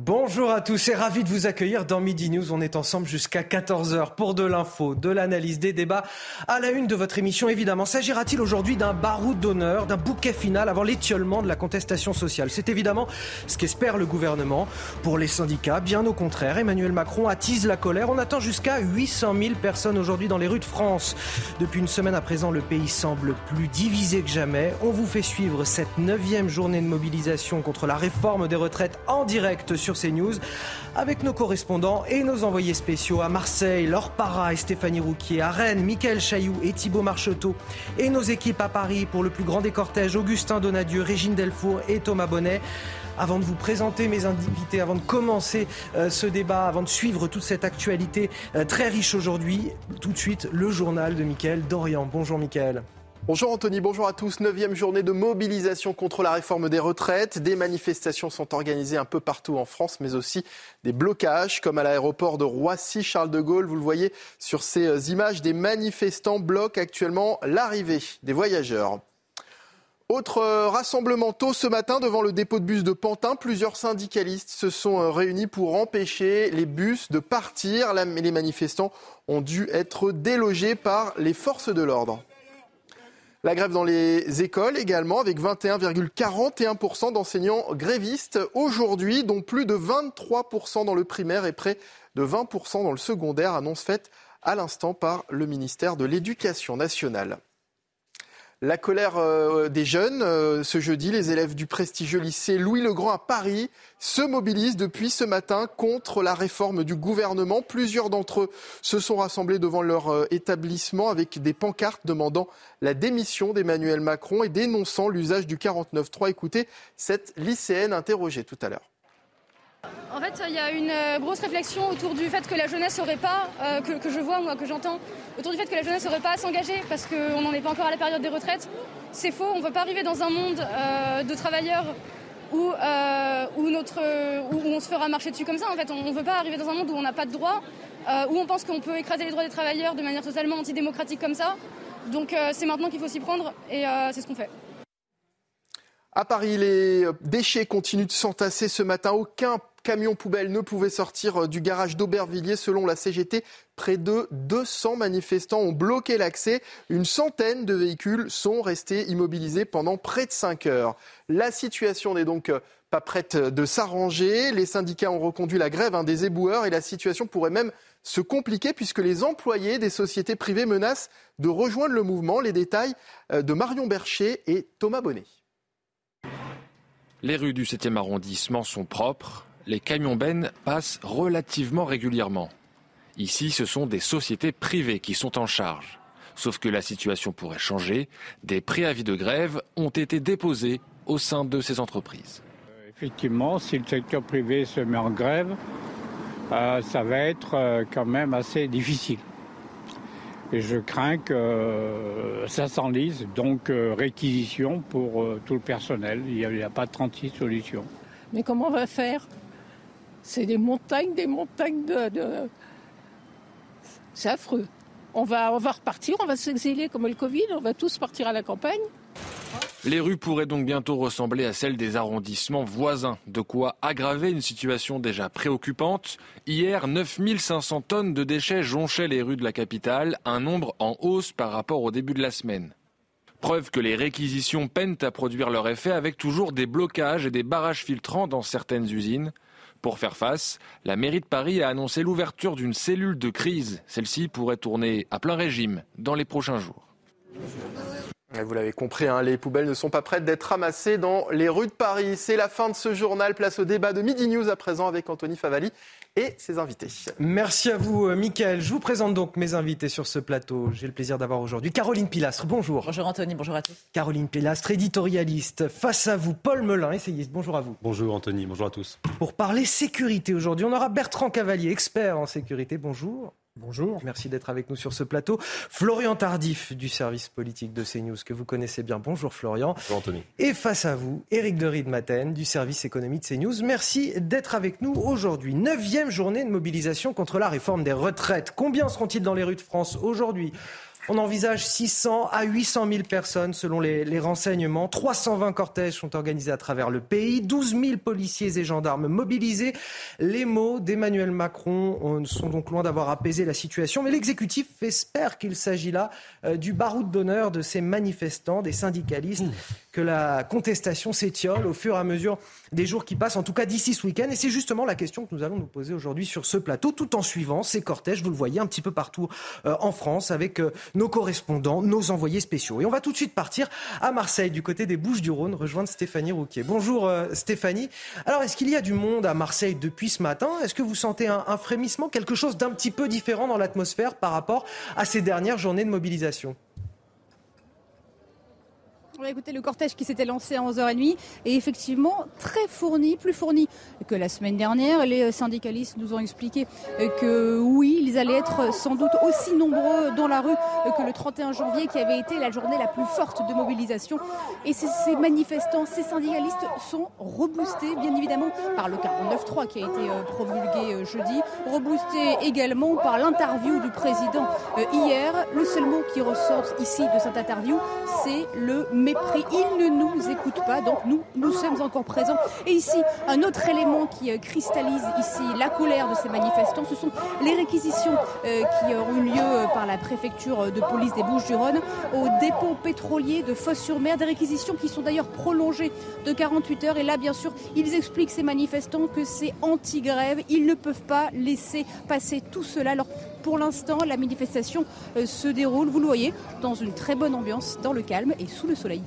Bonjour à tous et ravi de vous accueillir dans Midi News. On est ensemble jusqu'à 14h pour de l'info, de l'analyse, des débats. À la une de votre émission, évidemment, s'agira-t-il aujourd'hui d'un baroud d'honneur, d'un bouquet final avant l'étiolement de la contestation sociale? C'est évidemment ce qu'espère le gouvernement. Pour les syndicats, bien au contraire, Emmanuel Macron attise la colère. On attend jusqu'à 800 000 personnes aujourd'hui dans les rues de France. Depuis une semaine à présent, le pays semble plus divisé que jamais. On vous fait suivre cette neuvième journée de mobilisation contre la réforme des retraites en direct sur CNews avec nos correspondants et nos envoyés spéciaux à Marseille, Laure Para et Stéphanie Rouquier, à Rennes, Michael Chailloux et Thibaut Marcheteau et nos équipes à Paris pour le plus grand des cortèges, Augustin Donadieu, Régine Delfour et Thomas Bonnet. Avant de vous présenter mes invités, avant de commencer euh, ce débat, avant de suivre toute cette actualité euh, très riche aujourd'hui, tout de suite le journal de Michael Dorian. Bonjour Michael. Bonjour Anthony, bonjour à tous. Neuvième journée de mobilisation contre la réforme des retraites. Des manifestations sont organisées un peu partout en France, mais aussi des blocages, comme à l'aéroport de Roissy-Charles de Gaulle. Vous le voyez sur ces images, des manifestants bloquent actuellement l'arrivée des voyageurs. Autre rassemblement tôt ce matin devant le dépôt de bus de Pantin. Plusieurs syndicalistes se sont réunis pour empêcher les bus de partir. Les manifestants ont dû être délogés par les forces de l'ordre. La grève dans les écoles également, avec 21,41% d'enseignants grévistes aujourd'hui, dont plus de 23% dans le primaire et près de 20% dans le secondaire, annonce faite à l'instant par le ministère de l'Éducation nationale. La colère euh, des jeunes, euh, ce jeudi, les élèves du prestigieux lycée Louis-le-Grand à Paris se mobilisent depuis ce matin contre la réforme du gouvernement. Plusieurs d'entre eux se sont rassemblés devant leur euh, établissement avec des pancartes demandant la démission d'Emmanuel Macron et dénonçant l'usage du 49.3. Écoutez cette lycéenne interrogée tout à l'heure. En fait, il y a une euh, grosse réflexion autour du fait que la jeunesse n'aurait pas, euh, que, je vois, moi, que j'entends, autour du fait que la jeunesse n'aurait pas à s'engager parce qu'on n'en est pas encore à la période des retraites. C'est faux, on ne veut pas arriver dans un monde euh, de travailleurs où, on se fera marcher dessus comme ça. En fait, on ne veut pas arriver dans un monde où on n'a pas de droits, où on pense qu'on peut écraser les droits des travailleurs de manière totalement antidémocratique comme ça. Donc c'est maintenant qu'il faut s'y prendre et c'est ce qu'on fait. À Paris, les déchets continuent de s'entasser ce matin. Aucun camion poubelle ne pouvait sortir du garage d'Aubervilliers. Selon la CGT, près de 200 manifestants ont bloqué l'accès. Une centaine de véhicules sont restés immobilisés pendant près de 5 heures. La situation n'est donc pas prête de s'arranger. Les syndicats ont reconduit la grève des éboueurs et la situation pourrait même se compliquer puisque les employés des sociétés privées menacent de rejoindre le mouvement. Les détails de Marion Bercher et Thomas Bonnet. Les rues du 7e arrondissement sont propres. Les camions bennes passent relativement régulièrement. Ici, ce sont des sociétés privées qui sont en charge. Sauf que la situation pourrait changer. Des préavis de grève ont été déposés au sein de ces entreprises. Effectivement, si le secteur privé se met en grève, euh, ça va être euh, quand même assez difficile. Et je crains que euh, ça s'enlise, donc euh, réquisition pour euh, tout le personnel. Il n'y a, a, pas 36 solutions. Mais comment on va faire? C'est des montagnes, des montagnes de... de... C'est affreux. On va, on va repartir, on va s'exiler comme le Covid, on va tous partir à la campagne. Les rues pourraient donc bientôt ressembler à celles des arrondissements voisins, de quoi aggraver une situation déjà préoccupante. Hier, 9500 tonnes de déchets jonchaient les rues de la capitale, un nombre en hausse par rapport au début de la semaine. Preuve que les réquisitions peinent à produire leur effet avec toujours des blocages et des barrages filtrants dans certaines usines. Pour faire face, la mairie de Paris a annoncé l'ouverture d'une cellule de crise. Celle-ci pourrait tourner à plein régime dans les prochains jours. Vous l'avez compris, hein, les poubelles ne sont pas prêtes d'être ramassées dans les rues de Paris. C'est la fin de ce journal. Place au débat de Midi News à présent avec Anthony Favali et ses invités. Merci à vous, euh, Mickaël. Je vous présente donc mes invités sur ce plateau. J'ai le plaisir d'avoir aujourd'hui Caroline Pilastre. Bonjour. Bonjour Anthony, bonjour à tous. Caroline Pilastre, éditorialiste. Face à vous, Paul Melun, essayiste. Bonjour à vous. Bonjour Anthony, bonjour à tous. Pour parler sécurité aujourd'hui, on aura Bertrand Cavalier, expert en sécurité. Bonjour. Bonjour. Merci d'être avec nous sur ce plateau. Florian Tardif du service politique de CNews que vous connaissez bien. Bonjour Florian. Bonjour Anthony. Et face à vous, Éric de Riedmaten du service économie de CNews. Merci d'être avec nous aujourd'hui. Neuvième journée de mobilisation contre la réforme des retraites. Combien seront-ils dans les rues de France aujourd'hui? On envisage 600 à 800 000 personnes selon les, renseignements. 320 cortèges sont organisés à travers le pays. 12 000 policiers et gendarmes mobilisés. Les mots d'Emmanuel Macron sont donc loin d'avoir apaisé la situation. Mais l'exécutif espère qu'il s'agit là euh, du baroud d'honneur de ces manifestants, des syndicalistes, que la contestation s'étiole au fur et à mesure des jours qui passent, en tout cas d'ici ce week-end. Et c'est justement la question que nous allons nous poser aujourd'hui sur ce plateau, tout en suivant ces cortèges, vous le voyez, un petit peu partout euh, en France, avec euh, nos correspondants, nos envoyés spéciaux. Et on va tout de suite partir à Marseille, du côté des Bouches-du-Rhône, rejoindre Stéphanie Rouquier. Bonjour euh, Stéphanie. Alors, est-ce qu'il y a du monde à Marseille depuis ce matin? Est-ce que vous sentez un frémissement, quelque chose d'un petit peu différent dans l'atmosphère par rapport à ces dernières journées de mobilisation? Écouter le cortège qui s'était lancé à 11h30 et effectivement très fourni, plus fourni que la semaine dernière. Les syndicalistes nous ont expliqué que oui, ils allaient être sans doute aussi nombreux dans la rue que le 31 janvier qui avait été la journée la plus forte de mobilisation. Et ces manifestants, ces syndicalistes sont reboostés bien évidemment par le 49.3 qui a été euh, promulgué euh, jeudi, reboostés également par l'interview du président euh, hier. Le seul mot qui ressort ici de cette interview, c'est le Ils ne nous écoutent pas, donc nous, nous sommes encore présents. Et ici, un autre élément qui euh, cristallise ici la colère de ces manifestants, ce sont les réquisitions euh, qui ont eu lieu euh, par la préfecture de police des Bouches-du-Rhône au dépôt pétrolier de Fosse-sur-Mer. Des réquisitions qui sont d'ailleurs prolongées de 48 heures. Et là, bien sûr, ils expliquent ces manifestants que c'est anti-grève. Ils ne peuvent pas laisser passer tout cela. Alors, pour l'instant, la manifestation se déroule, vous le voyez, dans une très bonne ambiance, dans le calme et sous le soleil.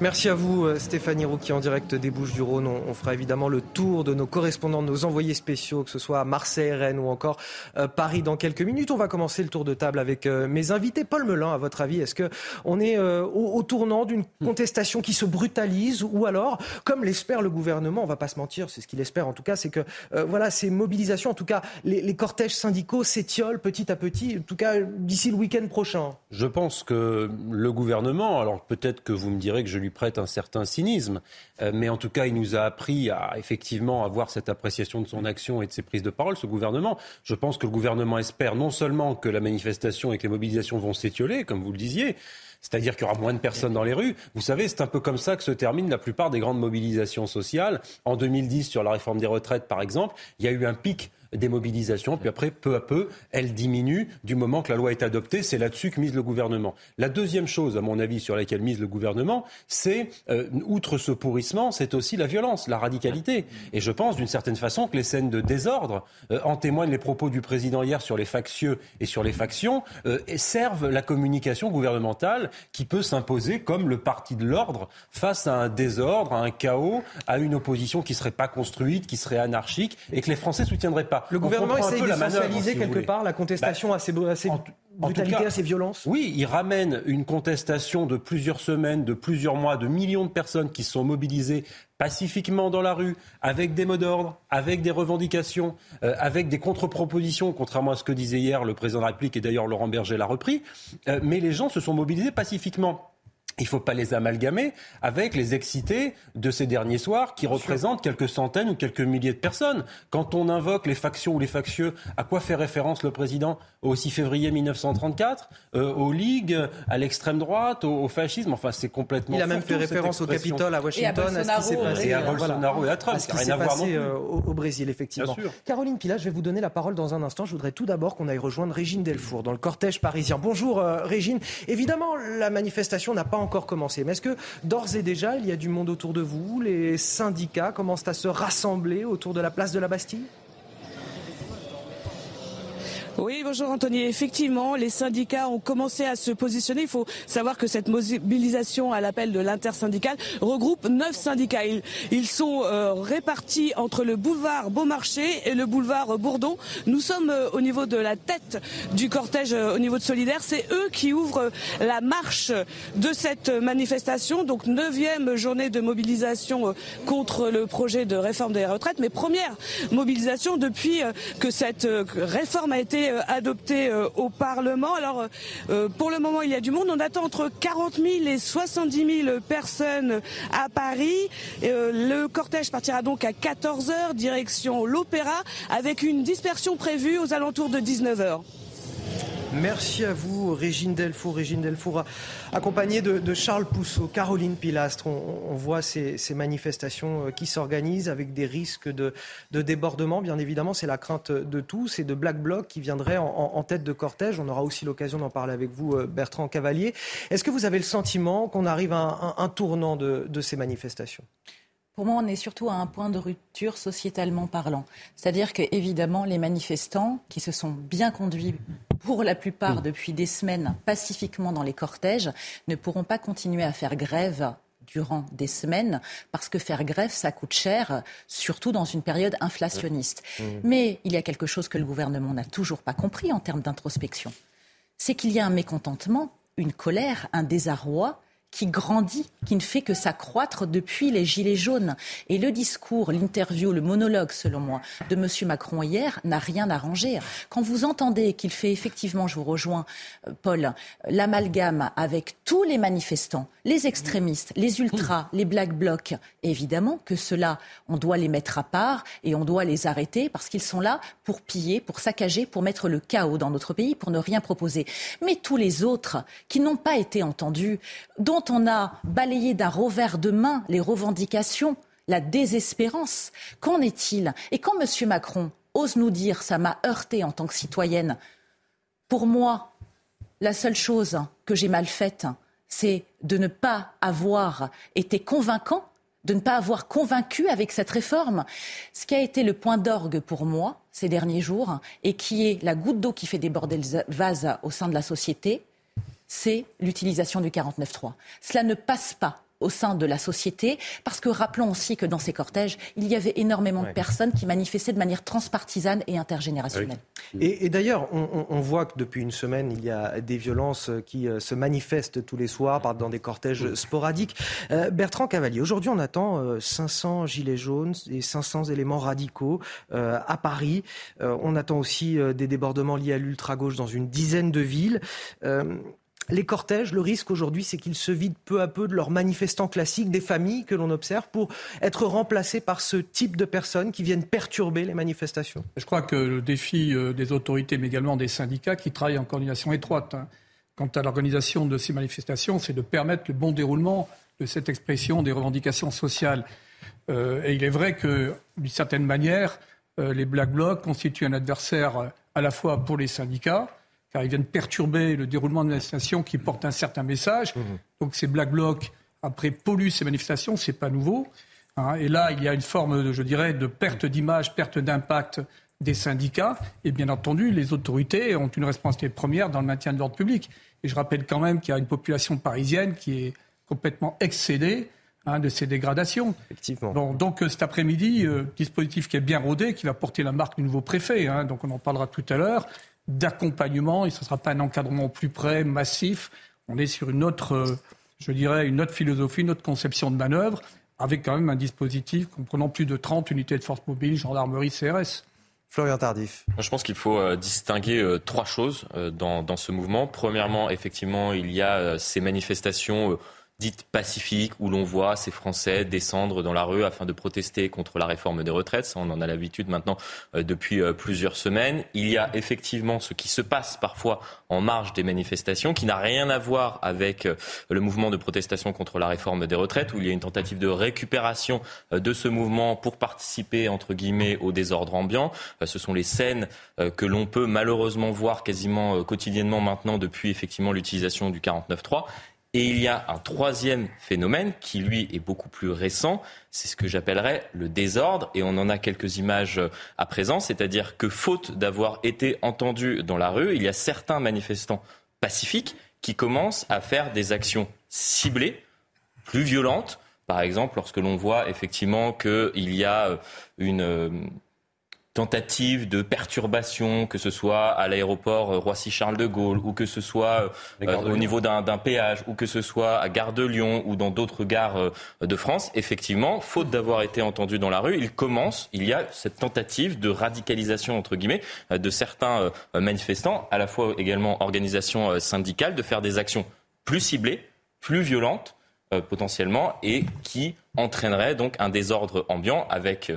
Merci à vous euh, Stéphanie Rouki en direct des Bouches du Rhône. On, fera évidemment le tour de nos correspondants, de nos envoyés spéciaux, que ce soit à Marseille, Rennes ou encore euh, Paris dans quelques minutes. On va commencer le tour de table avec euh, mes invités. Paul Melun, à votre avis, est-ce que on est au, tournant d'une contestation qui se brutalise ou alors, comme l'espère le gouvernement, on va pas se mentir, c'est ce qu'il espère en tout cas, c'est que voilà ces mobilisations, en tout cas les, les cortèges syndicaux s'étiolent petit à petit, en tout cas d'ici le week-end prochain. Je pense que le gouvernement, alors peut-être que vous me direz que je lui prête un certain cynisme, euh, mais en tout cas, il nous a appris à effectivement avoir cette appréciation de son action et de ses prises de parole, ce gouvernement. Je pense que le gouvernement espère non seulement que la manifestation et que les mobilisations vont s'étioler, comme vous le disiez, c'est-à-dire qu'il y aura moins de personnes dans les rues. Vous savez, c'est un peu comme ça que se terminent la plupart des grandes mobilisations sociales. En 2010, sur la réforme des retraites, par exemple, il y a eu un pic des mobilisations, puis après, peu à peu, elle diminue du moment que la loi est adoptée. C'est là-dessus que mise le gouvernement. La deuxième chose, à mon avis, sur laquelle mise le gouvernement, c'est, euh, outre ce pourrissement, c'est aussi la violence, la radicalité. Et je pense, d'une certaine façon, que les scènes de désordre, euh, en témoignent les propos du président hier sur les factieux et sur les factions, euh, servent la communication gouvernementale qui peut s'imposer comme le parti de l'ordre face à un désordre, à un chaos, à une opposition qui serait pas construite, qui serait anarchique, et que les Français soutiendraient pas. Le gouvernement essaye d'essentialiser quelque part la contestation bah, à ces, brutalités, à ces violences. Oui, il ramène une contestation de plusieurs semaines, de plusieurs mois, de millions de personnes qui sont mobilisées pacifiquement dans la rue, avec des mots d'ordre, avec des revendications, euh, avec des contre-propositions, contrairement à ce que disait hier le président de la République, et d'ailleurs Laurent Berger l'a repris. Euh, mais les gens se sont mobilisés pacifiquement il ne faut pas les amalgamer avec les excités de ces derniers soirs qui représentent quelques centaines ou quelques milliers de personnes. Quand on invoque les factions ou les factieux, à quoi fait référence le président Au 6 février 1934 euh, Aux ligues À l'extrême droite au, fascisme? Enfin, c'est complètement. Il a même fait référence au Capitole à Washington, à, ce qui s'est passé. Et à Bolsonaro et à Trump. ce qui s'est passé euh, au, Brésil, effectivement. Caroline Pilat, je vais vous donner la parole dans un instant. Je voudrais tout d'abord qu'on aille rejoindre Régine Delfour dans le cortège parisien. Bonjour, euh, Régine. Évidemment, la manifestation n'a pas encore commencé. Mais est-ce que d'ores et déjà, il y a du monde autour de vous? Les syndicats commencent à se rassembler autour de la place de la Bastille? Oui, bonjour Anthony. Effectivement, les syndicats ont commencé à se positionner. Il faut savoir que cette mobilisation à l'appel de l'intersyndicale regroupe neuf syndicats. Ils, sont euh, répartis entre le boulevard Beaumarchais et le boulevard Bourdon. Nous sommes euh, au niveau de la tête du cortège euh, au niveau de Solidaire. C'est eux qui ouvrent la marche de cette manifestation. Donc neuvième journée de mobilisation contre le projet de réforme des retraites, mais première mobilisation depuis que cette réforme a été euh, adopté euh, au Parlement. Alors, euh, pour le moment, il y a du monde. On attend entre 40 000 et 70 000 personnes à Paris. Le cortège partira donc à 14 h direction l'Opéra, avec une dispersion prévue aux alentours de 19 h Merci à vous, Régine Delfour. Régine Delfour, accompagnée de, Charles Pousseau, Caroline Pilastre. On, voit ces, manifestations euh, qui s'organisent avec des risques de, débordement. Bien évidemment, c'est la crainte de tous et de Black Bloc qui viendrait en, tête de cortège. On aura aussi l'occasion d'en parler avec vous, euh, Bertrand Cavalier. Est-ce que vous avez le sentiment qu'on arrive à un, tournant de ces manifestations? Pour moi, on est surtout à un point de rupture sociétalement parlant. C'est-à-dire que, évidemment, les manifestants qui se sont bien conduits pour la plupart depuis des semaines pacifiquement dans les cortèges ne pourront pas continuer à faire grève durant des semaines, parce que faire grève, ça coûte cher, surtout dans une période inflationniste. Mmh. Mais il y a quelque chose que le gouvernement n'a toujours pas compris en termes d'introspection. C'est qu'il y a un mécontentement, une colère, un désarroi qui grandit, qui ne fait que s'accroître depuis les Gilets jaunes. Et le discours, l'interview, le monologue, selon moi, de M. Macron hier n'a rien arrangé. Quand vous entendez qu'il fait effectivement, je vous rejoins, euh, Paul, l'amalgame avec tous les manifestants, les extrémistes, les ultras, les black blocs, évidemment que cela, on doit les mettre à part et on doit les arrêter parce qu'ils sont là pour piller, pour saccager, pour mettre le chaos dans notre pays, pour ne rien proposer. Mais tous les autres qui n'ont pas été entendus, dont on a balayé d'un revers de main les revendications, la désespérance, qu'en est-il? Et quand M. Macron ose nous dire ça m'a heurté en tant que citoyenne, pour moi, la seule chose que j'ai mal faite, c'est de ne pas avoir été convaincant, de ne pas avoir convaincu avec cette réforme. Ce qui a été le point d'orgue pour moi ces derniers jours et qui est la goutte d'eau qui fait déborder le vase au sein de la société, c'est l'utilisation du 49.3. Cela ne passe pas au sein de la société, parce que rappelons aussi que dans ces cortèges, il y avait énormément de personnes qui manifestaient de manière transpartisane et intergénérationnelle. Et, d'ailleurs, on, voit que depuis une semaine, il y a des violences qui euh, se manifestent tous les soirs dans des cortèges sporadiques. Euh, Bertrand Cavalier, aujourd'hui, on attend 500 euh, gilets jaunes et 500 éléments radicaux à Paris. on attend aussi des débordements liés à l'ultra-gauche dans une dizaine de villes les cortèges, le risque aujourd'hui, c'est qu'ils se vident peu à peu de leurs manifestants classiques, des familles que l'on observe, pour être remplacés par ce type de personnes qui viennent perturber les manifestations. Je crois que le défi euh, des autorités, mais également des syndicats, qui travaillent en coordination étroite hein, quant à l'organisation de ces manifestations, c'est de permettre le bon déroulement de cette expression des revendications sociales. Euh, et il est vrai que, d'une certaine manière, euh, les Black Blocs constituent un adversaire à la fois pour les syndicats, car ils viennent perturber le déroulement de manifestations qui portent un certain message. Mmh. Donc ces Black Blocs, après, polluent ces manifestations, c'est pas nouveau. Hein. et là, il y a une forme, je dirais, de perte d'image, perte d'impact des syndicats. Et bien entendu, les autorités ont une responsabilité première dans le maintien de l'ordre public. Et je rappelle quand même qu'il y a une population parisienne qui est complètement excédée hein, de ces dégradations. Effectivement. donc cet après-midi, euh, dispositif qui est bien rodé, qui va porter la marque du nouveau préfet. Hein, donc on en parlera tout à l'heure d'accompagnement et ce ne sera pas un encadrement plus près, massif. On est sur une autre, euh, je dirais, une autre philosophie, une autre conception de manœuvre, avec quand même un dispositif comprenant plus de 30 unités de force mobile, gendarmerie, CRS. Florian Tardif. Je pense qu'il faut euh, distinguer euh, trois choses dans, dans, ce mouvement. Premièrement, effectivement, il y a ces manifestations dite pacifique où l'on voit ces Français descendre dans la rue afin de protester contre la réforme des retraites. Ça, on en a l'habitude maintenant euh, depuis euh, plusieurs semaines. Il y a effectivement ce qui se passe parfois en marge des manifestations qui n'a rien à voir avec euh, le mouvement de protestation contre la réforme des retraites où il y a une tentative de récupération de ce mouvement pour participer entre guillemets au désordre ambiant. Ce sont les scènes que l'on peut malheureusement voir quasiment quotidiennement maintenant depuis effectivement l'utilisation du 49.3 Et il y a un troisième phénomène qui, lui, est beaucoup plus récent. C'est ce que j'appellerais le désordre. Et on en a quelques images à présent. C'est-à-dire que, faute d'avoir été entendus dans la rue, il y a certains manifestants pacifiques qui commencent à faire des actions ciblées, plus violentes. Par exemple, lorsque l'on voit effectivement qu'il y a une tentative de perturbation, que ce soit à l'aéroport euh, Roissy-Charles de Gaulle, ou que ce soit euh, au niveau d'un péage, ou que ce soit à Gare de Lyon, ou dans d'autres gares euh, de France, effectivement, faute d'avoir été entendu dans la rue, il commence, il y a cette tentative de radicalisation, entre guillemets, de certains manifestants, à la fois également organisations syndicales, de faire des actions plus ciblées, plus violentes, potentiellement, et qui entraîneraient donc un désordre ambiant avec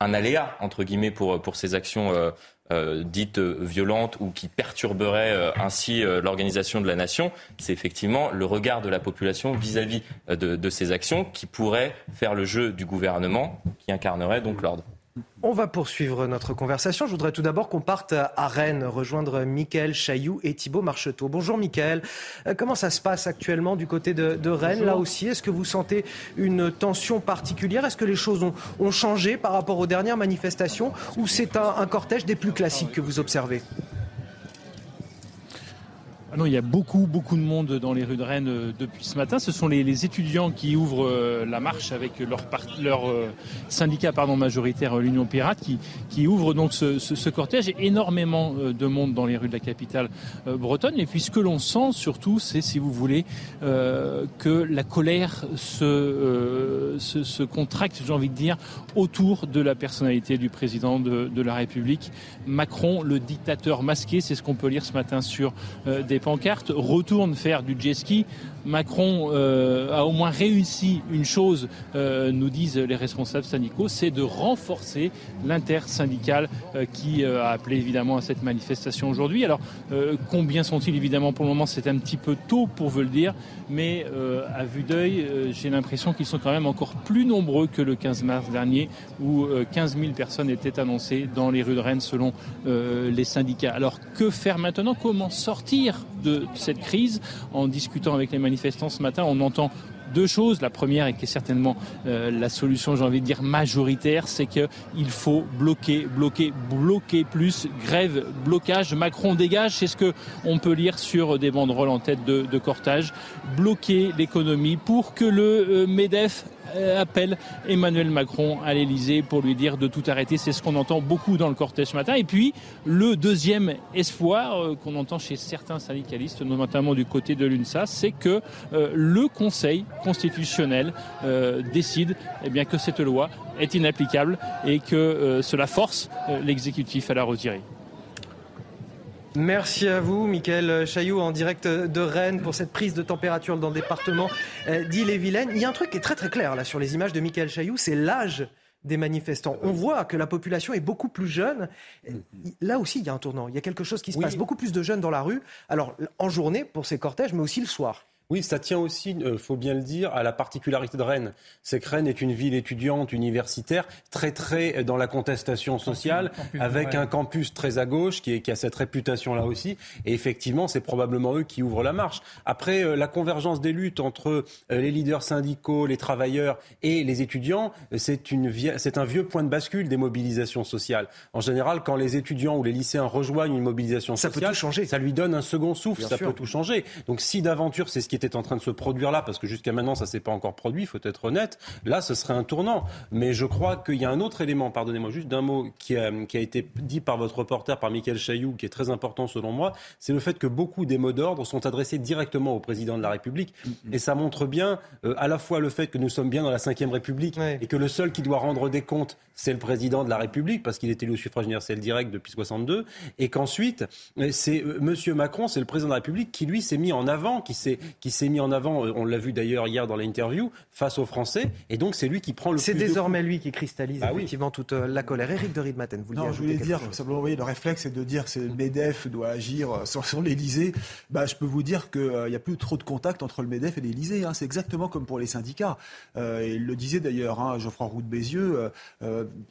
un aléa, entre guillemets, pour, pour ces actions euh, euh, dites violentes ou qui perturberaient euh, ainsi l'organisation de la nation, c'est effectivement le regard de la population vis-à-vis de, de ces actions qui pourrait faire le jeu du gouvernement qui incarnerait donc l'ordre. On va poursuivre notre conversation. Je voudrais tout d'abord qu'on parte à Rennes, rejoindre Mickaël Chailloux et Thibault Marcheteau. Bonjour Mickaël. Euh, comment ça se passe actuellement du côté de, Rennes, là aussi Est-ce que vous sentez une tension particulière? Est-ce que les choses ont, changé par rapport aux dernières manifestations ou c'est un cortège des plus classiques que vous observez? Ah non, il y a beaucoup, beaucoup de monde dans les rues de Rennes euh, depuis ce matin. Ce sont les, étudiants qui ouvrent euh, la marche avec leur, leur euh, syndicat pardon, majoritaire, l'Union Pirate, qui, qui ouvre donc ce, ce, cortège. Énormément de monde dans les rues de la capitale bretonne. Et puis ce que l'on sent surtout, c'est, si vous voulez, que la colère se, se, se contracte, j'ai envie de dire, autour de la personnalité du président de, de la République. Macron, le dictateur masqué, c'est ce qu'on peut lire ce matin sur des pancarte retourne faire du jet ski. Macron euh, a au moins réussi une chose, euh, nous disent les responsables syndicaux, c'est de renforcer l'intersyndicale euh, qui a appelé évidemment à cette manifestation aujourd'hui. Alors combien sont-ils évidemment pour le moment? C'est un petit peu tôt pour vous le dire, mais à vue d'œil j'ai l'impression qu'ils sont quand même encore plus nombreux que le 15 mars dernier où 15 000 personnes étaient annoncées dans les rues de Rennes selon les syndicats. Alors que faire maintenant? Comment sortir de cette crise? En discutant avec les manifestants ce matin. On entend deux choses. La première, et qui est certainement euh, la solution, j'ai envie de dire, majoritaire, c'est qu'il faut bloquer, bloquer, bloquer plus. Grève, blocage, Macron dégage, c'est ce que on peut lire sur des banderoles en tête de, de cortège. Bloquer l'économie pour que le euh, MEDEF euh, appelle Emmanuel Macron à l'Elysée pour lui dire de tout arrêter. C'est ce qu'on entend beaucoup dans le cortège ce matin. Et puis, le deuxième espoir euh, qu'on entend chez certains syndicalistes, notamment du côté de l'UNSA, c'est que euh, le Conseil constitutionnel décide eh bien, que cette loi est inapplicable et que cela force l'exécutif à la retirer. Merci à vous, Mickaël Chaillot, en direct de Rennes, pour cette prise de température dans le département euh, d'Ille-et-Vilaine. Il y a un truc qui est très très clair là sur les images de Mickaël Chaillot, c'est l'âge des manifestants. On voit que la population est beaucoup plus jeune. Là aussi, il y a un tournant. Il y a quelque chose qui se passe. Beaucoup plus de jeunes dans la rue. Alors, en journée pour ces cortèges, mais aussi le soir. Oui, ça tient aussi, il euh, faut bien le dire, à la particularité de Rennes. C'est que Rennes est une ville étudiante, universitaire, très très dans la contestation sociale, avec un campus très à gauche qui, qui a cette réputation-là aussi. Et effectivement, c'est probablement eux qui ouvrent la marche. Après, euh, la convergence des luttes entre euh, les leaders syndicaux, les travailleurs et les étudiants, c'est un vieux point de bascule des mobilisations sociales. En général, quand les étudiants ou les lycéens rejoignent une mobilisation sociale, ça, peut tout changer. ça lui donne un second souffle, ça peut tout changer. Donc si d'aventure c'est ce qui était en train de se produire là, parce que jusqu'à maintenant, ça s'est pas encore produit, il faut être honnête, là, ce serait un tournant. Mais je crois qu'il y a un autre élément, pardonnez-moi juste d'un mot, qui a, qui a, été dit par votre reporter, par Michael Chailloux, qui est très important selon moi, c'est le fait que beaucoup des mots d'ordre sont adressés directement au président de la République. Et ça montre bien euh, à la fois le fait que nous sommes bien dans la Ve République et que le seul qui doit rendre des comptes, c'est le président de la République, parce qu'il est élu au suffrage universel direct depuis 62, et qu'ensuite, euh, c'est euh, Monsieur Macron, c'est le président de la République qui, lui, s'est mis en avant, qui s'est s'est mis en avant, euh, on l'a vu d'ailleurs hier dans l'interview, face aux Français. Et donc, c'est lui qui prend le C'est désormais lui qui cristallise ah effectivement toute euh, la colère. Éric de Ridmaten, vous Non, je voulais dire, simplement, le réflexe, c'est de dire que le MEDEF doit agir euh, sur, l'Élysée. Bah, je peux vous dire qu'il n'y a plus trop de contact entre le MEDEF et l'Élysée. Hein. C'est exactement comme pour les syndicats. il le disait d'ailleurs, hein, Geoffroy Roux de Bézieux.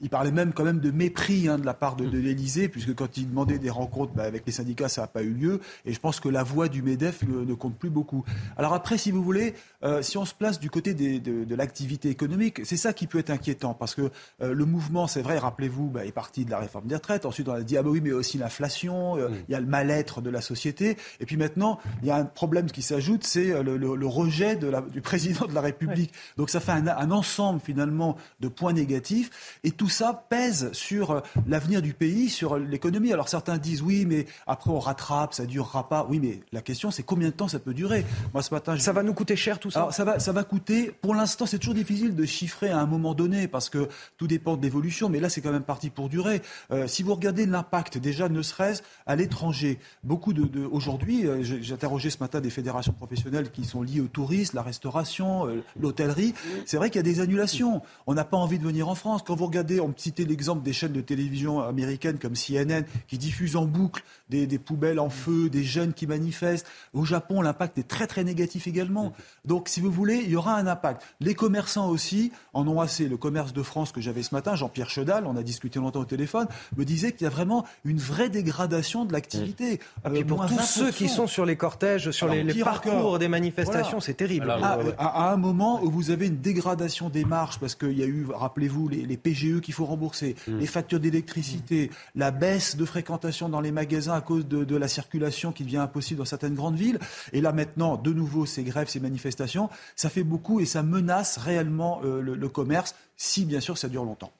il parlait même quand même de mépris hein, de la part de, l'Élysée, puisque quand il demandait des rencontres bah, avec les syndicats, ça n'a pas eu lieu. Et je pense que la voix du MEDEF ne, ne compte plus beaucoup. Alors après, si vous voulez, euh, si on se place du côté de, de l'activité économique, c'est ça qui peut être inquiétant parce que euh, le mouvement, c'est vrai, rappelez-vous, bah, est parti de la réforme des retraites. Ensuite, on a dit ah bah oui, mais aussi l'inflation, euh, il y a le mal-être de la société. Et puis maintenant, il y a un problème qui s'ajoute, c'est le, le, rejet de la, du président de la République. Donc ça fait un, un, ensemble finalement de points négatifs et tout ça pèse sur l'avenir du pays, sur l'économie. Alors certains disent oui, mais après on rattrape, ça durera pas. Oui, mais la question c'est combien de temps ça peut durer? Moi ce matin, ça va nous coûter cher tout ça. Alors, ça va, ça va coûter. Pour l'instant, c'est toujours difficile de chiffrer à un moment donné parce que tout dépend de l'évolution. Mais là, c'est quand même parti pour durer. Euh, si vous regardez l'impact, déjà, ne serait-ce à l'étranger, beaucoup de, de aujourd'hui, euh, j'ai interrogé ce matin des fédérations professionnelles qui sont liées au tourisme, la restauration, euh, l'hôtellerie. C'est vrai qu'il y a des annulations. On n'a pas envie de venir en France. Quand vous regardez, on me citait l'exemple des chaînes de télévision américaines comme CNN qui diffusent en boucle des, des poubelles en feu, des jeunes qui manifestent. Au Japon, l'impact est très très négatif également. Donc, si vous voulez, il y aura un impact. Les commerçants aussi en ont assez. Le commerce de France que j'avais ce matin, Jean-Pierre Chedal, on a discuté longtemps au téléphone, me disait qu'il y a vraiment une vraie dégradation de l'activité. Ah, puis pour tous ceux qui sont sur les cortèges, sur les, parcours des manifestations, c'est terrible. à, un moment où vous avez une dégradation des marges, parce qu'il y a eu, rappelez-vous, les, PGE qu'il faut rembourser, mm. les factures d'électricité, la baisse de fréquentation dans les magasins à cause de, de la circulation qui devient impossible dans certaines grandes villes. Et là maintenant, de nouveau, ces grèves, ces manifestations, ça fait beaucoup et ça menace réellement euh, le, commerce, si bien sûr ça dure longtemps.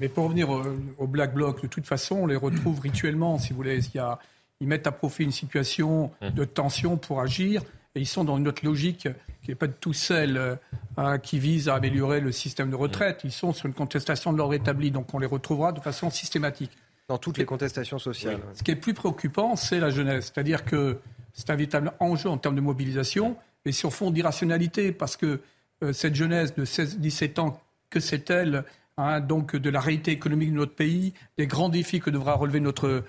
Mais pour revenir au, Black Bloc, de toute façon, on les retrouve rituellement, si vous voulez. Il y a, ils mettent à profit une situation de tension pour agir. Et ils sont dans une autre logique qui n'est pas de tout celle euh, hein, qui vise à améliorer le système de retraite. Ils sont sur une contestation de l'ordre établi. Donc on les retrouvera de façon systématique. Dans toutes les contestations sociales. Ce qui est plus préoccupant, c'est la jeunesse. C'est-à-dire que c'est un véritable enjeu en termes de mobilisation mais sur fond d'irrationalité, parce que euh, cette jeunesse de 16-17 ans, que c'est-elle hein, donc de la réalité économique de notre pays, des grands défis que devra relever notre,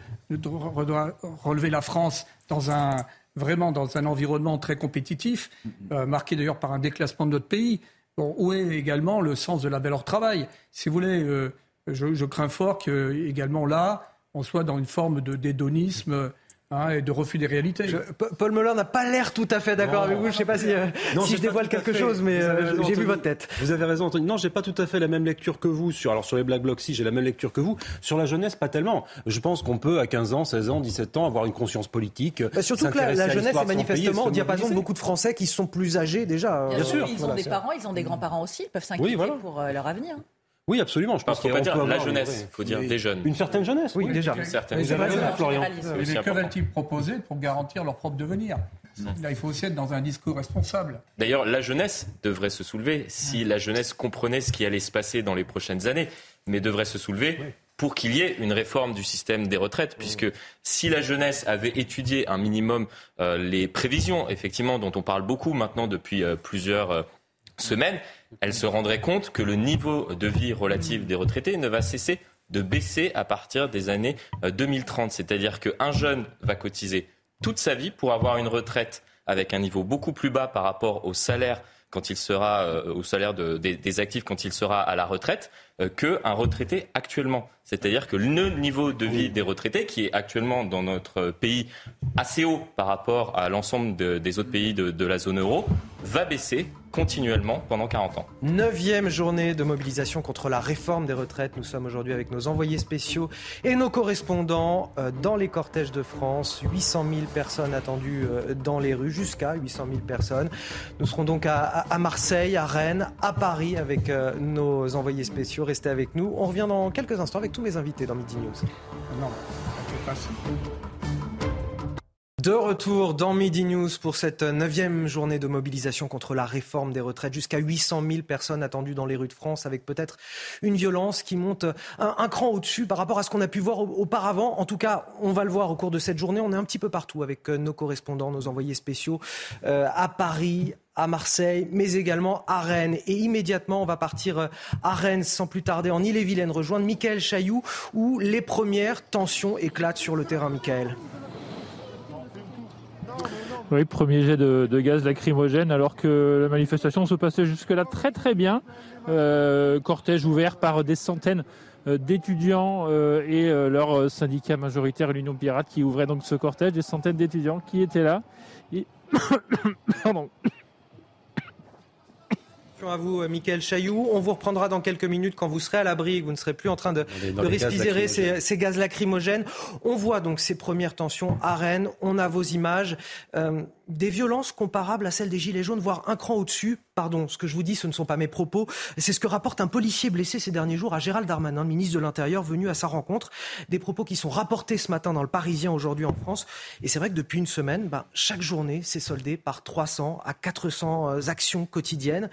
relever la France dans un vraiment dans un environnement très compétitif, euh, marqué d'ailleurs par un déclassement de notre pays. Bon, où est également le sens de la valeur travail? Si vous voulez, euh, je, je, crains fort que également là, on soit dans une forme de dédonisme Hein, et de refus des réalités. Paul Muller n'a pas l'air tout à fait d'accord avec vous. Je ne sais pas si, euh, si je dévoile quelque chose, mais euh, j'ai vu votre tête. Vous avez raison, Anthony. Non, j'ai pas tout à fait la même lecture que vous. Sur, alors sur les Black Blocs, si j'ai la même lecture que vous. Sur la jeunesse, pas tellement. Je pense qu'on peut, à 15 ans, 16 ans, 17 ans, avoir une conscience politique. Bah, surtout que la, jeunesse est manifestement au diapason de beaucoup de Français qui sont plus âgés déjà. Bien, sûr. Ils ont des parents, ils ont des grands-parents aussi. Ils peuvent s'inquiéter pour euh, leur avenir. Oui, absolument. Je pense qu'il faut pas dire la jeunesse, il faut dire des jeunes. Une certaine jeunesse, oui, déjà. Une certaine jeunesse. Florian. que va-t-il proposer pour garantir leur propre devenir? Là, il faut aussi être dans un discours responsable. D'ailleurs, la jeunesse devrait se soulever si la jeunesse comprenait ce qui allait se passer dans les prochaines années, mais devrait se soulever pour qu'il y ait une réforme du système des retraites, puisque si la jeunesse avait étudié un minimum euh, les prévisions, effectivement, dont on parle beaucoup maintenant depuis euh, plusieurs euh, semaine, elle se rendrait compte que le niveau de vie relatif des retraités ne va cesser de baisser à partir des années 2030. Euh, C'est-à-dire qu'un jeune va cotiser toute sa vie pour avoir une retraite avec un niveau beaucoup plus bas par rapport au salaire quand il sera euh, au salaire des, actifs quand il sera à la retraite euh, qu'un retraité actuellement. C'est-à-dire que le niveau de vie des retraités, qui est actuellement dans notre pays assez haut par rapport à l'ensemble des autres pays de la zone euro, va baisser continuellement pendant 40 ans. Neuvième journée de mobilisation contre la réforme des retraites. Nous sommes aujourd'hui avec nos envoyés spéciaux et nos correspondants euh, dans les cortèges de France. 800 000 personnes attendues euh, dans les rues, jusqu'à 800 000 personnes. Nous serons donc à, Marseille, à Rennes, à Paris avec euh, nos envoyés spéciaux. Restez avec nous. On revient dans quelques instants avec tous mes invités dans Midi News. Non, pas de retour dans Midi News pour cette neuvième journée de mobilisation contre la réforme des retraites. Jusqu'à 800 000 personnes attendues dans les rues de France avec peut-être une violence qui monte un, cran au-dessus par rapport à ce qu'on a pu voir auparavant. En tout cas, on va le voir au cours de cette journée. On est un petit peu partout avec euh, nos correspondants, nos envoyés spéciaux euh, à Paris, à Marseille, mais également à Rennes. Et immédiatement, on va partir euh, à Rennes sans plus tarder en Ille-et-Vilaine, rejoindre Michael Chailloux, où les premières tensions éclatent sur le terrain, Michael. Oui, premier jet de, gaz lacrymogène alors que la manifestation se passait jusque-là très très bien. Euh, cortège ouvert par des centaines euh, d'étudiants euh, et leur syndicat majoritaire, l'Union Pirate, qui ouvrait donc ce cortège, des centaines d'étudiants qui étaient là. Pardon à vous, euh, Michael Chailloux. On vous reprendra dans quelques minutes quand vous serez à l'abri, vous ne serez plus en train de, respirer ces, gaz lacrymogènes. On voit donc ces premières tensions à Rennes. On a vos images. Euh, des violences comparables à celles des Gilets jaunes, voire un cran au-dessus. Pardon, ce que je vous dis, ce ne sont pas mes propos. C'est ce que rapporte un policier blessé ces derniers jours à Gérald Darmanin, ministre de l'Intérieur, venu à sa rencontre. Des propos qui sont rapportés ce matin dans le Parisien aujourd'hui en France. Et c'est vrai que depuis une semaine, ben, chaque journée s'est soldée par 300 à 400 euh, actions quotidiennes.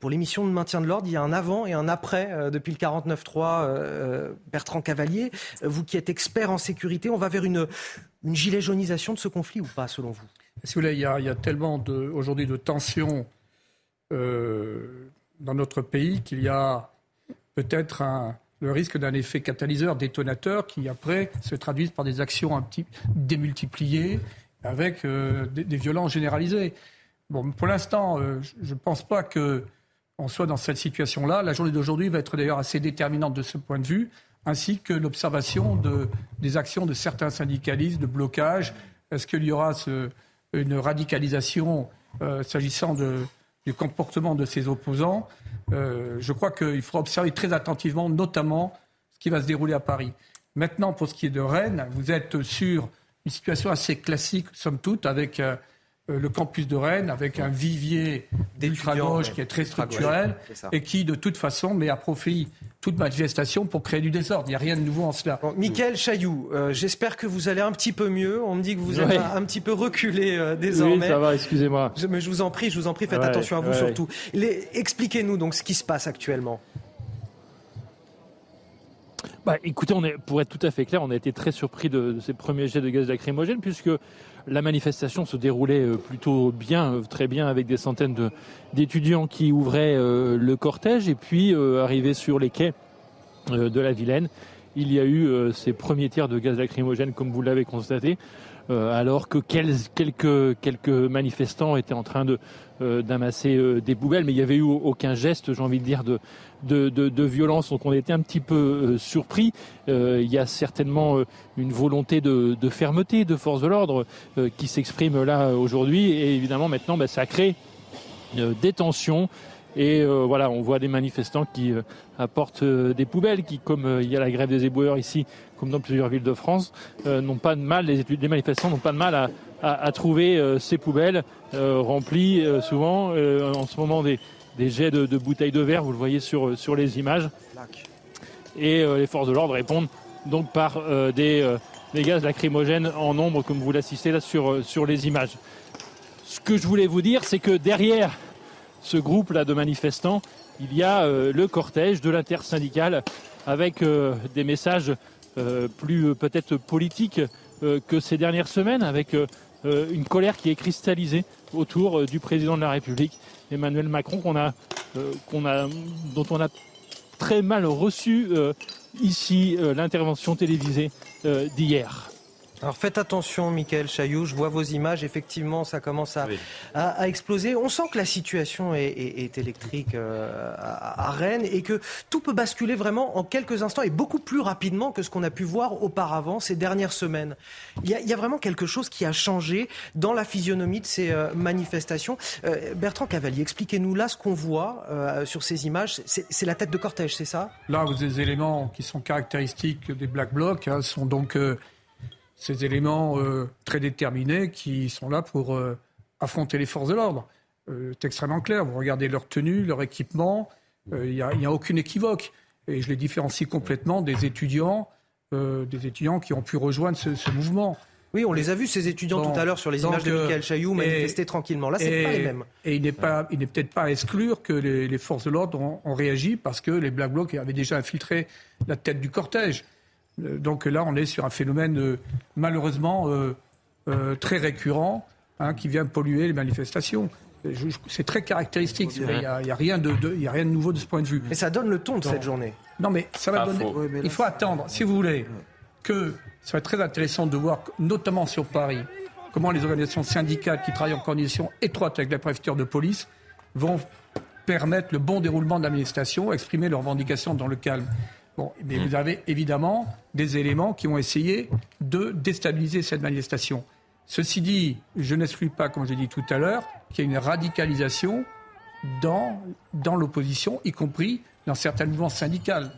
Pour l'émission de maintien de l'ordre, il y a un avant et un après euh, depuis le 49.3. Euh, Bertrand Cavalier, vous qui êtes expert en sécurité, on va vers une, une gilet jaunisation de ce conflit ou pas, selon vous? Il y a, tellement aujourd'hui de tensions euh, dans notre pays qu'il y a peut-être le risque d'un effet catalyseur, détonateur, qui après se traduise par des actions un petit, démultipliées avec euh, des, violences généralisées. Bon, pour l'instant, euh, je ne pense pas qu'on soit dans cette situation-là. La journée d'aujourd'hui va être d'ailleurs assez déterminante de ce point de vue, ainsi que l'observation de, des actions de certains syndicalistes de blocage. Est-ce qu'il y aura ce, une radicalisation euh, s'agissant du comportement de ses opposants. Euh, je crois qu'il faut observer très attentivement, notamment, ce qui va se dérouler à Paris. Maintenant, pour ce qui est de Rennes, vous êtes sur une situation assez classique, somme toute, avec euh, le campus de Rennes avec un vivier d'ultra-gauche qui est très structurel et qui, de toute façon, met à profit toute manifestation pour créer du désordre. Il n'y a rien de nouveau en cela. Bon, Michael Chailloux, euh, j'espère que vous allez un petit peu mieux. On me dit que vous êtes un, petit peu reculé euh, désormais. Oui, ça va, excusez-moi. mais je vous en prie, je vous en prie, faites attention à vous surtout. Expliquez-nous donc ce qui se passe actuellement. Bah, écoutez, on est, pour être tout à fait clair, on a été très surpris de, de ces premiers jets de gaz lacrymogène puisque la manifestation se déroulait euh, plutôt bien, euh, très bien, avec des centaines d'étudiants qui ouvraient euh, le cortège. Et puis, arrivé sur les quais de la Vilaine, il y a eu ces premiers tirs de gaz lacrymogène, comme vous l'avez constaté. Alors que quelques, manifestants étaient en train de d'amasser euh, des poubelles, mais il n'y avait eu aucun geste, j'ai envie de dire, de, violence. Donc on était un petit peu surpris. il y a certainement une volonté de, de, fermeté de force de l'ordre qui s'exprime là aujourd'hui. Et évidemment, maintenant, bah, ça crée des tensions. Et voilà, on voit des manifestants qui apportent des poubelles, qui, comme il y a la grève des éboueurs ici, comme dans plusieurs villes de France, euh, n'ont pas de mal, les, manifestants n'ont pas de mal à, trouver euh, ces poubelles euh, remplies souvent en ce moment des, jets de, bouteilles de verre, vous le voyez sur, sur les images. Et les forces de l'ordre répondent donc par des, des, gaz lacrymogènes en nombre, comme vous l'assistez là sur, sur les images. Ce que je voulais vous dire, c'est que derrière ce groupe là de manifestants, il y a le cortège de l'intersyndicale avec des messages plus euh, peut-être politique euh, que ces dernières semaines, avec une colère qui est cristallisée autour du président de la République, Emmanuel Macron, dont on a très mal reçu ici l'intervention télévisée d'hier. Alors faites attention, Michael Chailloux, je vois vos images, effectivement, ça commence à, à, exploser. On sent que la situation est, est, électrique euh, à, Rennes et que tout peut basculer vraiment en quelques instants et beaucoup plus rapidement que ce qu'on a pu voir auparavant ces dernières semaines. Il y, a, il y, a, vraiment quelque chose qui a changé dans la physionomie de ces euh, manifestations. Euh, Bertrand Cavalier, expliquez-nous là ce qu'on voit sur ces images. C'est la tête de cortège, c'est ça? Là, vous avez des éléments qui sont caractéristiques des Black Blocs, hein, sont donc ces éléments euh, très déterminés qui sont là pour euh, affronter les forces de l'ordre. Euh, c'est extrêmement clair. Vous regardez leur tenue, leur équipement, il n'y a, aucune équivoque. Et je les différencie complètement des étudiants, des étudiants qui ont pu rejoindre ce, mouvement. Oui, on les a vus, ces étudiants, tout à l'heure sur les images de Michael Chailloux manifester tranquillement. Là, c'est pas les mêmes. Et il n'est peut-être pas à exclure que les, forces de l'ordre ont, ont, réagi parce que les Black Blocs avaient déjà infiltré la tête du cortège. Euh, donc là, on est sur un phénomène euh, malheureusement euh, très récurrent hein, qui vient polluer les manifestations. C'est très caractéristique. Il n'y a, rien de, a rien de nouveau de ce point de vue. Mais ça donne le ton de cette journée. Non, mais ça va donner. il faut attendre, si vous voulez, que ça va être très intéressant de voir, notamment sur Paris, comment les organisations syndicales qui travaillent en coordination étroite avec la préfecture de police vont permettre le bon déroulement de la manifestation, exprimer leurs revendications dans le calme. Bon, mais vous avez évidemment des éléments qui ont essayé de déstabiliser cette manifestation. Ceci dit, je n'exclus pas, comme j'ai dit tout à l'heure, qu'il y a une radicalisation dans, dans l'opposition, y compris dans certaines mouvements syndicales.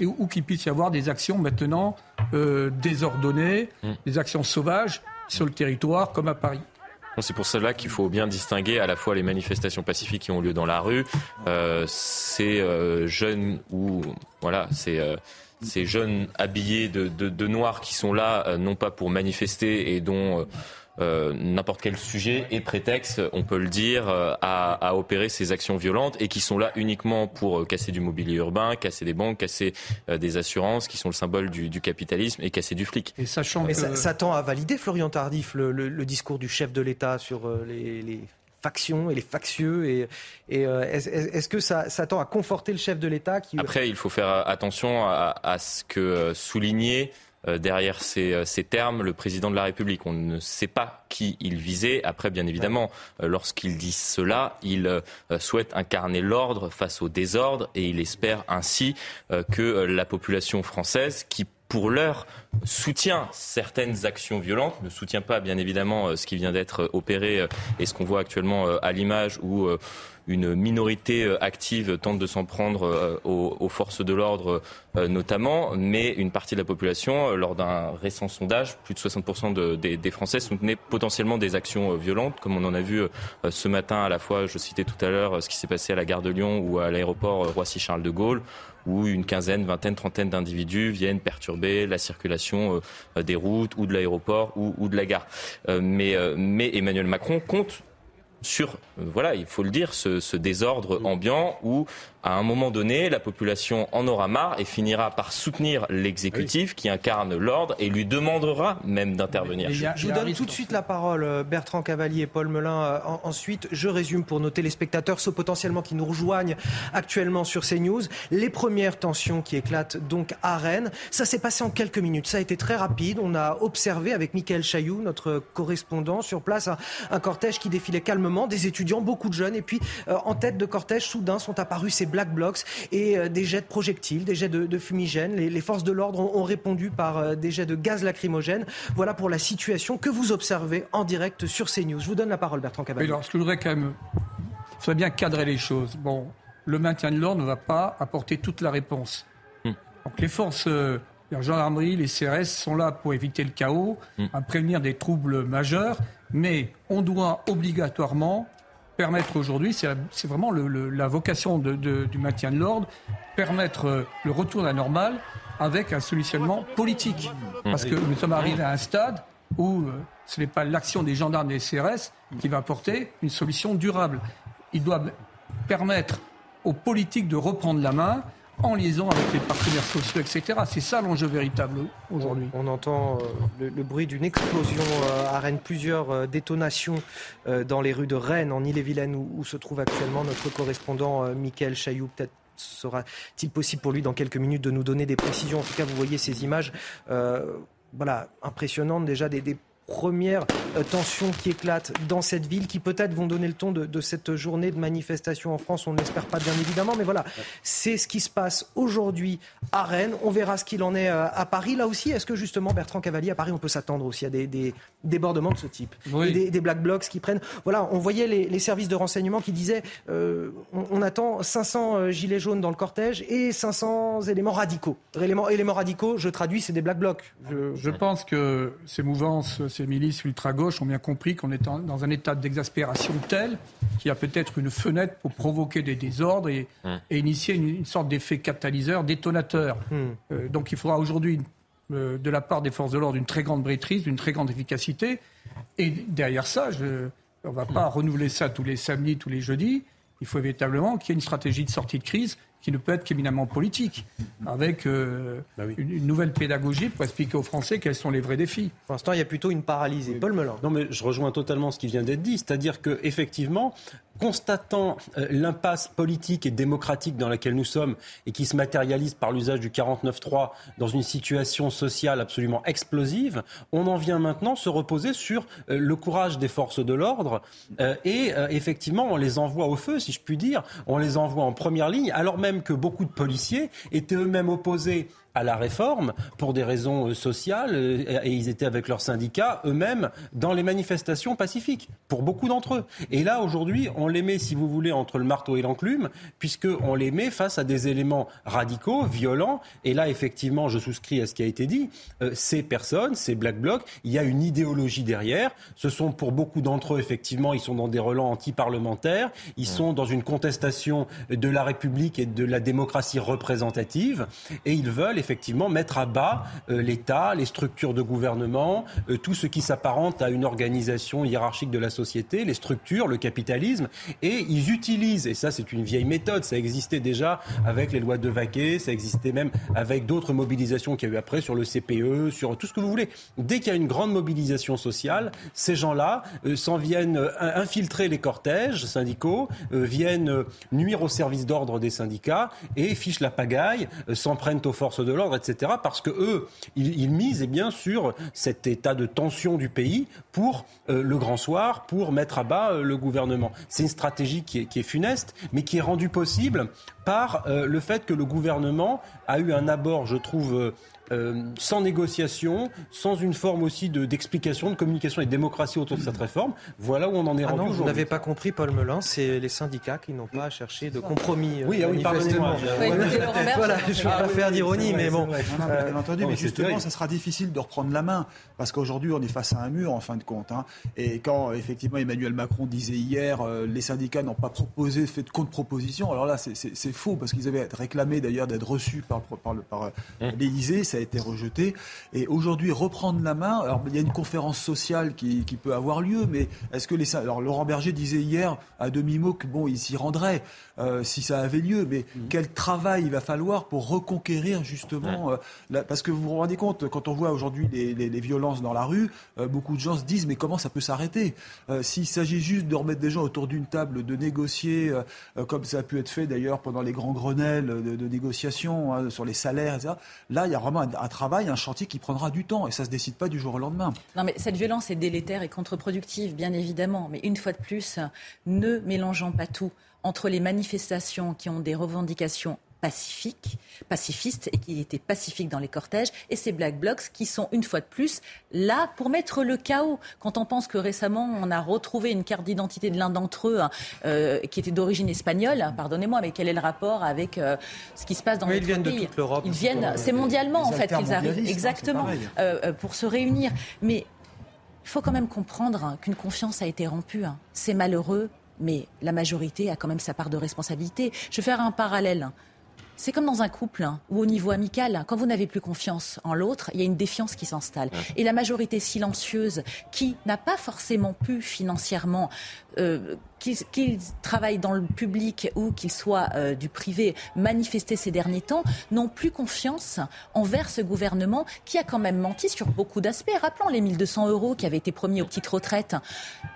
Et où, qu'il puisse y avoir des actions maintenant euh, désordonnées, Mm. des actions sauvages sur le territoire, comme à Paris. C'est pour cela qu'il faut bien distinguer à la fois les manifestations pacifiques qui ont lieu dans la rue, euh, ces euh, jeunes ou voilà, ces, euh, ces jeunes habillés de, de, noir qui sont là non pas pour manifester et dont euh, n'importe quel sujet et prétexte, on peut le dire, euh, à, à opérer ces actions violentes et qui sont là uniquement pour euh, casser du mobilier urbain, casser des banques, casser euh, des assurances qui sont le symbole du, du capitalisme et casser du flic. Et sachant Mais que... ça, ça tend à valider, Florian Tardif, le, le- le discours du chef de l'État sur euh, les, les factions et les factieux. Et, et, euh, est-ce, est-ce que ça, ça tend à conforter le chef de l'État qui... Après, il faut faire attention à, à ce que souligner euh, derrière ces, euh, ces termes le président de la République. On ne sait pas qui il visait. Après, bien évidemment, euh, lorsqu'il dit cela, il euh, souhaite incarner l'ordre face au désordre et il espère ainsi euh, que euh, la population française, qui pour l'heure soutient certaines actions violentes, ne soutient pas bien évidemment euh, ce qui vient d'être euh, opéré euh, et ce qu'on voit actuellement à l'image où une minorité active tente de s'en prendre aux, forces de l'ordre notamment, mais une partie de la population, lors d'un récent sondage, plus de 60% de- des, Français soutenaient potentiellement des actions violentes, comme on en a vu ce matin à la fois, je citais tout à l'heure, ce qui s'est passé à la gare de Lyon ou à l'aéroport Roissy-Charles de Gaulle, où une quinzaine, vingtaine, trentaine d'individus viennent perturber la circulation euh, des routes ou de l'aéroport ou, de la gare. Euh, euh, mais Emmanuel Macron compte sur, euh, voilà, il faut le dire, ce, ce désordre ambiant où, à un moment donné, la population en aura marre et finira par soutenir l'exécutif qui incarne l'ordre et lui demandera même d'intervenir. Je vous donne tout de suite la parole, euh, Bertrand Cavalier et Paul Melun. euh, en- ensuite, je résume pour nos téléspectateurs, ceux potentiellement qui nous rejoignent actuellement sur CNews. Les premières tensions qui éclatent donc à Rennes. Ça s'est passé en quelques minutes. Ça a été très rapide. On a observé avec Michael Chailloux, notre correspondant sur place, un, un cortège qui défilait calmement, des étudiants, beaucoup de jeunes. Et puis, euh, en tête de cortège, soudain sont apparus ces black blocs et euh, des jets de projectiles, des jets de, de fumigènes. Les, les forces de l'ordre ont, ont répondu par euh, des jets de gaz lacrymogène. Voilà pour la situation que vous observez en direct sur CNews. Je vous donne la parole, Bertrand Mais Cavalier. alors, ce que je voudrais quand même, il faudrait bien cadrer les choses. Bon, le maintien de l'ordre ne va pas apporter toute la réponse. Donc les forces, euh, la gendarmerie, les CRS sont là pour éviter le chaos, à prévenir des troubles majeurs, mais on doit obligatoirement permettre aujourd'hui, c'est vraiment la vocation du maintien de l'ordre, permettre euh, le retour à la normale avec un solutionnement politique. Parce que nous sommes arrivés à un stade où euh, ce n'est pas l'action des gendarmes et des CRS qui va apporter une solution durable. Ils doivent permettre aux politiques de reprendre la main en liaison avec les partenaires sociaux, etc. C'est ça l'enjeu véritable aujourd'hui. On entend euh, le, bruit d'une explosion euh, à Rennes, plusieurs euh, détonations dans les rues de Rennes, en Ille-et-Vilaine, où, se trouve actuellement notre correspondant Mickaël Chailloux. Peut-être sera-t-il possible pour lui dans quelques minutes de nous donner des précisions. En tout cas, vous voyez ces images voilà, impressionnantes déjà des premières euh, tensions qui éclatent dans cette ville, qui peut-être vont donner le ton de, de cette journée de manifestation en France. On ne l'espère pas bien évidemment, mais voilà, c'est ce qui se passe aujourd'hui à Rennes. On verra ce qu'il en est euh, à Paris. Là aussi, est-ce que justement, Bertrand Cavalier, à Paris, on peut s'attendre aussi à des, des débordements de ce type Oui. Et des, des black blocs qui prennent... Voilà, on voyait les, les services de renseignement qui disaient euh, on, on attend 500 euh, gilets jaunes dans le cortège et 500 éléments radicaux. Éléments, éléments radicaux, je traduis, c'est des black blocs. Je, Je pense que ces mouvances, ces milices ultra-gauches ont bien compris qu'on est en- dans un état d'exaspération tel qu'il y a peut-être une fenêtre pour provoquer des désordres et, et initier une, une sorte d'effet catalyseur, détonateur. Euh, donc il faudra aujourd'hui, euh, de la part des forces de l'ordre, une très grande maîtrise, une très grande efficacité. Et derrière ça, je, on ne va pas renouveler ça tous les samedis, tous les jeudis. Il faut véritablement qu'il y ait une stratégie de sortie de crise qui ne peut être qu'éminemment politique, avec euh, une, une nouvelle pédagogie pour expliquer aux Français quels sont les vrais défis. Pour l'instant, il y a plutôt une paralysée. Paul Melun. Non, mais je rejoins totalement ce qui vient d'être dit. C'est-à-dire que, effectivement, constatant euh, l'impasse politique et démocratique dans laquelle nous sommes et qui se matérialise par l'usage du 49.3 dans une situation sociale absolument explosive, on en vient maintenant se reposer sur euh, le courage des forces de l'ordre euh, et effectivement, on les envoie au feu, si je puis dire. On les envoie en première ligne, alors même que beaucoup de policiers étaient eux-mêmes opposés à la réforme pour des raisons sociales et ils étaient avec leurs syndicats eux-mêmes dans les manifestations pacifiques, pour beaucoup d'entre eux. Et là, aujourd'hui, on les met, si vous voulez, entre le marteau et l'enclume, puisqu'on les met face à des éléments radicaux, violents. Et là, effectivement, je souscris à ce qui a été dit. Euh, ces personnes, ces Black Blocs, il y a une idéologie derrière. Ce sont pour beaucoup d'entre eux, effectivement, ils sont dans des relents anti-parlementaires. Ils sont dans une contestation de la République et de la démocratie représentative. Et ils veulent, effectivement, mettre à bas euh, l'État, les structures de gouvernement, euh, tout ce qui s'apparente à une organisation hiérarchique de la société, les structures, le capitalisme. Et ils utilisent, et ça c'est une vieille méthode, ça existait déjà avec les lois de Vaquet, ça existait même avec d'autres mobilisations qu'il y a eu après sur le CPE, sur tout ce que vous voulez. Dès qu'il y a une grande mobilisation sociale, ces gens-là euh, s'en viennent infiltrer les cortèges syndicaux, viennent nuire au service d'ordre des syndicats et fichent la pagaille, s'en prennent aux forces de l'ordre, etc. Parce que eux, ils, misent eh bien sur cet état de tension du pays pour le grand soir, pour mettre à bas le gouvernement. C'est une stratégie qui est, qui est, funeste, mais qui est rendue possible par le fait que le gouvernement a eu un abord, je trouve, euh, sans négociation, sans une forme aussi d'explication, de, communication et de démocratie autour de cette réforme. Voilà où on en est ah rendu non, Vous n'avez pas compris, Paul Melun, c'est les syndicats qui n'ont pas cherché de compromis. Oui, ah oui pardonnez-moi. voilà, je ne vais pas ah faire d'ironie, mais bon. bien entendu, mais justement, ça sera difficile de reprendre la main, parce qu'aujourd'hui, on est face à un mur, en fin de compte. Hein. Et quand, effectivement, Emmanuel Macron disait hier, euh, les syndicats n'ont pas proposé, fait de contre-proposition, alors là, c'est faux, parce qu'ils avaient réclamé d'ailleurs d'être reçus par, par, par mmh. l'Élysée a été rejeté. Et aujourd'hui, reprendre la main, alors il y a une conférence sociale qui, peut avoir lieu, mais est-ce que les... Alors Laurent Berger disait hier à demi-mot que bon, il s'y rendrait euh, si ça avait lieu, mais mmh. quel travail il va falloir pour reconquérir justement... Euh, parce que vous vous rendez compte, quand on voit aujourd'hui les, violences dans la rue, euh, beaucoup de gens se disent mais comment ça peut s'arrêter S'il s'agit juste de remettre des gens autour d'une table, de négocier, comme ça a pu être fait d'ailleurs pendant les grands Grenelles de, négociation hein, sur les salaires, etc., là il y a vraiment un, un travail, un chantier qui prendra du temps et ça ne se décide pas du jour au lendemain. Non, mais cette violence est délétère et contre-productive, bien évidemment. Mais une fois de plus, ne mélangeons pas tout entre les manifestations qui ont des revendications pacifique, pacifiste et qui était pacifique dans les cortèges, et ces Black Blocs qui sont une fois de plus là pour mettre le chaos. Quand on pense que récemment on a retrouvé une carte d'identité de l'un d'entre eux hein, euh, qui était d'origine espagnole, hein, pardonnez-moi, mais quel est le rapport avec euh, ce qui se passe dans oui, notre ils viennent pays de toute l'Europe. Ils viennent, c'est mondialement en fait qu'ils arrivent, hein, exactement, euh, pour se réunir. Mais il faut quand même comprendre qu'une confiance a été rompue. C'est malheureux, mais la majorité a quand même sa part de responsabilité. Je vais faire un parallèle. C'est comme dans un couple hein, ou au niveau amical. Quand vous n'avez plus confiance en l'autre, il y a une défiance qui s'installe. Et la majorité silencieuse qui n'a pas forcément pu financièrement euh, qu'ils travaillent dans le public ou qu'ils soient euh, du privé, manifester ces derniers temps, n'ont plus confiance envers ce gouvernement qui a quand même menti sur beaucoup d'aspects. Rappelons les 1200 euros qui avaient été promis aux petites retraites.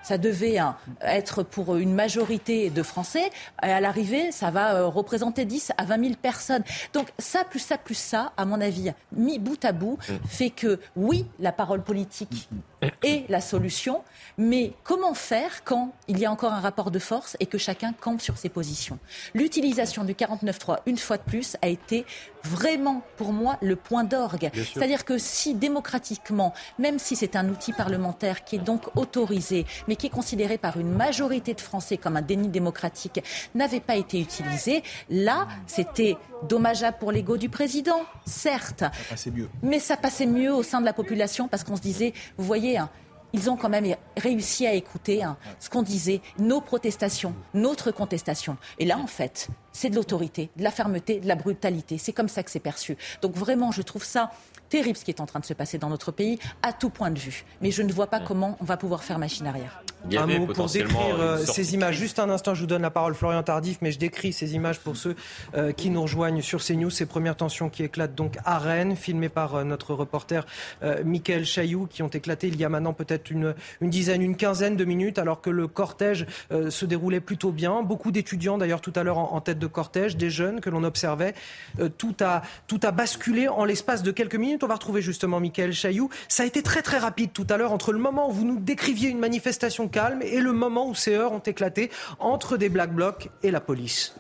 Ça devait hein, être pour une majorité de Français. Et à l'arrivée, ça va euh, représenter 10 à 20 000 personnes. Donc ça, plus ça, plus ça, à mon avis, mis bout à bout, fait que oui, la parole politique est la solution, mais comment faire quand il y a encore un rapport de force et que chacun campe sur ses positions? L'utilisation du 49.3, une fois de plus, a été vraiment, pour moi, le point d'orgue. C'est-à-dire que si démocratiquement, même si c'est un outil parlementaire qui est donc autorisé, mais qui est considéré par une majorité de Français comme un déni démocratique, n'avait pas été utilisé, là, c'était dommageable pour l'ego du président, certes. Ça passait mieux. Mais ça passait mieux au sein de la population parce qu'on se disait, vous voyez, hein, ils ont quand même réussi à écouter hein, ce qu'on disait, nos protestations, notre contestation. Et là, en fait, c'est de l'autorité, de la fermeté, de la brutalité. C'est comme ça que c'est perçu. Donc vraiment, je trouve ça terrible ce qui est en train de se passer dans notre pays, à tout point de vue. Mais je ne vois pas comment on va pouvoir faire machine arrière. Un mot pour décrire euh, ces images. Juste un instant, je vous donne la parole, Florian Tardif, mais je décris ces images pour ceux euh, qui nous rejoignent sur CNews. Ces premières tensions qui éclatent donc à Rennes, filmées par euh, notre reporter Michael Chailloux, qui ont éclaté il y a maintenant peut-être une, une, dizaine, une quinzaine de minutes, alors que le cortège se déroulait plutôt bien. Beaucoup d'étudiants, d'ailleurs, tout à l'heure en, en, tête de cortège, des jeunes que l'on observait. tout, a, tout a basculé en l'espace de quelques minutes on va retrouver justement Michael Chailloux. Ça a été très très rapide tout à l'heure entre le moment où vous nous décriviez une manifestation calme et le moment où ces heures ont éclaté entre des Black Blocs et la police.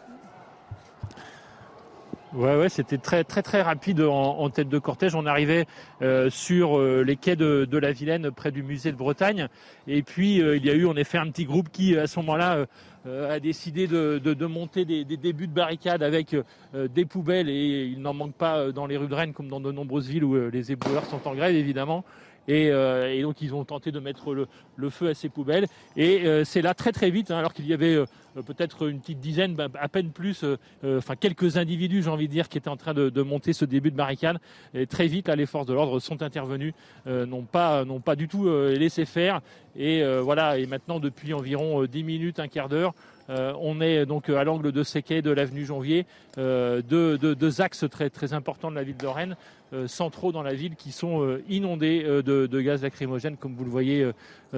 Ouais, ouais, c'était très, très, très rapide en, tête de cortège. On arrivait euh, sur euh, les quais de, la Vilaine, près du musée de Bretagne. Et puis, euh, il y a eu, en effet, un petit groupe qui, à ce moment-là, a décidé de, monter des, débuts de barricades avec des poubelles. Et il n'en manque pas dans les rues de Rennes, comme dans de nombreuses villes où les éboueurs sont en grève, évidemment. Euh, et, donc ils ont tenté de mettre le, feu à ces poubelles. Et euh, c'est là très très vite, hein, alors qu'il y avait euh, peut-être une petite dizaine, bah, à peine plus, enfin quelques individus, j'ai envie de dire, qui étaient en train de, monter ce début de barricade. Et très vite, là, les forces de l'ordre sont intervenues, n'ont pas, n'ont pas du tout laissé faire. Et voilà. Et maintenant, depuis environ 10 minutes, un quart d'heure, on est donc à l'angle de quais de l'avenue Janvier, deux, axes très, très importants de la ville de Rennes. Euh, centraux dans la ville qui sont euh, inondés euh, de, gaz lacrymogène, comme vous le voyez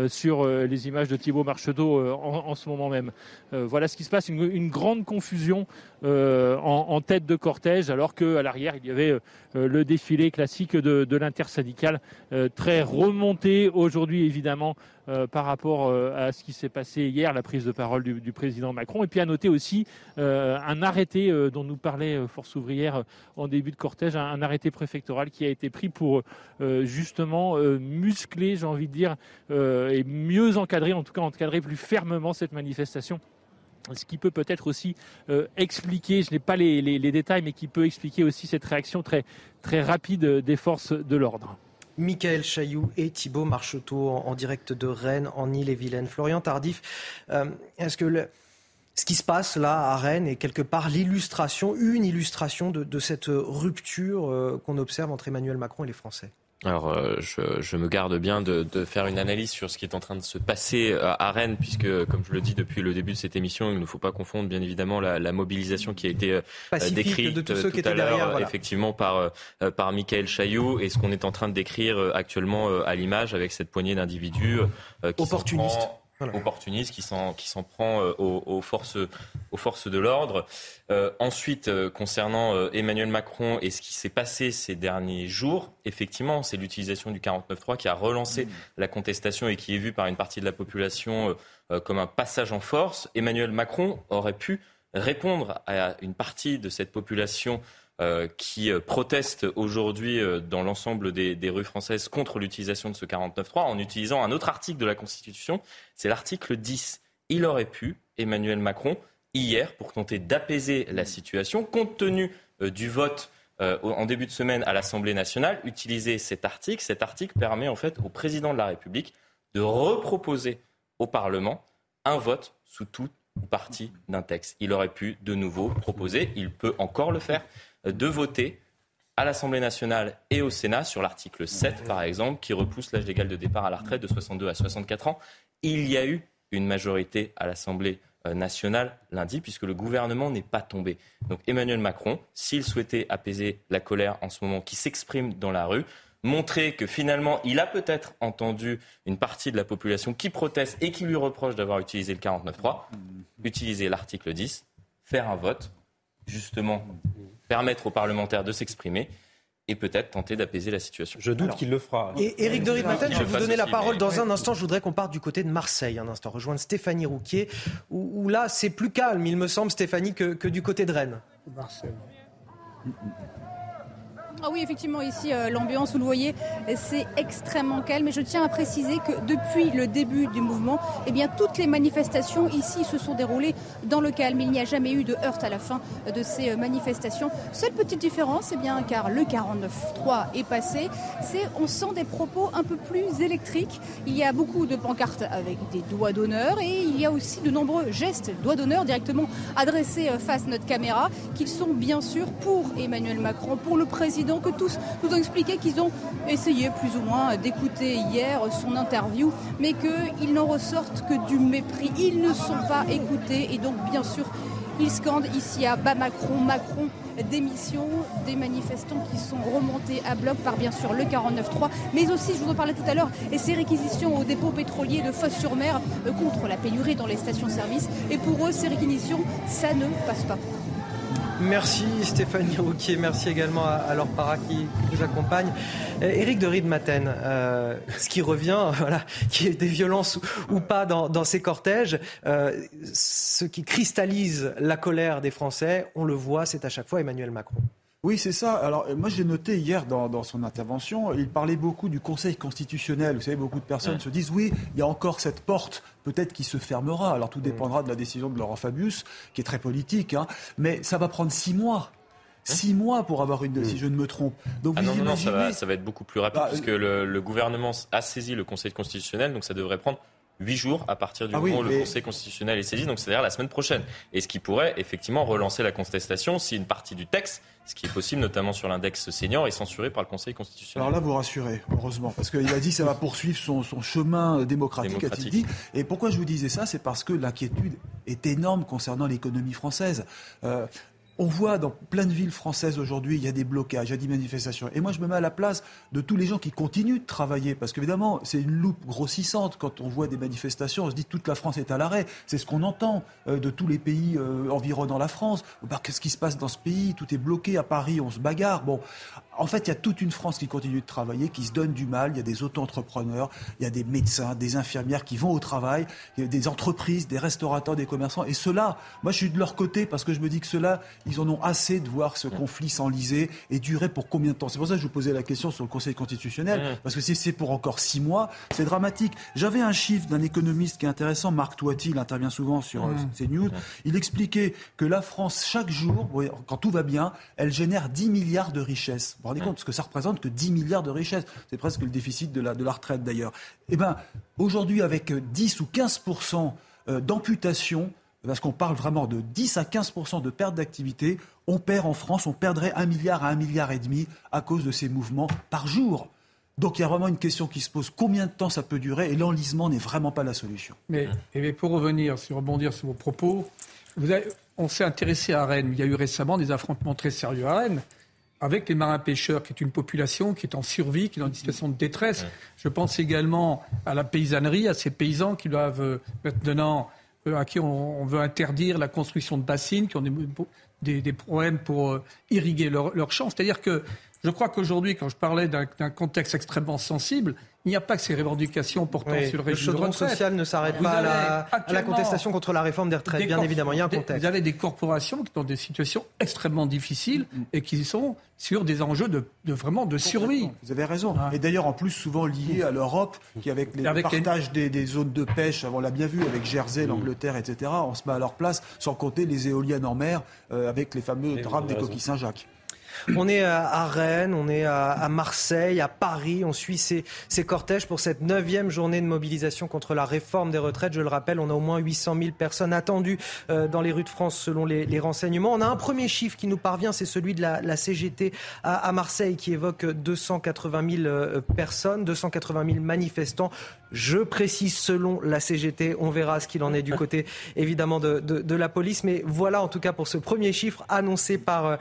sur les images de Thibault Marcheteau en, ce moment même. voilà ce qui se passe, une, grande confusion en, tête de cortège, alors qu'à l'arrière, il y avait le défilé classique de, l'intersyndicale, très remonté aujourd'hui, évidemment, par rapport à ce qui s'est passé hier, la prise de parole du, président Macron. Et puis à noter aussi un arrêté dont nous parlait Force ouvrière en début de cortège, un arrêté préfectoral qui a été pris pour euh, justement euh, muscler, j'ai envie de dire, euh, et mieux encadrer, en tout cas encadrer plus fermement cette manifestation ce qui peut peut-être aussi expliquer, je n'ai pas les, détails, mais qui peut expliquer aussi cette réaction très, rapide des forces de l'ordre. Michael Chailloux et Thibault Marcheteau en, direct de Rennes, en Ille-et-Vilaine. Florian Tardif, est-ce que ce qui se passe là à Rennes est quelque part l'illustration, une illustration de, cette rupture euh, qu'on observe entre Emmanuel Macron et les Français? Alors, euh, je, me garde bien de, faire une analyse sur ce qui est en train de se passer euh, à, Rennes, puisque, comme je le dis depuis le début de cette émission, il ne faut pas confondre, bien évidemment, la, mobilisation qui a été décrite tout à l'heure, effectivement, par, par Michael Chailloux, et ce qu'on est en train de décrire actuellement à l'image avec cette poignée d'individus qui opportunistes opportuniste qui s'en qui s'en prend euh, aux, forces aux forces de l'ordre. Euh, ensuite, euh, concernant Emmanuel Macron et ce qui s'est passé ces derniers jours, effectivement, c'est l'utilisation du 49.3 qui a relancé mmh. la contestation et qui est vue par une partie de la population comme un passage en force. Emmanuel Macron aurait pu répondre à une partie de cette population euh, qui euh, protestent aujourd'hui euh, dans l'ensemble des, rues françaises contre l'utilisation de ce 49.3 en utilisant un autre article de la Constitution, c'est l'article 10. Il aurait pu, Emmanuel Macron, hier, pour tenter d'apaiser la situation, compte tenu du vote en début de semaine à l'Assemblée nationale, utiliser cet article. Cet article permet en fait au président de la République de reproposer au Parlement un vote sous toute partie d'un texte. Il aurait pu de nouveau proposer, il peut encore le faire, de voter à l'Assemblée nationale et au Sénat sur l'article 7, par exemple, qui repousse l'âge légal de départ à la retraite de 62 à 64 ans. Il y a eu une majorité à l'Assemblée euh, nationale lundi, puisque le gouvernement n'est pas tombé. Donc Emmanuel Macron, s'il souhaitait apaiser la colère en ce moment qui s'exprime dans la rue, montrer que finalement il a peut-être entendu une partie de la population qui proteste et qui lui reproche d'avoir utilisé le 49.3, utiliser l'article 10, faire un vote, justement permettre aux parlementaires de s'exprimer et peut-être tenter d'apaiser la situation. Je doute qu'il le fera. Et Éric de Ritmaten, je vais vous donner la parole dans un instant. Je voudrais qu'on parte du côté de Marseille un instant, rejoindre Stéphanie Rouquier, où, là c'est plus calme, il me semble, Stéphanie, que, que du côté de Rennes. Marseille. Ah oui, effectivement, ici, euh, l'ambiance, vous le voyez, c'est extrêmement calme. Et je tiens à préciser que depuis le début du mouvement, eh bien, toutes les manifestations ici se sont déroulées dans le calme. Il n'y a jamais eu de heurte à la fin de ces euh, manifestations. Seule petite différence, eh bien, car le 49-3 est passé, c'est on sent des propos un peu plus électriques. Il y a beaucoup de pancartes avec des doigts d'honneur et il y a aussi de nombreux gestes, doigts d'honneur directement adressés euh, face à notre caméra, qu'ils sont bien sûr pour Emmanuel Macron, pour le président que tous nous ont expliqué qu'ils ont essayé plus ou moins d'écouter hier son interview, mais qu'ils n'en ressortent que du mépris. Ils ne sont pas écoutés et donc bien sûr ils scandent ici à bas Macron, Macron, démission, des manifestants qui sont remontés à bloc par bien sûr le 49-3, mais aussi, je vous en parlais tout à l'heure, et ces réquisitions au dépôt pétrolier de Fosse-sur-Mer euh, contre la pénurie dans les stations-service. Et pour eux, ces réquisitions, ça ne passe pas. Merci Stéphanie Rouquier, merci également à, Laure Para qui, vous accompagne. Euh, Éric de Riedmaten, euh, ce qui revient, voilà, qui est des violences ou, pas dans, ces cortèges, euh, ce qui cristallise la colère des Français, on le voit, c'est à chaque fois Emmanuel Macron. Oui, c'est ça. Alors, moi, j'ai noté hier dans, son intervention, il parlait beaucoup du Conseil constitutionnel. Vous savez, beaucoup de personnes se disent oui, il y a encore cette porte, peut-être qui se fermera. Alors, tout dépendra de la décision de Laurent Fabius, qui est très politique, hein. mais ça va prendre six mois. Six mois pour avoir une, si je ne me trompe. Donc, ah non, non, ça va, ça va, être beaucoup plus rapide, bah, puisque le, le gouvernement a saisi le Conseil constitutionnel, donc ça devrait prendre huit jours à partir du ah moment où le Conseil constitutionnel est saisi, donc c'est-à-dire la semaine prochaine. Et ce qui pourrait effectivement relancer la contestation si une partie du texte, ce qui est possible notamment sur l'index senior, est censuré par le Conseil constitutionnel. Alors là, vous rassurez, heureusement, parce qu'il a dit que ça va poursuivre son, chemin démocratique, a-t-il dit. Et pourquoi je vous disais ça C'est parce que l'inquiétude est énorme concernant l'économie française. Euh, on voit dans plein de villes françaises aujourd'hui, il y a des blocages, il y a des manifestations. Et moi, je me mets à la place de tous les gens qui continuent de travailler. Parce qu'évidemment, c'est une loupe grossissante quand on voit des manifestations. On se dit toute la France est à l'arrêt. C'est ce qu'on entend euh, de tous les pays euh, environnant la France. Bah, qu'est-ce qui se passe dans ce pays? Tout est bloqué. À Paris, on se bagarre. Bon, en fait, il y a toute une France qui continue de travailler, qui se donne du mal. Il y a des auto-entrepreneurs, il y a des médecins, des infirmières qui vont au travail, il y a des entreprises, des restaurateurs, des commerçants. Et ceux-là, moi, je suis de leur côté parce que je me dis que ceux-là, ils en ont assez de voir ce conflit s'enliser et durer pour combien de temps? C'est pour ça que je vous posais la question sur le Conseil constitutionnel, parce que si c'est pour encore six mois, c'est dramatique. J'avais un chiffre d'un économiste qui est intéressant, Marc Toiti, il intervient souvent sur euh, CNews. Il expliquait que la France, chaque jour, quand tout va bien, elle génère 10 milliards de richesses. Vous vous rendez compte Parce que ça représente que 10 milliards de richesses. C'est presque le déficit de la, de la retraite d'ailleurs. Eh bien, aujourd'hui, avec 10 ou 15% euh, d'amputation, parce qu'on parle vraiment de 10 à 15% de perte d'activité, on perd en France, on perdrait un milliard à un milliard et demi à cause de ces mouvements par jour. Donc il y a vraiment une question qui se pose combien de temps ça peut durer? Et l'enlisement n'est vraiment pas la solution. Mais, pour revenir, sur rebondir sur vos propos, on s'est intéressé à Rennes. Il y a eu récemment des affrontements très sérieux à Rennes avec les marins-pêcheurs, qui est une population qui est en survie, qui est dans une situation de détresse. Je pense également à la paysannerie, à ces paysans qui doivent euh, maintenant, euh, à qui on, veut interdire la construction de bassines, qui ont des, problèmes pour euh, irriguer leurs champs. C'est-à-dire que je crois qu'aujourd'hui, quand je parlais d'un contexte extrêmement sensible, il n'y a pas que ces revendications portant sur le régime le chaudron social ne s'arrête pas à la, contestation contre la réforme des retraites, bien évidemment. Il y a un contexte. Vous avez des corporations qui sont dans des situations extrêmement difficiles et qui sont sur des enjeux de, vraiment de survie. Vous avez raison. Et d'ailleurs, en plus, souvent lié à l'Europe, qui avec, les, le partage des, zones de pêche, on l'a bien vu avec Jersey, l'Angleterre, etc., on se met à leur place, sans compter les éoliennes en mer, euh, avec les fameux drames des coquilles Saint-Jacques. On est à Rennes, on est à Marseille, à Paris. On suit ces, cortèges pour cette neuvième journée de mobilisation contre la réforme des retraites. Je le rappelle, on a au moins 800 000 personnes attendues euh, dans les rues de France selon les, renseignements. On a un premier chiffre qui nous parvient, c'est celui de la, CGT à, Marseille qui évoque 280 000 euh, personnes, 280 000 manifestants. Je précise selon la CGT, on verra ce qu'il en est du côté évidemment de, la police. Mais voilà en tout cas pour ce premier chiffre annoncé par euh,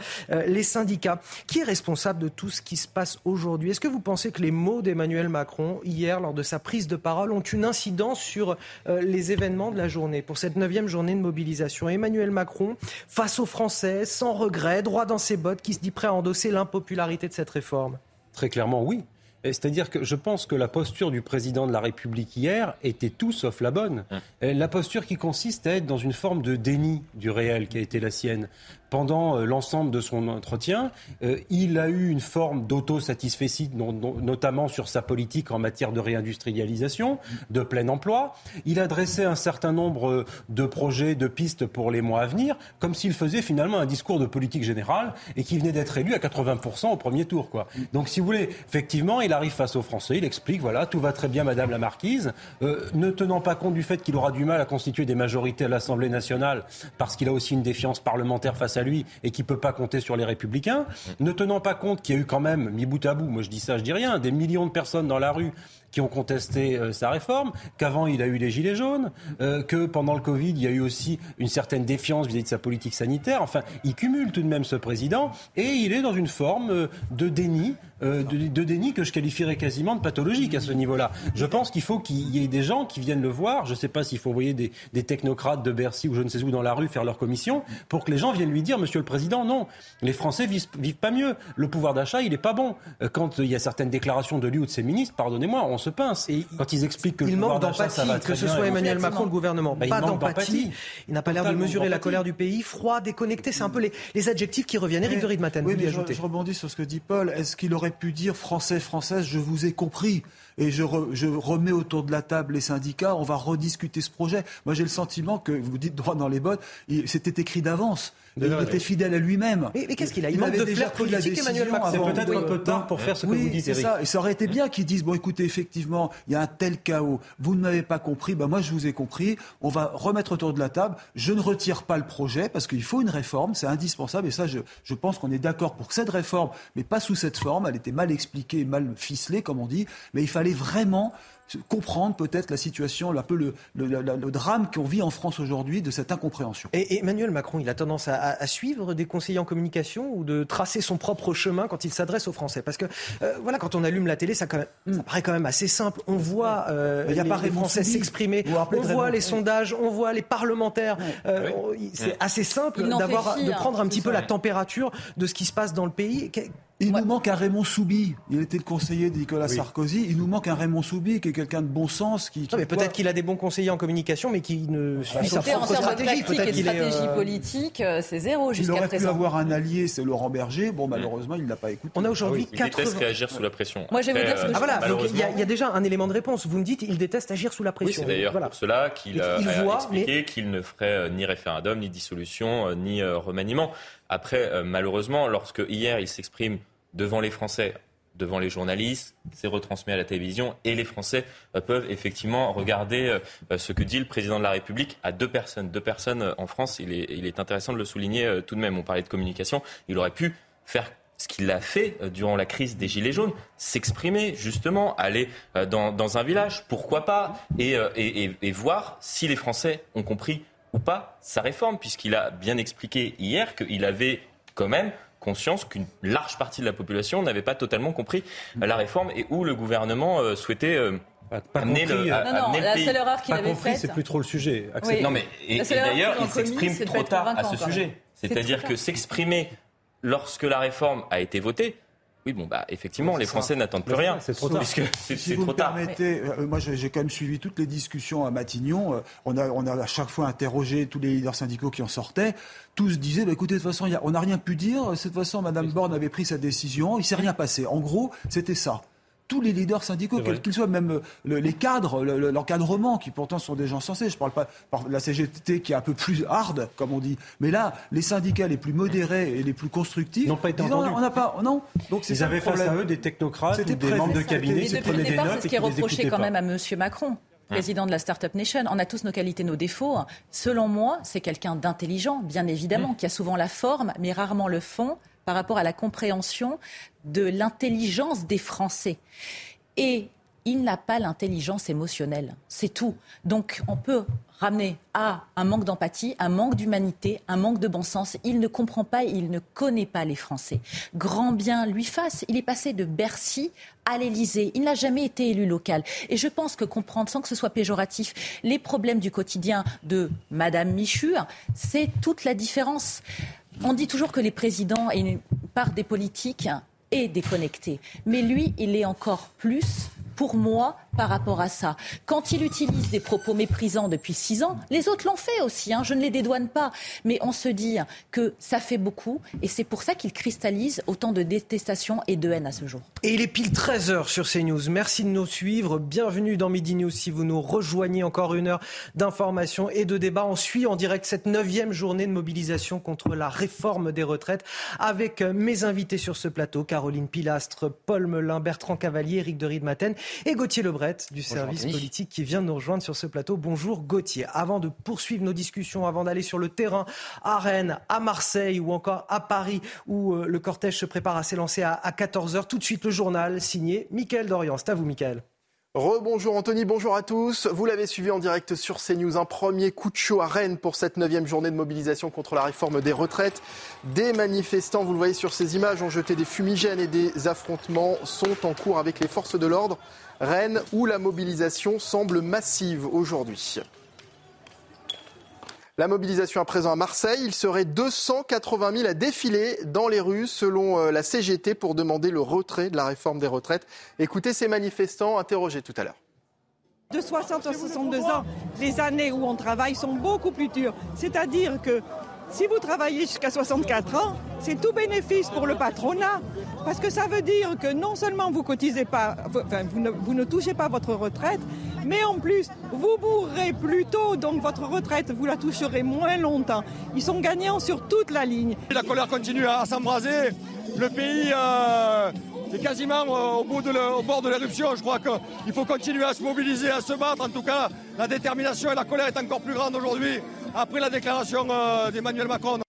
les syndicats. Qui est responsable de tout ce qui se passe aujourd'hui Est-ce que vous pensez que les mots d'Emmanuel Macron, hier, lors de sa prise de parole, ont une incidence sur euh, les événements de la journée, pour cette neuvième journée de mobilisation? Emmanuel Macron, face aux Français, sans regret, droit dans ses bottes, qui se dit prêt à endosser l'impopularité de cette réforme? Très clairement, oui. C'est-à-dire que je pense que la posture du président de la République hier était tout sauf la bonne. La posture qui consiste à être dans une forme de déni du réel qui a été la sienne pendant euh, l'ensemble de son entretien. Euh, il a eu une forme d'autosatisfecit, notamment sur sa politique en matière de réindustrialisation, de plein emploi. Il a dressé un certain nombre euh, de projets, de pistes pour les mois à venir, comme s'il faisait finalement un discours de politique générale et qui venait d'être élu à 80% au premier tour. Quoi. Donc, si vous voulez, effectivement, il arrive face aux Français, il explique, voilà, tout va très bien, Madame la Marquise, ne tenant pas compte du fait qu'il aura du mal à constituer des majorités à l'Assemblée nationale, parce qu'il a aussi une défiance parlementaire face à lui et qui ne peut pas compter sur les républicains, ne tenant pas compte qu'il y a eu quand même, mis bout à bout, moi je dis ça, je dis rien, des millions de personnes dans la rue qui ont contesté euh, sa réforme, qu'avant il a eu les gilets jaunes, euh, que pendant le Covid il y a eu aussi une certaine défiance vis-à-vis de sa politique sanitaire. Enfin, il cumule tout de même ce président et il est dans une forme euh, de déni euh, de, déni que je qualifierais quasiment de pathologique à ce niveau-là. Je pense qu'il faut qu'il y ait des gens qui viennent le voir. Je ne sais pas s'il faut envoyer des, technocrates de Bercy ou je ne sais où dans la rue faire leur commission pour que les gens viennent lui dire, Monsieur le Président, non, les Français vivent, vivent pas mieux. Le pouvoir d'achat, il n'est pas bon. Euh, quand il y a certaines déclarations de lui ou de ses ministres, pardonnez-moi, on se pince. Et quand ils expliquent que il le manque d'achat, ça va que ce soit Emmanuel Macron, le gouvernement, bah, pas d'empathie. Il n'a pas l'air de mesurer la colère du pays, froid, déconnecté. C'est un peu les, adjectifs qui reviennent. Éric de Ridmaten, oui, je, je rebondis sur ce que dit Paul. Est-ce qu'il aurait pu dire français française, je vous ai compris et je, remets autour de la table les syndicats, on va rediscuter ce projet. Moi, j'ai le sentiment que, vous dites droit dans les bottes, c'était écrit d'avance. Il était fidèle à lui-même. Mais, qu'est-ce qu'il a Il, manque de flair politique, Emmanuel Macron. C'est peut-être un peu tard pour faire ce que vous dites, c'est ça. Et ça aurait été bien qu'ils disent, bon, écoutez, effectivement, il y a un tel chaos. Vous ne m'avez pas compris, ben, moi, je vous ai compris. On va remettre autour de la table. Je ne retire pas le projet parce qu'il faut une réforme. C'est indispensable. Et ça, je, je pense qu'on est d'accord pour cette réforme, mais pas sous cette forme. Elle était mal expliquée, mal ficelée, comme on dit. Mais il fallait vraiment comprendre peut-être la situation, un peu le, le, drame qu'on vit en France aujourd'hui de cette incompréhension. Et Emmanuel Macron, il a tendance à, suivre des conseillers en communication ou de tracer son propre chemin quand il s'adresse aux Français? Parce que euh, voilà, quand on allume la télé, ça, hmm. paraît quand même assez simple. On voit euh, il y a les, Français s'exprimer, on voit les sondages, on voit les parlementaires. Euh, c'est assez simple d'avoir, de prendre un petit peu la température de ce qui se passe dans le pays. Il nous manque un Raymond Soubi. Il était le conseiller de Nicolas Sarkozy. Il nous manque un Raymond Soubi qui est quelqu'un de bon sens. Qui, mais peut-être qu'il a des bons conseillers en communication, mais qui ne suit sa propre stratégie. Peut-être qu'il stratégie euh, politique, euh, c'est zéro jusqu'à présent. Il aurait pu avoir un allié, c'est Laurent Berger. Bon, malheureusement, il ne l'a pas écouté. On a aujourd'hui ah, Il déteste réagir sous la pression. Moi, je vais vous dire ce que ah, voilà, il y, a déjà un élément de réponse. Vous me dites, il déteste agir sous la pression. Oui, c'est d'ailleurs pour cela qu'il a expliqué qu'il ne ferait euh, ni référendum, ni dissolution, ni remaniement. Après, malheureusement, lorsque hier il s'exprime devant les Français, devant les journalistes, c'est retransmis à la télévision et les Français euh, peuvent effectivement regarder euh, ce que dit le président de la République à deux personnes. Deux personnes euh, en France, il est, intéressant de le souligner tout de même. On parlait de communication, il aurait pu faire ce qu'il a fait durant la crise des Gilets jaunes, s'exprimer justement, aller dans, un village, pourquoi pas, et, voir si les Français ont compris ou pas sa réforme, puisqu'il a bien expliqué hier qu'il avait quand même conscience qu'une large partie de la population n'avait pas totalement compris la réforme et où le gouvernement euh, souhaitait euh, amener le, non, non, la seule erreur qu'il avait faite. C'est plus trop le sujet. Non, mais et, d'ailleurs, il s'exprime trop tard à ce sujet. C'est-à-dire que s'exprimer lorsque la réforme a été votée, oui, bon, bah, effectivement, les Français n'attendent plus rien. C'est trop tard. si vous me permettez, euh, moi, j'ai quand même suivi toutes les discussions à Matignon. Euh, on, a, on a à chaque fois interrogé tous les leaders syndicaux qui en sortaient. Tous disaient, bah, écoutez, de toute façon, on n'a rien pu dire. De toute façon, Madame Borne avait pris sa décision. Il s'est rien passé. En gros, c'était ça tous les leaders syndicaux, quels qu'ils soient, même euh, les cadres, l'encadrement, qui pourtant sont des gens sensés. Je ne parle pas de la CGT qui est un peu plus hard, comme on dit. Mais là, les syndicats les plus modérés et les plus constructifs n'ont pas été entendus. On n'a pas, non. Donc Ils avaient face à eux des technocrates ou des membres de cabinet qui prenaient des notes C'est ce qui est reproché quand même à M. Macron président de la Startup Nation. On a tous nos qualités, nos défauts. Selon moi, c'est quelqu'un d'intelligent, bien évidemment, qui a souvent la forme, mais rarement le fond par rapport à la compréhension de l'intelligence des Français. Et il n'a pas l'intelligence émotionnelle. C'est tout. Donc on peut ramener à un manque d'empathie, un manque d'humanité, un manque de bon sens. Il ne comprend pas, il ne connaît pas les Français. Grand bien lui fasse. Il est passé de Bercy à l'Élysée. Il n'a jamais été élu local. Et je pense que comprendre, sans que ce soit péjoratif, les problèmes du quotidien de Madame Michu, c'est toute la différence. On dit toujours que les présidents et une part des politiques est déconnecté. Mais lui, il est encore plus pour moi par rapport à ça. Quand il utilise des propos méprisants depuis six ans, les autres l'ont fait aussi, hein, je ne les dédouane pas. Mais on se dit que ça fait beaucoup et c'est pour ça qu'il cristallise autant de détestation et de haine à ce jour. Et il est pile 13h sur CNews. Merci de nous suivre. Bienvenue dans Midi News si vous nous rejoignez encore une heure d'information et de débat. On suit en direct cette neuvième journée de mobilisation contre la réforme des retraites avec mes invités sur ce plateau, Caroline Pilastre, Paul Melun, Bertrand Cavalier, Eric de Riedmaten et Gauthier Lebret du service politique qui vient de nous rejoindre sur ce plateau. Bonjour Gauthier. Avant de poursuivre nos discussions, avant d'aller sur le terrain à Rennes, à Marseille ou encore à Paris où euh, le cortège se prépare à s'élancer à, à 14h, tout de suite le journal signé Mickaël Dorian. C'est à vous Mickaël. Rebonjour Anthony, bonjour à tous. Vous l'avez suivi en direct sur CNews. Un premier coup de chaud à Rennes pour cette neuvième journée de mobilisation contre la réforme des retraites. Des manifestants, vous le voyez sur ces images, ont jeté des fumigènes et des affrontements sont en cours avec les forces de l'ordre. Rennes où la mobilisation semble massive aujourd'hui. La mobilisation à présent à Marseille, il serait 280 000 à défiler dans les rues selon euh, la CGT pour demander le retrait de la réforme des retraites. Écoutez ces manifestants interrogés tout à l'heure. De 60 à 62 ans, les années où on travaille sont beaucoup plus dures. C'est-à-dire que si vous travaillez jusqu'à 64 ans, c'est tout bénéfice pour le patronat. Parce que ça veut dire que non seulement vous cotisez pas, enfin, vous, ne, touchez pas votre retraite, mais en plus, vous mourrez plus tôt, donc votre retraite, vous la toucherez moins longtemps. Ils sont gagnants sur toute la ligne. La colère continue à s'embraser. Le pays euh, est quasiment au, de au bord de l'éruption. Je crois qu'il faut continuer à se mobiliser, à se battre. En tout cas, la détermination et la colère est encore plus grande aujourd'hui après la déclaration euh, d'Emmanuel Macron.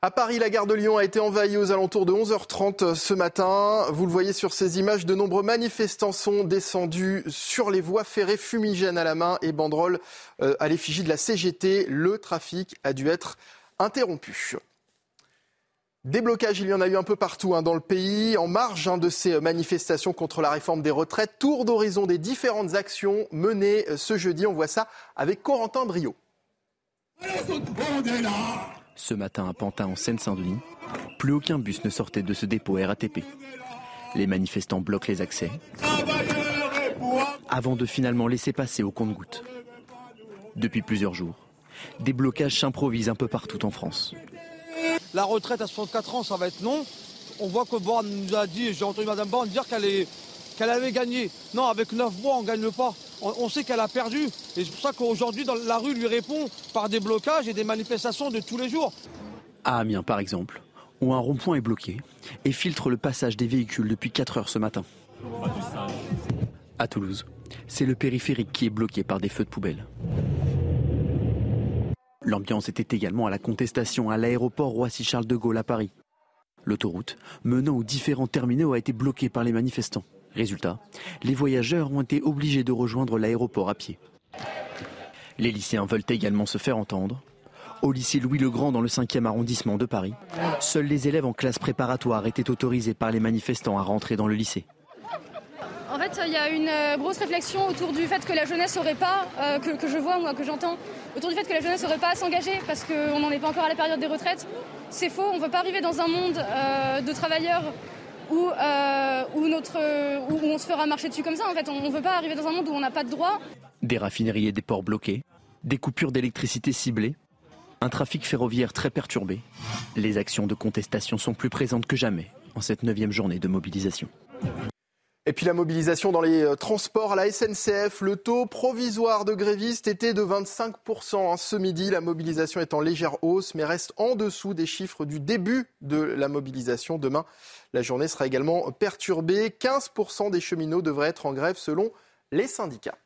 À Paris, la gare de Lyon a été envahie aux alentours de 11h30 ce matin. Vous le voyez sur ces images, de nombreux manifestants sont descendus sur les voies ferrées, fumigènes à la main et banderoles euh, à l'effigie de la CGT. Le trafic a dû être interrompu. Des blocages, il y en a eu un peu partout hein, dans le pays. En marge hein, de ces manifestations contre la réforme des retraites, tour d'horizon des différentes actions menées euh, ce jeudi. On voit ça avec Corentin Brio. Ce matin à Pantin, en Seine-Saint-Denis, plus aucun bus ne sortait de ce dépôt RATP. Les manifestants bloquent les accès avant de finalement laisser passer au compte-gouttes. Depuis plusieurs jours, des blocages s'improvisent un peu partout en France. La retraite à 64 ans, ça va être long. On voit que Borne nous a dit, j'ai entendu Madame Borne dire qu'elle est- qu'elle avait gagné. Non, avec 9 mois, on ne gagne pas. On, sait qu'elle a perdu. Et c'est pour ça qu'aujourd'hui, dans la rue lui répond par des blocages et des manifestations de tous les jours. À Amiens, par exemple, où un rond-point est bloqué et filtre le passage des véhicules depuis 4 heures ce matin. À Toulouse, c'est le périphérique qui est bloqué par des feux de poubelle. L'ambiance était également à la contestation à l'aéroport Roissy-Charles de Gaulle à Paris. L'autoroute menant aux différents terminaux a été bloquée par les manifestants. Résultat, les voyageurs ont été obligés de rejoindre l'aéroport à pied. Les lycéens veulent également se faire entendre. Au lycée Louis le Grand dans le 5e arrondissement de Paris, seuls les élèves en classe préparatoire étaient autorisés par les manifestants à rentrer dans le lycée. En fait, il y a une euh, grosse réflexion autour du fait que la jeunesse n'aurait pas, euh, que, que je vois, moi, que j'entends, autour du fait que la jeunesse n'aurait pas à s'engager parce qu'on n'en est pas encore à la période des retraites. C'est faux, on ne veut pas arriver dans un monde euh, de travailleurs où, euh, où, notre, où on se fera marcher dessus comme ça. En fait, on ne veut pas arriver dans un monde où on n'a pas de droits. Des raffineries et des ports bloqués, des coupures d'électricité ciblées, un trafic ferroviaire très perturbé. Les actions de contestation sont plus présentes que jamais en cette neuvième journée de mobilisation. Et puis la mobilisation dans les euh, transports à la SNCF, le taux provisoire de grévistes était de 25% hein, ce midi. La mobilisation est en légère hausse, mais reste en dessous des chiffres du début de la mobilisation. Demain, la journée sera également perturbée. 15% des cheminots devraient être en grève selon les syndicats.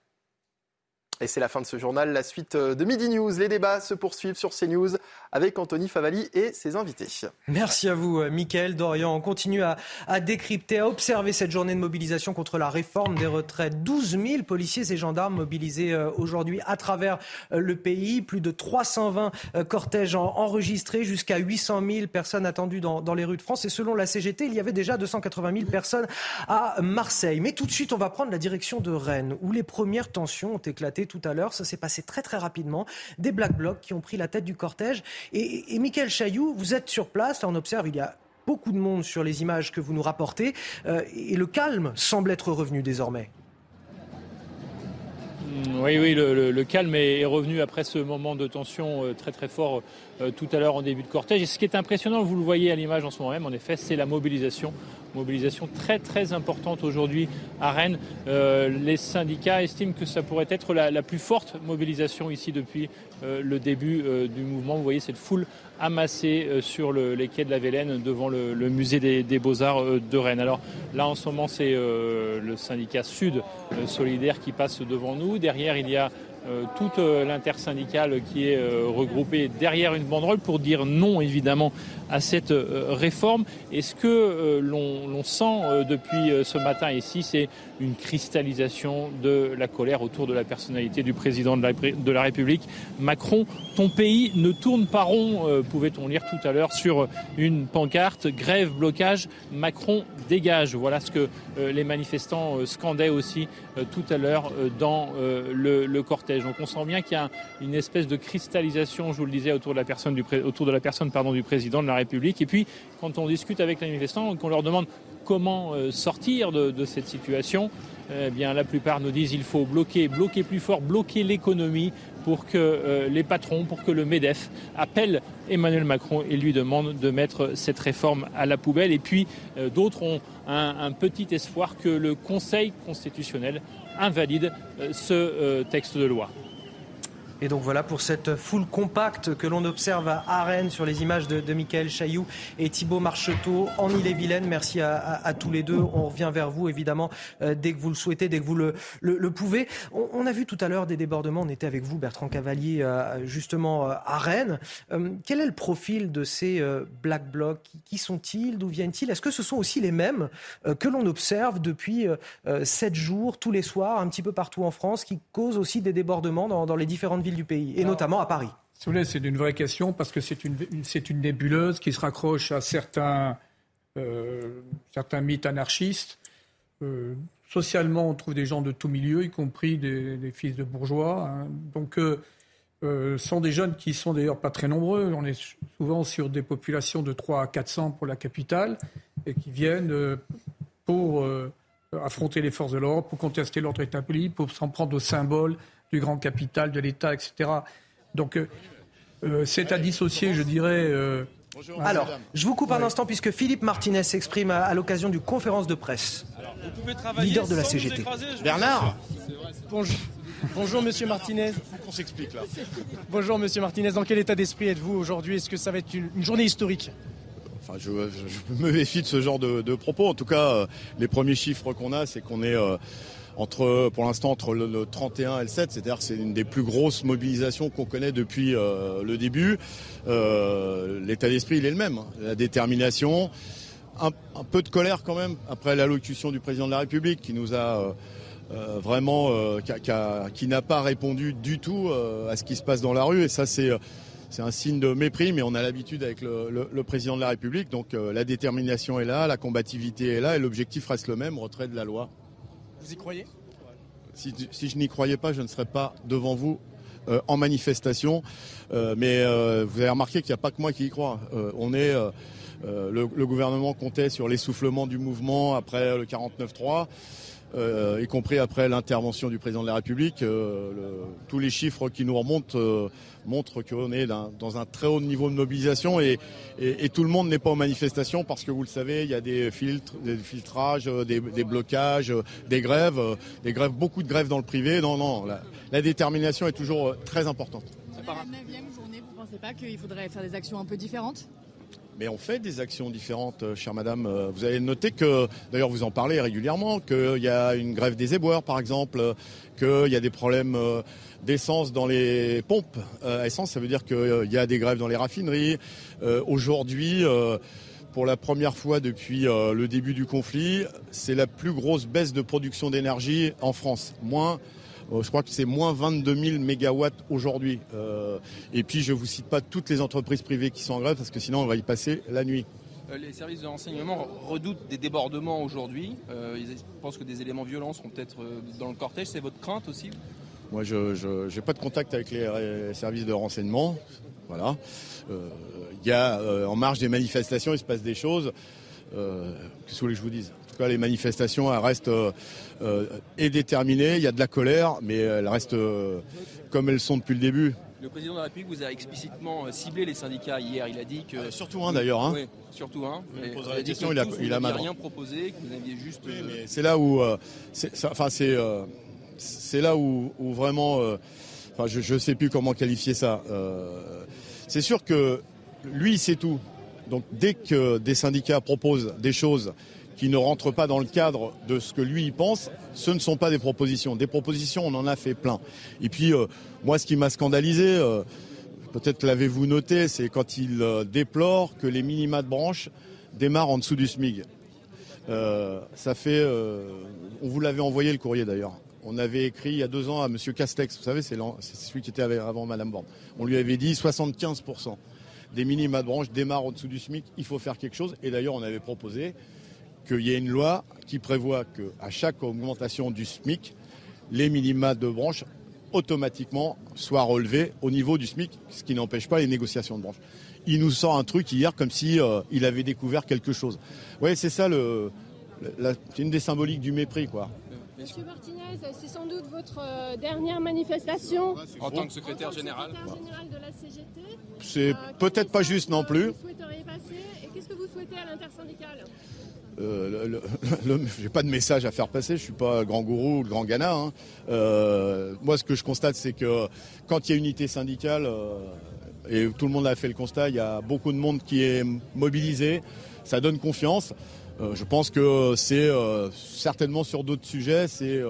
Et c'est la fin de ce journal. La suite euh, de Midi News. Les débats se poursuivent sur CNews avec Anthony Favali et ses invités. Merci à vous, euh, Mickaël Dorian. On continue à, décrypter, à observer cette journée de mobilisation contre la réforme des retraites. 12 000 policiers et gendarmes mobilisés euh, aujourd'hui à travers euh, le pays. Plus de 320 euh, cortèges en- enregistrés, jusqu'à 800 000 personnes attendues dans, dans les rues de France. Et selon la CGT, il y avait déjà 280 000 personnes à Marseille. Mais tout de suite, on va prendre la direction de Rennes, où les premières tensions ont éclaté tout à l'heure. Ça s'est passé très très rapidement. Des Black Blocs qui ont pris la tête du cortège. Et, et Chailloux, vous êtes sur place. Là, on observe, il y a beaucoup de monde sur les images que vous nous rapportez. Euh, et le calme semble être revenu désormais. Mm, Oui, oui, le, calme est, est revenu après ce moment de tension euh, très très fort euh, tout à l'heure en début de cortège. Et ce qui est impressionnant, vous le voyez à l'image en ce moment même, en effet, c'est la mobilisation. Mobilisation très très importante aujourd'hui à Rennes. Euh, les syndicats estiment que ça pourrait être la, plus forte mobilisation ici depuis euh, le début euh, du mouvement. Vous voyez cette foule amassée sur le- les quais de la Vélène devant le, musée des, Beaux-Arts de Rennes. Alors là en ce moment c'est le syndicat Sud solidaire qui passe devant nous. Derrière il y a toute l'intersyndicale qui est regroupée derrière une banderole pour dire non évidemment à cette réforme. Et ce que l'on sent depuis ce matin ici, c'est une cristallisation de la colère autour de la personnalité du président de la, République? Macron, ton pays ne tourne pas rond, pouvait-on lire tout à l'heure sur une pancarte, grève, blocage, Macron dégage. Voilà ce que les manifestants scandaient aussi tout à l'heure dans le, cortège. Donc on sent bien qu'il y a une espèce de cristallisation, je vous le disais, autour de la personne du, autour de la personne, du président de la République. Et puis, quand on discute avec les manifestants, qu'on leur demande comment euh, sortir de, cette situation, eh bien, la plupart nous disent qu'il faut bloquer, bloquer plus fort, bloquer l'économie pour que euh, les patrons, pour que le MEDEF appelle Emmanuel Macron et lui demande de mettre cette réforme à la poubelle. Et puis, euh, d'autres ont un, petit espoir que le Conseil constitutionnel invalide ce texte de loi. Et donc voilà pour cette foule compacte que l'on observe à Rennes sur les images de, Michael Chailloux et Thibault Marcheteau en Ille-et-Vilaine. Merci à, tous les deux. On revient vers vous évidemment euh, dès que vous le souhaitez, dès que vous le, pouvez. On, a vu tout à l'heure des débordements. On était avec vous, Bertrand Cavalier, euh, justement euh, à Rennes. quel est le profil de ces Black Blocs? Qui sont-ils? D'où viennent-ils? Est-ce que ce sont aussi les mêmes que l'on observe depuis sept jours, tous les soirs, un petit peu partout en France, qui causent aussi des débordements dans les différentes villes du pays, et notamment à Paris C'est une vraie question parce que c'est une, une, nébuleuse qui se raccroche à certains, euh, certains mythes anarchistes. Euh, socialement, on trouve des gens de tout milieu, y compris des, fils de bourgeois. Hein. Donc, euh, ce sont des jeunes qui sont d'ailleurs pas très nombreux. On est souvent sur des populations de 3 à 400 pour la capitale et qui viennent pour affronter les forces de l'ordre, pour contester l'ordre établi, pour s'en prendre au symbole du grand capital, de l'État, etc. Donc euh, euh, c'est à dissocier, je dirais. Euh, Alors, je vous coupe un instant puisque Philippe Martinez s'exprime à, l'occasion d'une conférence de presse. leader de la CGT. Bernard Bonjour. Bonjour Monsieur Martinez. On s'explique là. Bonjour Monsieur Martinez. Dans quel état d'esprit êtes-vous aujourd'hui? Est-ce que ça va être une, journée historique? Enfin, je, me méfie de ce genre de, propos. En tout cas, les premiers chiffres qu'on a, c'est qu'on est, entre, pour l'instant entre le, 31 et le 7, c'est-à-dire que c'est une des plus grosses mobilisations qu'on connaît depuis euh, le début. Euh, l'état d'esprit, il est le même, hein. la détermination, un, peu de colère quand même après l'allocution du président de la République qui nous a euh, vraiment, qui, n'a pas répondu du tout à ce qui se passe dans la rue, et ça c'est c'est un signe de mépris, mais on a l'habitude avec le, président de la République. Donc la détermination est là, la combativité est là, et l'objectif reste le même, retrait de la loi. Vous y croyez? Si, je n'y croyais pas, je ne serais pas devant vous euh, en manifestation. Euh, mais euh, vous avez remarqué qu'il n'y a pas que moi qui y crois. on est, le, le, gouvernement comptait sur l'essoufflement du mouvement après le 49-3. Euh, y compris après l'intervention du président de la République. Euh, tous les chiffres qui nous remontent euh, montrent qu'on est dans un très haut niveau de mobilisation et, tout le monde n'est pas aux manifestations parce que vous le savez, il y a des filtres, des filtrages, des, blocages, des grèves, des grèves, beaucoup de grèves dans le privé. Non, non, la, détermination est toujours très importante. la 9 journée, vous ne pensez pas qu'il faudrait faire des actions un peu différentes? On fait des actions différentes, euh, chère madame. Euh, vous avez noté que, d'ailleurs vous en parlez régulièrement, qu'il y a une grève des éboueurs par exemple, euh, qu'il y a des problèmes d'essence dans les pompes essence, ça veut dire qu'il y a des grèves dans les raffineries. Aujourd'hui, pour la première fois depuis le début du conflit, c'est la plus grosse baisse de production d'énergie en France. Moins je crois que c'est moins 22 000 mégawatts aujourd'hui. Euh, et puis je ne vous cite pas toutes les entreprises privées qui sont en grève parce que sinon on va y passer la nuit. Euh, les services de renseignement redoutent des débordements aujourd'hui. ils pensent que des éléments violents seront peut-être dans le cortège. C'est votre crainte aussi? Moi, je n'ai pas de contact avec les, services de renseignement. Voilà. Il y a, en marge des manifestations, il se passe des choses. Qu'est-ce que vous voulez que je vous dise? En tout cas, les manifestations restent euh, déterminée. Il y a de la colère, mais elles restent euh, comme elles sont depuis le début. Le président de la République vous a explicitement euh, ciblé les syndicats hier. Il a dit que. surtout un d'ailleurs. Hein. Oui, surtout un. Il, question, il a, il a rien proposé, que vous aviez juste. c'est là où. enfin, c'est. c'est là où, vraiment. enfin, je ne sais plus comment qualifier ça. c'est sûr que lui, il sait tout. Donc, dès que des syndicats proposent des choses qui ne rentrent pas dans le cadre de ce que lui il pense, ce ne sont pas des propositions. Des propositions, on en a fait plein. Et puis, euh, moi, ce qui m'a scandalisé, euh, peut-être l'avez-vous noté, c'est quand il euh, déplore que les minima de branche démarrent en dessous du SMIG. Ça fait, on vous l'avait envoyé le courrier d'ailleurs. On avait écrit il y a deux ans à M. Castex, vous savez, c'est celui qui était avant Mme Borne. On lui avait dit 75% des minima de branche démarrent en dessous du SMIC, il faut faire quelque chose. Et d'ailleurs, on avait proposé qu'il y ait une loi qui prévoit qu'à chaque augmentation du SMIC, les minima de branche automatiquement soient relevés au niveau du SMIC, ce qui n'empêche pas les négociations de branche. Il nous sort un truc hier comme si euh, il avait découvert quelque chose. Oui, c'est ça le, une des symboliques du mépris, quoi. Monsieur Martinez, c'est sans doute votre euh, dernière manifestation en tant que secrétaire général. de la CGT. C'est euh, peut-être pas juste non plus. Vous souhaiteriez passer et qu'est-ce que vous souhaitez à l'intersyndicale? Euh, j'ai pas de message à faire passer, je suis pas grand gourou ou grand gana. Hein. Euh, moi, ce que je constate, c'est que quand il y a unité syndicale, euh, et tout le monde a fait le constat, il y a beaucoup de monde qui est mobilisé, ça donne confiance. Euh, je pense que c'est certainement sur d'autres sujets, c'est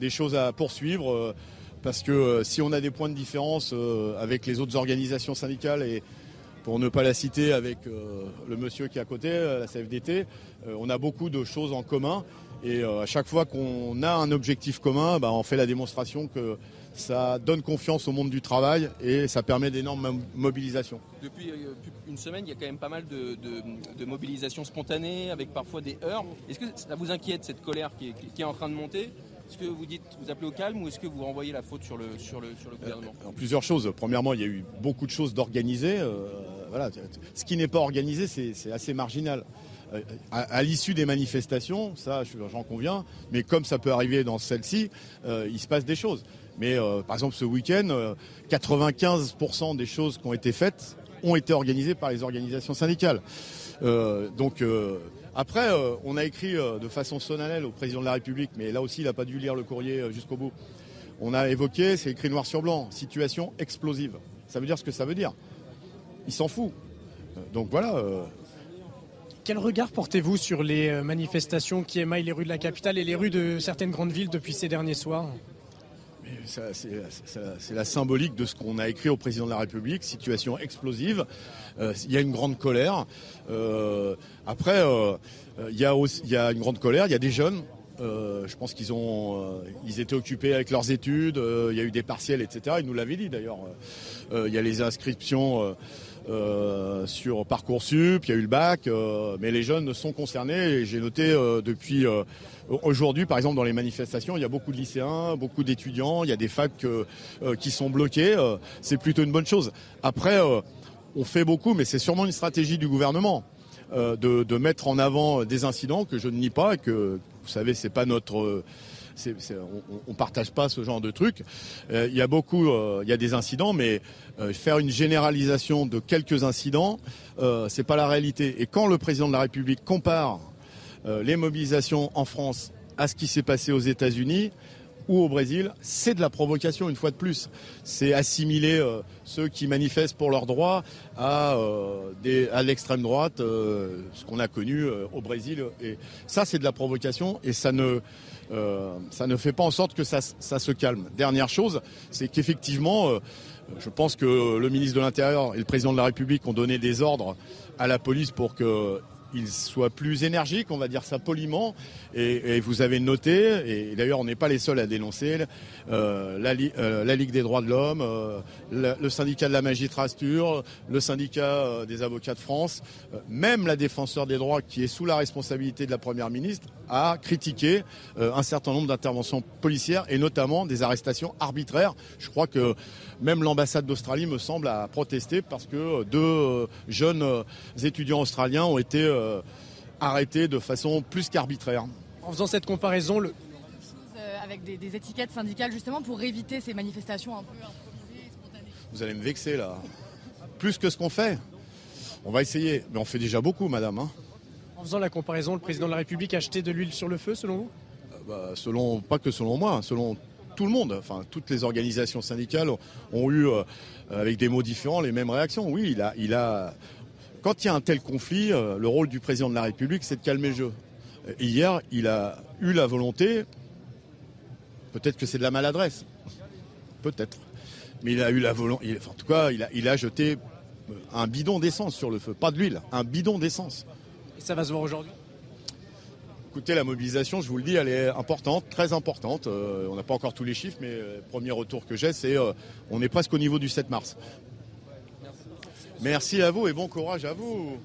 des choses à poursuivre. parce que si on a des points de différence avec les autres organisations syndicales et pour ne pas la citer avec euh, le monsieur qui est à côté, euh, la CFDT, euh, on a beaucoup de choses en commun. Et à chaque fois qu'on a un objectif commun, bah, on fait la démonstration que ça donne confiance au monde du travail et ça permet d'énormes mobilisations. Depuis une semaine, il y a quand même pas mal de, mobilisations spontanées avec parfois des heurts. Est-ce que ça vous inquiète cette colère qui est en train de monter? Est-ce que vous dites, vous appelez au calme ou est-ce que vous renvoyez la faute sur le, sur le, sur le gouvernement Plusieurs choses. Premièrement, il y a eu beaucoup de choses d'organisées. Euh, voilà. Ce qui n'est pas organisé, c'est assez marginal. Euh, à, l'issue des manifestations, ça j'en conviens, mais comme ça peut arriver dans celle-ci, euh, il se passe des choses. Mais par exemple ce week-end, 95% des choses qui ont été faites ont été organisées par les organisations syndicales. donc après, euh, on a écrit euh, de façon solennelle au président de la République, mais là aussi, il n'a pas dû lire le courrier euh, jusqu'au bout. On a évoqué, c'est écrit noir sur blanc, situation explosive. Ça veut dire ce que ça veut dire. Il s'en fout. Donc voilà. Quel regard portez-vous sur les manifestations qui émaillent les rues de la capitale et les rues de certaines grandes villes depuis ces derniers soirs? C'est la symbolique de ce qu'on a écrit au président de la République, situation explosive. Euh, il y a une grande colère. Euh, après, euh, il y, a une grande colère, il y a des jeunes. je pense qu'ils ont, ils étaient occupés avec leurs études. il y a eu des partiels, etc. Ils nous l'avaient dit d'ailleurs. il y a les inscriptions euh, sur Parcoursup, il y a eu le bac, euh, mais les jeunes sont concernés j'ai noté euh, depuis aujourd'hui, par exemple, dans les manifestations, il y a beaucoup de lycéens, beaucoup d'étudiants, il y a des facs qui sont bloqués. c'est plutôt une bonne chose. Après, on fait beaucoup, mais c'est sûrement une stratégie du gouvernement. De, de, mettre en avant des incidents que je ne nie pas que vous savez c'est pas notre on, ne partage pas ce genre de truc. Euh, il y a beaucoup, euh, il y a des incidents, mais euh, faire une généralisation de quelques incidents, c'est pas la réalité. Et quand le président de la République compare les mobilisations en France à ce qui s'est passé aux États-Unis, ou au Brésil, c'est de la provocation une fois de plus. C'est assimiler ceux qui manifestent pour leurs droits à, à l'extrême droite, ce qu'on a connu au Brésil. Et ça, c'est de la provocation et ça ne, euh, ça ne fait pas en sorte que ça, se calme. Dernière chose, c'est qu'effectivement, euh, je pense que le ministre de l'Intérieur et le président de la République ont donné des ordres à la police pour que il soit plus énergique, on va dire ça poliment. Et, vous avez noté, et d'ailleurs on n'est pas les seuls à dénoncer, euh, euh, la, Ligue des droits de l'homme, euh, le, syndicat de la magistrature, le syndicat des avocats de France, même la défenseur des droits qui est sous la responsabilité de la Première ministre, a critiqué un certain nombre d'interventions policières et notamment des arrestations arbitraires. Je crois que même l'ambassade d'Australie me semble à protester parce que deux jeunes étudiants australiens ont été arrêté de façon plus qu'arbitraire. En faisant cette comparaison, le... Euh, avec des, étiquettes syndicales justement pour éviter ces manifestations un peu improvisées, spontanées. Vous allez me vexer là. Plus que ce qu'on fait. On va essayer, mais on fait déjà beaucoup, madame. Hein. En faisant la comparaison, le président de la République a acheté de l'huile sur le feu, selon vous? Euh, bah, Selon, pas que selon moi, hein, selon tout le monde. Enfin, toutes les organisations syndicales ont eu, avec des mots différents, les mêmes réactions. Oui, il a, il a, quand il y a un tel conflit, euh, le rôle du président de la République, c'est de calmer le jeu. hier, il a eu la volonté, peut-être que c'est de la maladresse, peut-être, mais il a eu la volonté. en tout cas, il a, il a jeté un bidon d'essence sur le feu, pas de l'huile, un bidon d'essence. Et ça va se voir aujourd'hui? Écoutez, la mobilisation, je vous le dis, elle est importante, très importante. Euh, on n'a pas encore tous les chiffres, mais le premier retour que j'ai, c'est euh, on est presque au niveau du 7 mars. Merci à vous et bon courage à vous.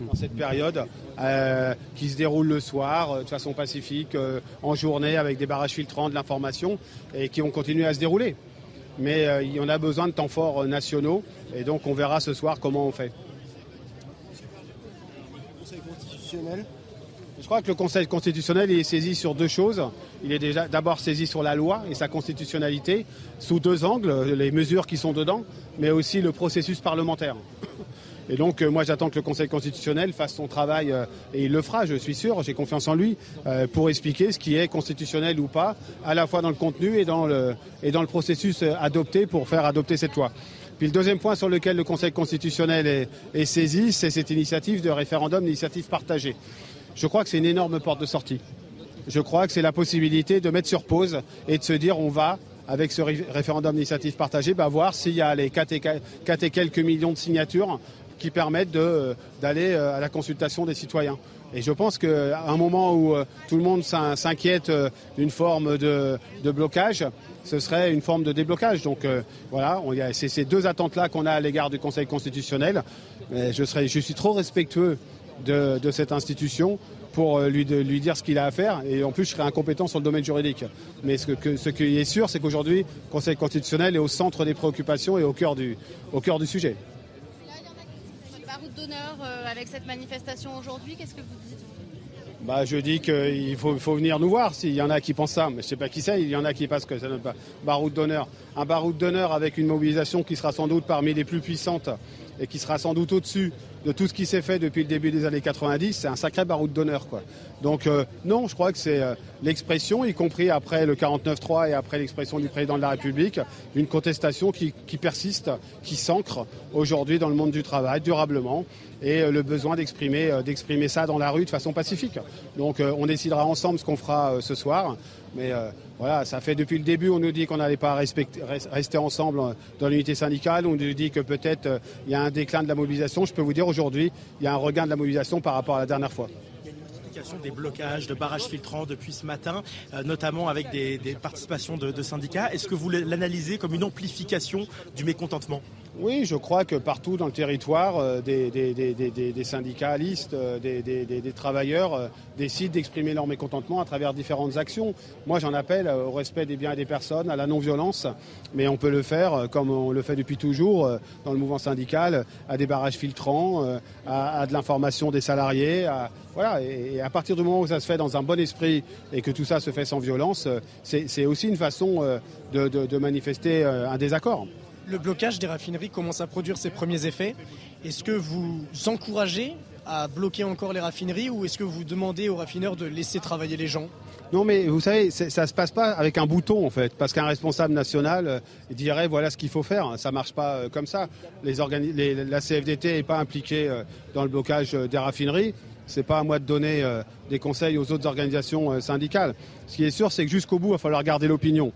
dans cette période euh, qui se déroule le soir de façon pacifique, en journée avec des barrages filtrants, de l'information et qui vont continuer à se dérouler. Mais il y en a besoin de temps forts nationaux et donc on verra ce soir comment on fait. Je crois que le Conseil constitutionnel est saisi sur deux choses. Il est déjà d'abord saisi sur la loi et sa constitutionnalité, sous deux angles, les mesures qui sont dedans, mais aussi le processus parlementaire. Et donc, euh, moi, j'attends que le Conseil constitutionnel fasse son travail, euh, et il le fera, je suis sûr, j'ai confiance en lui, euh, pour expliquer ce qui est constitutionnel ou pas, à la fois dans le contenu et dans le, processus adopté pour faire adopter cette loi. Puis le deuxième point sur lequel le Conseil constitutionnel est, saisi, c'est cette initiative de référendum d'initiative partagée. Je crois que c'est une énorme porte de sortie. Je crois que c'est la possibilité de mettre sur pause et de se dire on va, avec ce référendum d'initiative partagée, bah, voir s'il y a les 4 et, quelques millions de signatures qui permettent d'aller euh, à la consultation des citoyens. Et je pense qu'à un moment où euh, tout le monde s'inquiète euh, d'une forme de, blocage, ce serait une forme de déblocage. Donc euh, voilà, c'est ces deux attentes-là qu'on a à l'égard du Conseil constitutionnel. je suis trop respectueux de, cette institution pour lui, lui dire ce qu'il a à faire. Et en plus, je serais incompétent sur le domaine juridique. Mais ce, que, ce qui est sûr, c'est qu'aujourd'hui, le Conseil constitutionnel est au centre des préoccupations et au cœur du, au cœur du sujet d'honneur euh, avec cette manifestation aujourd'hui. Qu'est-ce que vous dites bah, je dis qu'il faut, faut, venir nous voir s'il y en a qui pensent ça. Mais je ne sais pas qui c'est, il y en a qui pensent que c'est un baroud d'honneur. Un baroud d'honneur avec une mobilisation qui sera sans doute parmi les plus puissantes et qui sera sans doute au-dessus de tout ce qui s'est fait depuis le début des années 90, c'est un sacré baroud d'honneur. Donc euh, non, je crois que c'est euh, l'expression, y compris après le 49-3 et après l'expression du président de la République, une contestation qui, persiste, qui s'ancre aujourd'hui dans le monde du travail durablement et euh, le besoin d'exprimer, d'exprimer ça dans la rue de façon pacifique. Donc on décidera ensemble ce qu'on fera ce soir. Mais voilà, ça fait depuis le début, on nous dit qu'on n'allait pas rester ensemble dans l'unité syndicale. On nous dit que peut-être il y a un déclin de la mobilisation. Je peux vous dire aujourd'hui, il y a un regain de la mobilisation par rapport à la dernière fois des blocages, de barrages filtrants depuis ce matin, euh, notamment avec des, participations de, syndicats. Est-ce que vous l'analysez comme une amplification du mécontentement? Oui, je crois que partout dans le territoire, euh, des, syndicalistes, euh, des, travailleurs décident d'exprimer leur mécontentement à travers différentes actions. Moi, j'en appelle au respect des biens et des personnes, à la non-violence, mais on peut le faire comme on le fait depuis toujours dans le mouvement syndical, à des barrages filtrants, à, de l'information des salariés, voilà, et, à partir du moment où ça se fait dans un bon esprit et que tout ça se fait sans violence, euh, c'est aussi une façon euh, de, manifester euh, un désaccord. Le blocage des raffineries commence à produire ses premiers effets. Est-ce que vous encouragez à bloquer encore les raffineries ou est-ce que vous demandez aux raffineurs de laisser travailler les gens? Non, mais vous savez, ça ne se passe pas avec un bouton en fait, parce qu'un responsable national dirait voilà ce qu'il faut faire. Ça ne marche pas comme ça. La CFDT n'est pas impliquée dans le blocage des raffineries. Ce n'est pas à moi de donner euh, des conseils aux autres organisations euh, syndicales. Ce qui est sûr, c'est que jusqu'au bout, il va falloir garder l'opinion.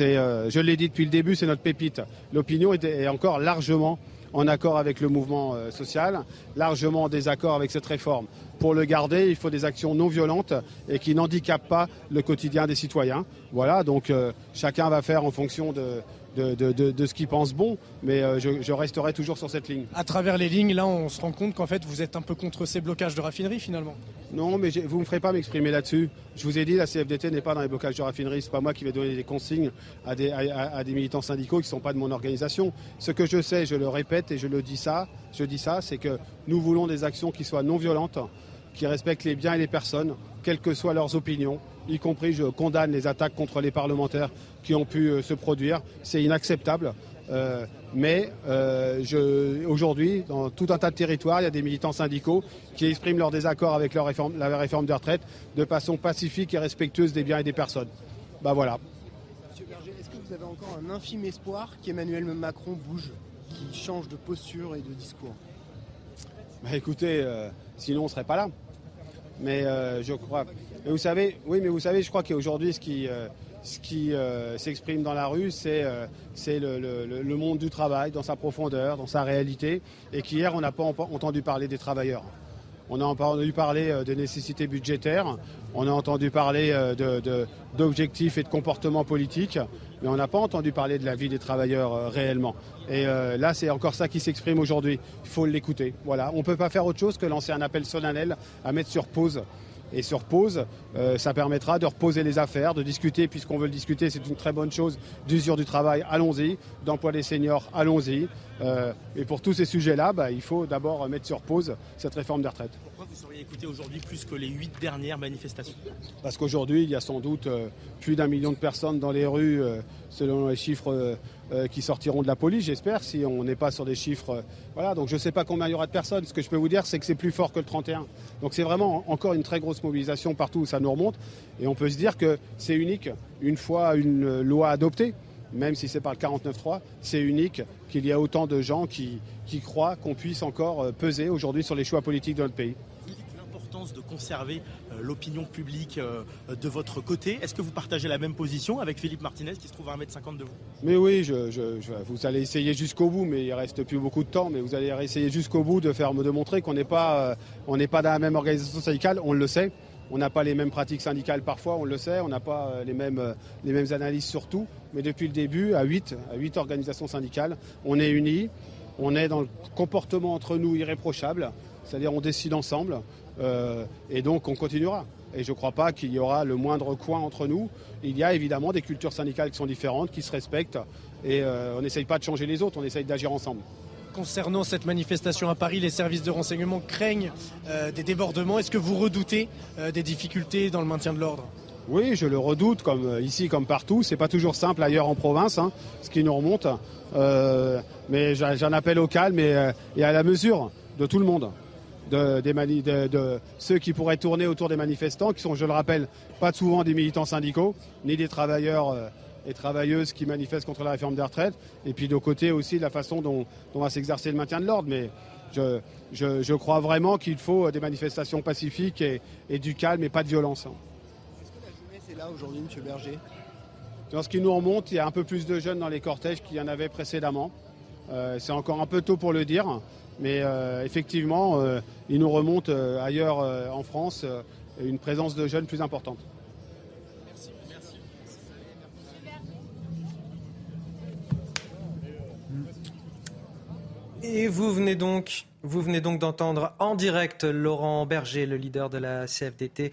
Euh, je l'ai dit depuis le début, c'est notre pépite. L'opinion est, encore largement en accord avec le mouvement social, largement en désaccord avec cette réforme. Pour le garder, il faut des actions non violentes et qui n'handicapent pas le quotidien des citoyens. Voilà, donc chacun va faire en fonction de, de, ce qu'ils pensent bon, mais euh, je, resterai toujours sur cette ligne. À travers les lignes, là, on se rend compte qu'en fait, vous êtes un peu contre ces blocages de raffinerie finalement. Non, mais vous ne me ferez pas m'exprimer là-dessus. Je vous ai dit, la CFDT n'est pas dans les blocages de raffinerie. Ce n'est pas moi qui vais donner des consignes à des, à, des militants syndicaux qui ne sont pas de mon organisation. Ce que je sais, je le répète et je le dis ça, je dis ça, c'est que nous voulons des actions qui soient non violentes, qui respectent les biens et les personnes, quelles que soient leurs opinions y compris je condamne les attaques contre les parlementaires qui ont pu euh, se produire. C'est inacceptable. Euh, mais euh, aujourd'hui, dans tout un tas de territoires, il y a des militants syndicaux qui expriment leur désaccord avec leur réforme, la réforme des retraites de façon pacifique et respectueuse des biens et des personnes. Bah voilà. Monsieur Berger, est-ce que vous avez encore un infime espoir qu'Emmanuel Macron bouge, qu'il change de posture et de discours? Bah Écoutez, sinon on ne serait pas là. Mais je crois. Vous savez, oui, mais je crois qu'aujourd'hui, ce qui, euh, qui s'exprime dans la rue, c'est le, monde du travail, dans sa profondeur, dans sa réalité, et qu'hier, on n'a pas entendu parler des travailleurs. On a entendu parler euh, de nécessités budgétaires, on a entendu parler euh, d'objectifs et de comportements politiques, mais on n'a pas entendu parler de la vie des travailleurs euh, réellement. Et là, c'est encore ça qui s'exprime aujourd'hui. Il faut l'écouter. On ne peut pas faire autre chose que lancer un appel solennel à mettre sur pause et sur pause, ça permettra de reposer les affaires, de discuter, puisqu'on veut le discuter, c'est une très bonne chose, d'usure du travail, allons-y, d'emploi des seniors, allons-y. et pour tous ces sujets-là, bah, il faut d'abord mettre sur pause cette réforme des retraites écouté aujourd'hui plus que les huit dernières manifestations Parce qu'aujourd'hui, il y a sans doute euh, plus d'un million de personnes dans les rues, euh, selon les chiffres euh, qui sortiront de la police, j'espère, si on n'est pas sur des chiffres. voilà, donc je ne sais pas combien il y aura de personnes. Ce que je peux vous dire, c'est que c'est plus fort que le 31. Donc c'est vraiment encore une très grosse mobilisation partout où ça nous remonte. Et on peut se dire que c'est unique, une fois une loi adoptée même si c'est par le 49.3, c'est unique qu'il y a autant de gens qui, qui croient qu'on puisse encore peser aujourd'hui sur les choix politiques de notre pays de conserver euh, l'opinion publique euh, de votre côté. Est-ce que vous partagez la même position avec Philippe Martinez qui se trouve à 1m50 de vous? Mais oui, vous allez essayer jusqu'au bout, mais il reste plus beaucoup de temps, mais vous allez essayer jusqu'au bout de faire de montrer qu'on n'est pas, euh, pas dans la même organisation syndicale, on le sait. On n'a pas les mêmes pratiques syndicales parfois, on le sait, on n'a pas les mêmes, les mêmes analyses sur tout. Mais depuis le début, à 8, à 8 organisations syndicales, on est unis, on est dans le comportement entre nous irréprochable, c'est-à-dire on décide ensemble, et donc on continuera. Et je ne crois pas qu'il y aura le moindre coin entre nous. Il y a évidemment des cultures syndicales qui sont différentes, qui se respectent. Et euh, on n'essaye pas de changer les autres, on essaye d'agir ensemble. Concernant cette manifestation à Paris, les services de renseignement craignent euh, des débordements. Est-ce que vous redoutez des difficultés dans le maintien de l'ordre? Oui, je le redoute, comme ici, comme partout. C'est pas toujours simple ailleurs en province, hein, ce qui nous remonte. mais j'en appelle au calme et à la mesure de tout le monde de, ceux qui pourraient tourner autour des manifestants, qui sont, je le rappelle, pas souvent des militants syndicaux, ni des travailleurs euh, et travailleuses qui manifestent contre la réforme des retraites, et puis de côté aussi la façon dont, va s'exercer le maintien de l'ordre. Mais je, crois vraiment qu'il faut des manifestations pacifiques et, du calme et pas de violence. Est-ce que la jeunesse est là aujourd'hui, M. Berger? Dans ce qui nous remonte, il y a un peu plus de jeunes dans les cortèges qu'il y en avait précédemment. Euh, c'est encore un peu tôt pour le dire. Mais euh, effectivement, euh, il nous remonte euh, ailleurs en France une présence de jeunes plus importante. Merci. Et vous venez donc, vous venez donc d'entendre en direct Laurent Berger, le leader de la CFDT,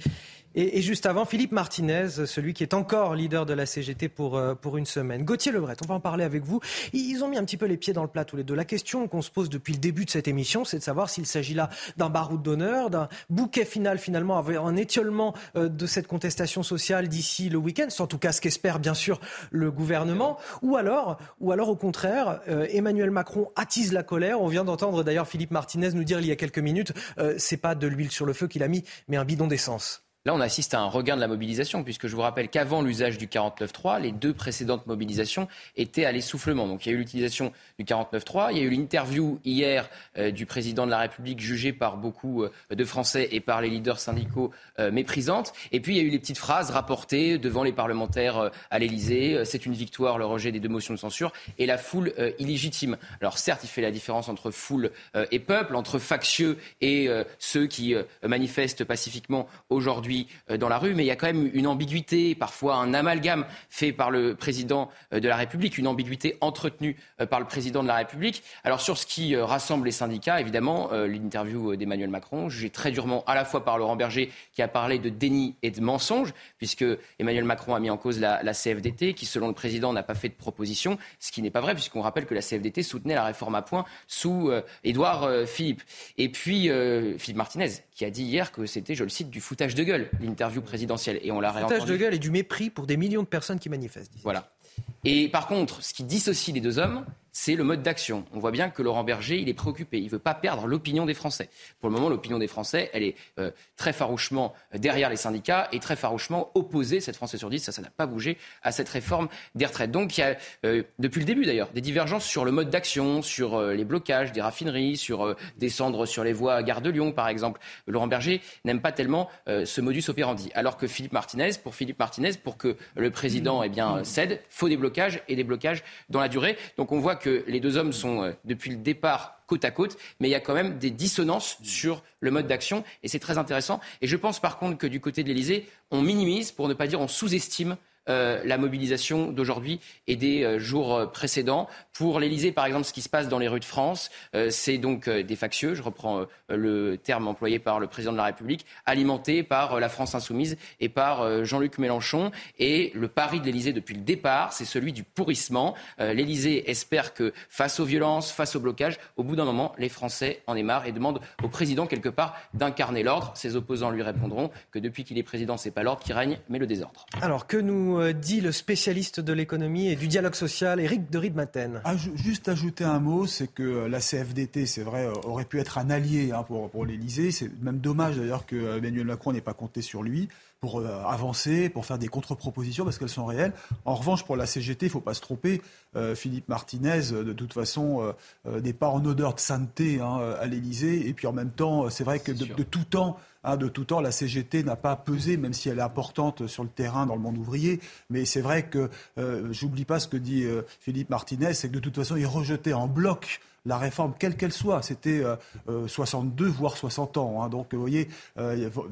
et, juste avant, Philippe Martinez, celui qui est encore leader de la CGT pour, euh, pour une semaine. Gauthier Lebret, on va en parler avec vous. Ils ont mis un petit peu les pieds dans le plat tous les deux. La question qu'on se pose depuis le début de cette émission, c'est de savoir s'il s'agit là d'un baroud d'honneur, d'un bouquet final finalement, un étiolement euh, de cette contestation sociale d'ici le week-end, c'est en tout cas ce qu'espère bien sûr le gouvernement, ou alors, ou alors au contraire, euh, Emmanuel Macron attise la colère. On vient d'entendre d'ailleurs Philippe Martinez nous dire il y a quelques minutes, c'est pas de l'huile sur le feu qu'il a mis, mais un bidon d'essence. Là, on assiste à un regain de la mobilisation, puisque je vous rappelle qu'avant l'usage du 49.3, les deux précédentes mobilisations étaient à l'essoufflement. Donc il y a eu l'utilisation du 49.3, il y a eu l'interview hier euh, du président de la République jugée par beaucoup euh, de Français et par les leaders syndicaux euh, méprisante. Et puis il y a eu les petites phrases rapportées devant les parlementaires à l'Élysée. C'est une victoire, le rejet des deux motions de censure, et la foule illégitime. Alors certes, il fait la différence entre foule et peuple, entre factieux et ceux qui manifestent pacifiquement aujourd'hui euh, dans la rue, mais il y a quand même une ambiguïté, parfois un amalgame fait par le président euh, de la République, une ambiguïté entretenue euh, par le président de la République. Alors sur ce qui rassemble les syndicats, évidemment, l'interview d'Emmanuel Macron, jugée très durement à la fois par Laurent Berger, qui a parlé de déni et de mensonge, puisque Emmanuel Macron a mis en cause la, CFDT, qui selon le président n'a pas fait de proposition, ce qui n'est pas vrai, puisqu'on rappelle que la CFDT soutenait la réforme à point sous Édouard Philippe. Et puis Philippe Martinez, qui a dit hier que c'était, je le cite, du foutage de gueule, l'interview présidentielle. Et on l'a réentendu. Foutage de gueule et du mépris pour des millions de personnes qui manifestent. Voilà. Et par contre, ce qui dissocie les deux hommes, c'est le mode d'action. On voit bien que Laurent Berger, il est préoccupé. Il ne veut pas perdre l'opinion des Français. Pour le moment, l'opinion des Français, elle est euh, très farouchement derrière les syndicats et très farouchement opposée, cette Français sur 10, ça, ça n'a pas bougé, à cette réforme des retraites. Donc il y a, euh, depuis le début d'ailleurs, des divergences sur le mode d'action, sur euh, les blocages des raffineries, sur descendre sur les voies à Gare de Lyon, par exemple. Laurent Berger n'aime pas tellement ce modus operandi. Alors que Philippe Martinez, pour Philippe Martinez, pour que le président eh bien, cède, faut des blocages et des blocages dans la durée. Donc on voit que les deux hommes sont, euh, depuis le départ, côte à côte, mais il y a quand même des dissonances sur le mode d'action, et c'est très intéressant. Et je pense par contre que du côté de l'Élysée, on minimise, pour ne pas dire on sous-estime la mobilisation d'aujourd'hui et des euh, jours euh, précédents. Pour l'Elysée, par exemple, ce qui se passe dans les rues de France, c'est donc des factieux, je reprends le terme employé par le président de la République, alimenté par la France insoumise et par Jean-Luc Mélenchon. Et le pari de l'Elysée depuis le départ, c'est celui du pourrissement. L'Elysée espère que face aux violences, face au blocage, au bout d'un moment, les Français en aient marre et demandent au président quelque part d'incarner l'ordre. Ses opposants lui répondront que depuis qu'il est président, c'est pas l'ordre qui règne, mais le désordre. Alors que nous euh, dit le spécialiste de l'économie et du dialogue social, Éric de Riedmaten. juste ajouter un mot, c'est que euh, la CFDT, c'est vrai, euh, aurait pu être un allié hein, pour, pour l'Élysée. C'est même dommage d'ailleurs que Emmanuel Macron n'ait pas compté sur lui pour avancer, pour faire des contre-propositions, parce qu'elles sont réelles. En revanche, pour la CGT, il ne faut pas se tromper. Philippe Martinez, de toute façon, n'est pas en odeur de sainteté hein, à l'Élysée. Et puis en même temps, c'est vrai que de tout temps, Hein, de tout temps, la CGT n'a pas pesé, même si elle est importante sur le terrain dans le monde ouvrier. Mais c'est vrai que, euh, j'oublie pas ce que dit euh, Philippe Martinez, c'est que de toute façon, il rejetait en bloc la réforme, quelle qu'elle soit. C'était 62, euh, voire 60 ans. Hein. Donc, vous voyez,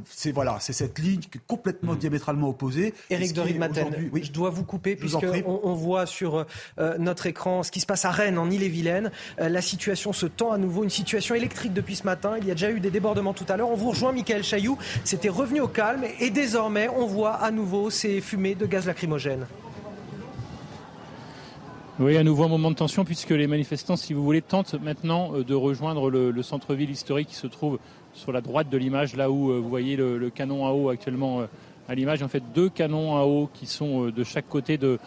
c'est voilà, c'est cette ligne complètement diamétralement opposée. Éric de Maten, oui, je dois vous couper, puisqu'on on voit sur notre écran ce qui se passe à Rennes, en Ille-et-Vilaine. la situation se tend à nouveau, une situation électrique depuis ce matin. Il y a déjà eu des débordements tout à l'heure. On vous rejoint, Michael Chailloux, c'était revenu au calme et désormais on voit à nouveau ces fumées de gaz lacrymogène. Oui, à nouveau un moment de tension puisque les manifestants, si vous voulez, tentent maintenant euh, de rejoindre le, centre-ville historique qui se trouve sur la droite de l'image, là où euh, vous voyez le, canon à eau actuellement euh, à l'image. En fait, deux canons à eau qui sont de chaque côté de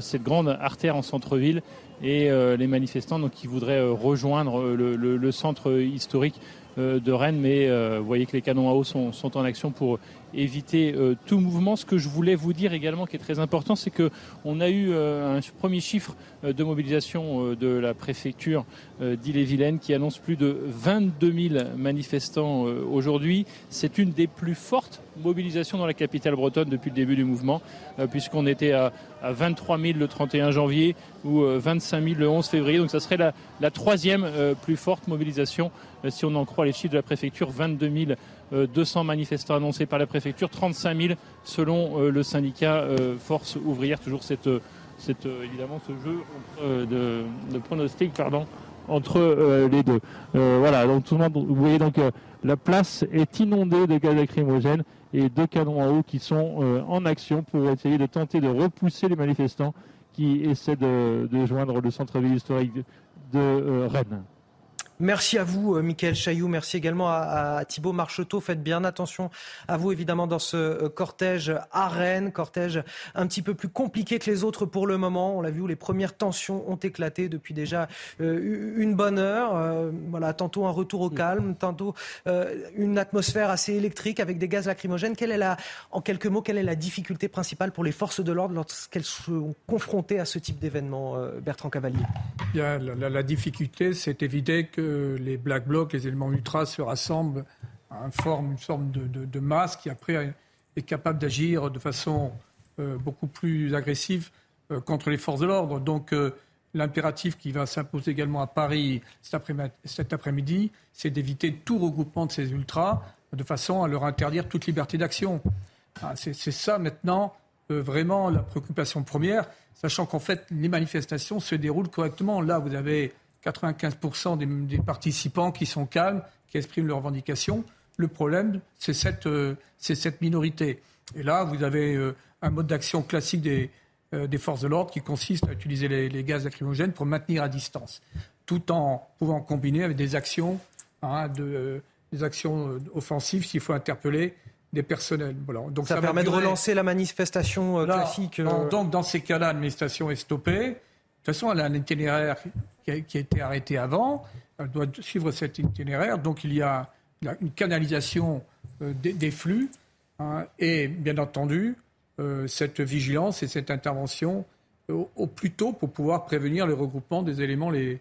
cette grande artère en centre-ville et les manifestants donc, qui voudraient rejoindre le centre historique de Rennes, mais vous voyez que les canons à eau sont en action pour éviter euh, tout mouvement. Ce que je voulais vous dire également, qui est très important, c'est que on a eu un premier chiffre de mobilisation de la préfecture d'Ille-et-Vilaine qui annonce plus de 22 000 manifestants aujourd'hui. C'est une des plus fortes mobilisations dans la capitale bretonne depuis le début du mouvement, puisqu'on était à, 23 000 le 31 janvier ou 25 000 le 11 février. Donc ça serait la, la troisième plus forte mobilisation si on en croit les chiffres de la préfecture, 22 200 manifestants annoncés par la préfecture, 35 000 selon euh, le syndicat euh, Force ouvrière. Toujours cette, euh, évidemment ce jeu de, pronostic entre les deux. voilà, donc tout le monde, vous voyez donc la place est inondée de gaz lacrymogènes et deux canons à eau qui sont en action pour essayer de tenter de repousser les manifestants qui essaient de, de joindre le centre-ville historique de Rennes. Merci à vous, euh, Michael Chailloux. Merci également à, Thibault Marcheteau. Faites bien attention à vous, évidemment, dans ce euh, cortège à Rennes. Cortège un petit peu plus compliqué que les autres pour le moment. On l'a vu où les premières tensions ont éclaté depuis déjà euh, une bonne heure. voilà, tantôt un retour au calme, tantôt une atmosphère assez électrique avec des gaz lacrymogènes. Quelle est la, en quelques mots, quelle est la difficulté principale pour les forces de l'ordre lorsqu'elles sont confrontées à ce type d'événement, Bertrand Cavalier? La, la difficulté, c'est évident que les Black Blocs, les éléments ultras se rassemblent à une forme, une forme de, masse qui après est capable d'agir de façon euh, beaucoup plus agressive euh, contre les forces de l'ordre. Donc euh, l'impératif qui va s'imposer également à Paris cet après-midi, c'est d'éviter tout regroupement de ces ultras de façon à leur interdire toute liberté d'action. Ah, c'est ça maintenant vraiment la préoccupation première, sachant qu'en fait les manifestations se déroulent correctement. Là, vous avez 95% des, participants qui sont calmes, qui expriment leurs revendications. Le problème, c'est cette, euh, cette, minorité. Et là, vous avez euh, un mode d'action classique des, euh, des forces de l'ordre qui consiste à utiliser les, gaz lacrymogènes pour maintenir à distance, tout en pouvant combiner avec des actions, hein, de, des actions offensives s'il faut interpeller des personnels. Donc ça, permet de relancer la manifestation classique. donc dans ces cas-là, l'administration est stoppée. Toute façon, elle a un itinéraire qui a, été arrêté avant. Elle doit suivre cet itinéraire. Donc il y a une canalisation euh, des, flux hein, et bien entendu euh, cette vigilance et cette intervention au, plus tôt pour pouvoir prévenir le regroupement des éléments les,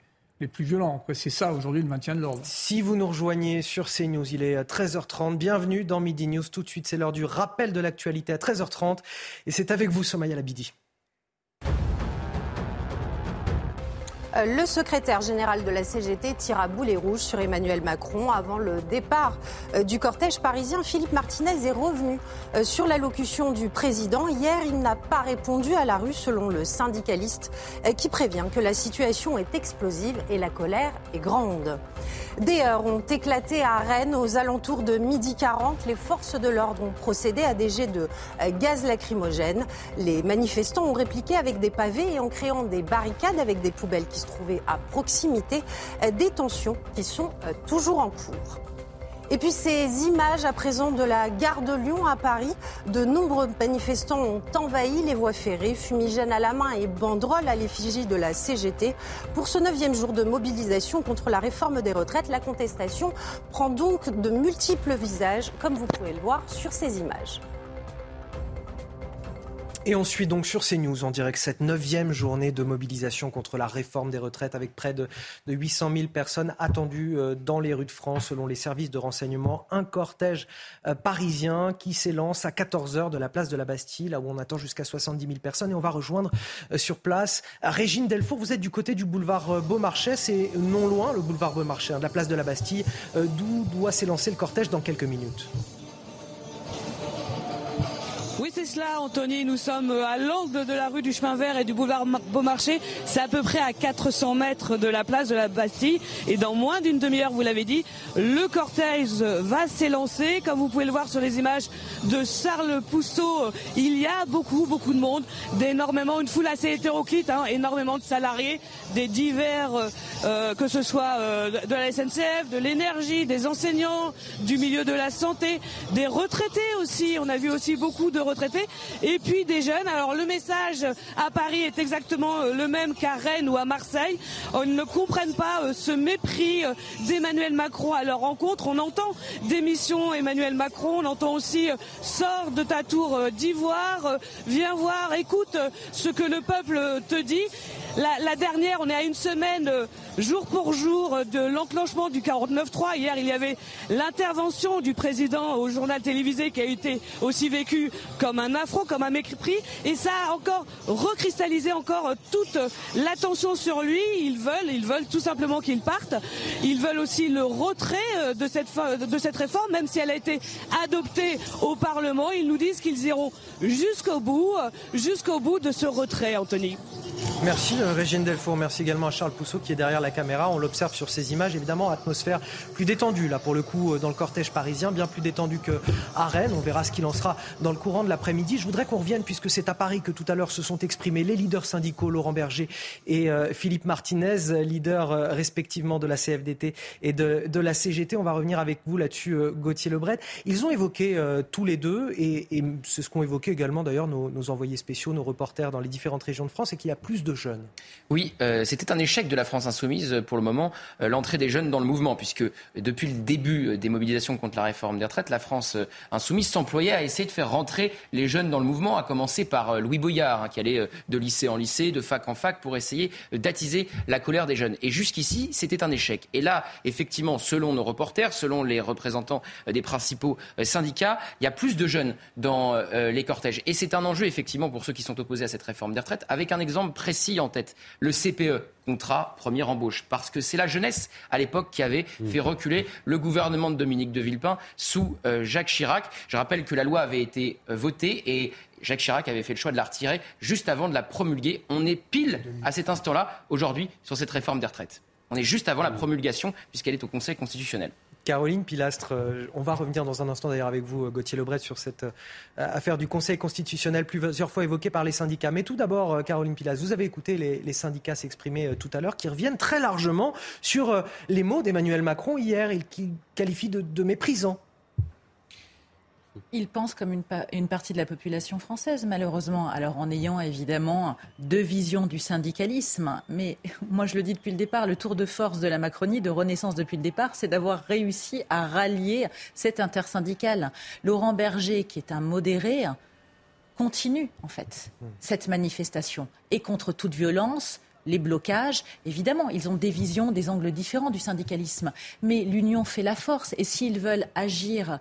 plus violents. C'est ça aujourd'hui le maintien de l'ordre. Si vous nous rejoignez sur CNews, il est 13h30. Bienvenue dans Midi News. Tout de suite, c'est l'heure du rappel de l'actualité à 13h30. Et c'est avec vous, Somaya Labidi. Le secrétaire général de la CGT tire à boulet rouges sur Emmanuel Macron avant le départ euh, du cortège parisien. Philippe Martinez est revenu euh, sur l'allocution du président. Hier, il n'a pas répondu à la rue selon le syndicaliste qui prévient que la situation est explosive et la colère est grande. Des heures ont éclaté à Rennes aux alentours de midi 40. Les forces de l'ordre ont procédé à des jets de gaz lacrymogène. Les manifestants ont répliqué avec des pavés et en créant des barricades avec des poubelles qui se à proximité. Des tensions qui sont toujours en cours. Et puis ces images à présent de la gare de Lyon à Paris. De nombreux manifestants ont envahi les voies ferrées, fumigènes à la main et banderoles à l'effigie de la CGT. Pour ce neuvième jour de mobilisation contre la réforme des retraites, la contestation prend donc de multiples visages, comme vous pouvez le voir sur ces images. Et on suit donc sur CNews en direct cette neuvième journée de mobilisation contre la réforme des retraites avec près de, de 800 000 personnes attendues euh, dans les rues de France selon les services de renseignement. Un cortège euh, parisien qui s'élance à 14h de la place de la Bastille, là où on attend jusqu'à 70 000 personnes. Et on va rejoindre euh, sur place Régine Delfour. Vous êtes du côté du boulevard Beaumarchais. C'est non loin le boulevard Beaumarchais, hein, de la place de la Bastille, d'où doit s'élancer le cortège dans quelques minutes? C'est cela, Anthony. Nous sommes à l'angle de la rue du Chemin Vert et du boulevard Beaumarchais. C'est à peu près à 400 mètres de la place de la Bastille. Et dans moins d'une demi-heure, vous l'avez dit, le cortège va s'élancer. Comme vous pouvez le voir sur les images de Charles Pousseau, il y a beaucoup, beaucoup de monde, une foule assez hétéroclite, hein, énormément de salariés, des divers, euh, que ce soit euh, de la SNCF, de l'énergie, des enseignants, du milieu de la santé, des retraités aussi. On a vu aussi beaucoup de retraités et puis des jeunes. Alors le message à Paris est exactement le même qu'à Rennes ou à Marseille. Ils ne comprennent pas ce mépris d'Emmanuel Macron à leur rencontre. On entend démission Emmanuel Macron, on entend aussi sors de ta tour d'ivoire, viens voir, écoute ce que le peuple te dit. La, dernière, on est à une semaine, jour pour jour, de l'enclenchement du 49-3. Hier, il y avait l'intervention du président au journal télévisé qui a été aussi vécu comme un affront, comme un mépris. Et ça a encore recristallisé encore toute l'attention sur lui. Ils veulent, ils veulent tout simplement qu'il parte. Ils veulent aussi le retrait de cette, de cette réforme, même si elle a été adoptée au Parlement. Ils nous disent qu'ils iront jusqu'au bout, jusqu'au bout de ce retrait, Anthony. Merci Régine Delfour, merci également à Charles Pousseau qui est derrière la caméra. On l'observe sur ces images, évidemment, atmosphère plus détendue là pour le coup dans le cortège parisien, bien plus détendue qu'à Rennes. On verra ce qu'il en sera dans le courant de l'après-midi. Je voudrais qu'on revienne, puisque c'est à Paris que tout à l'heure se sont exprimés les leaders syndicaux, Laurent Berger et euh, Philippe Martinez, leaders euh, respectivement de la CFDT et de, la CGT. On va revenir avec vous là-dessus, euh, Gauthier Lebret. Ils ont évoqué tous les deux, et, et c'est ce qu'ont évoqué également d'ailleurs nos, nos, envoyés spéciaux, nos reporters dans les différentes régions de France, et qu'il y a plus de jeunes. Oui, euh, c'était un échec de la France insoumise pour le moment, euh, l'entrée des jeunes dans le mouvement, puisque depuis le début des mobilisations contre la réforme des retraites, la France insoumise s'employait à essayer de faire rentrer les jeunes dans le mouvement, à commencer par Louis Boyard, hein, qui allait de lycée en lycée, de fac en fac, pour essayer d'attiser la colère des jeunes. Et jusqu'ici, c'était un échec. Et là, effectivement, selon nos reporters, selon les représentants des principaux syndicats, il y a plus de jeunes dans les cortèges. Et c'est un enjeu, effectivement, pour ceux qui sont opposés à cette réforme des retraites, avec un exemple précis en tête. Le CPE, contrat première embauche. Parce que c'est la jeunesse, à l'époque, qui avait fait reculer le gouvernement de Dominique de Villepin sous euh, Jacques Chirac. Je rappelle que la loi avait été euh, votée et Jacques Chirac avait fait le choix de la retirer juste avant de la promulguer. On est pile à cet instant-là, aujourd'hui, sur cette réforme des retraites. On est juste avant la promulgation, puisqu'elle est au Conseil constitutionnel. Caroline Pilastre, on va revenir dans un instant d'ailleurs avec vous, Gauthier Lebret, sur cette affaire du Conseil constitutionnel plusieurs fois évoquée par les syndicats. Mais tout d'abord, Caroline Pilastre, vous avez écouté les, syndicats s'exprimer tout à l'heure, qui reviennent très largement sur les mots d'Emmanuel Macron hier, et qui qualifie de, de méprisant Ils pensent comme une, une, partie de la population française, malheureusement. Alors en ayant évidemment deux visions du syndicalisme. Mais moi je le dis depuis le départ, le tour de force de la Macronie, de Renaissance depuis le départ, c'est d'avoir réussi à rallier cette intersyndical. Laurent Berger, qui est un modéré, continue en fait hmm. cette manifestation. Et contre toute violence, les blocages. Évidemment, ils ont des visions, des angles différents du syndicalisme. Mais l'union fait la force. Et s'ils veulent agir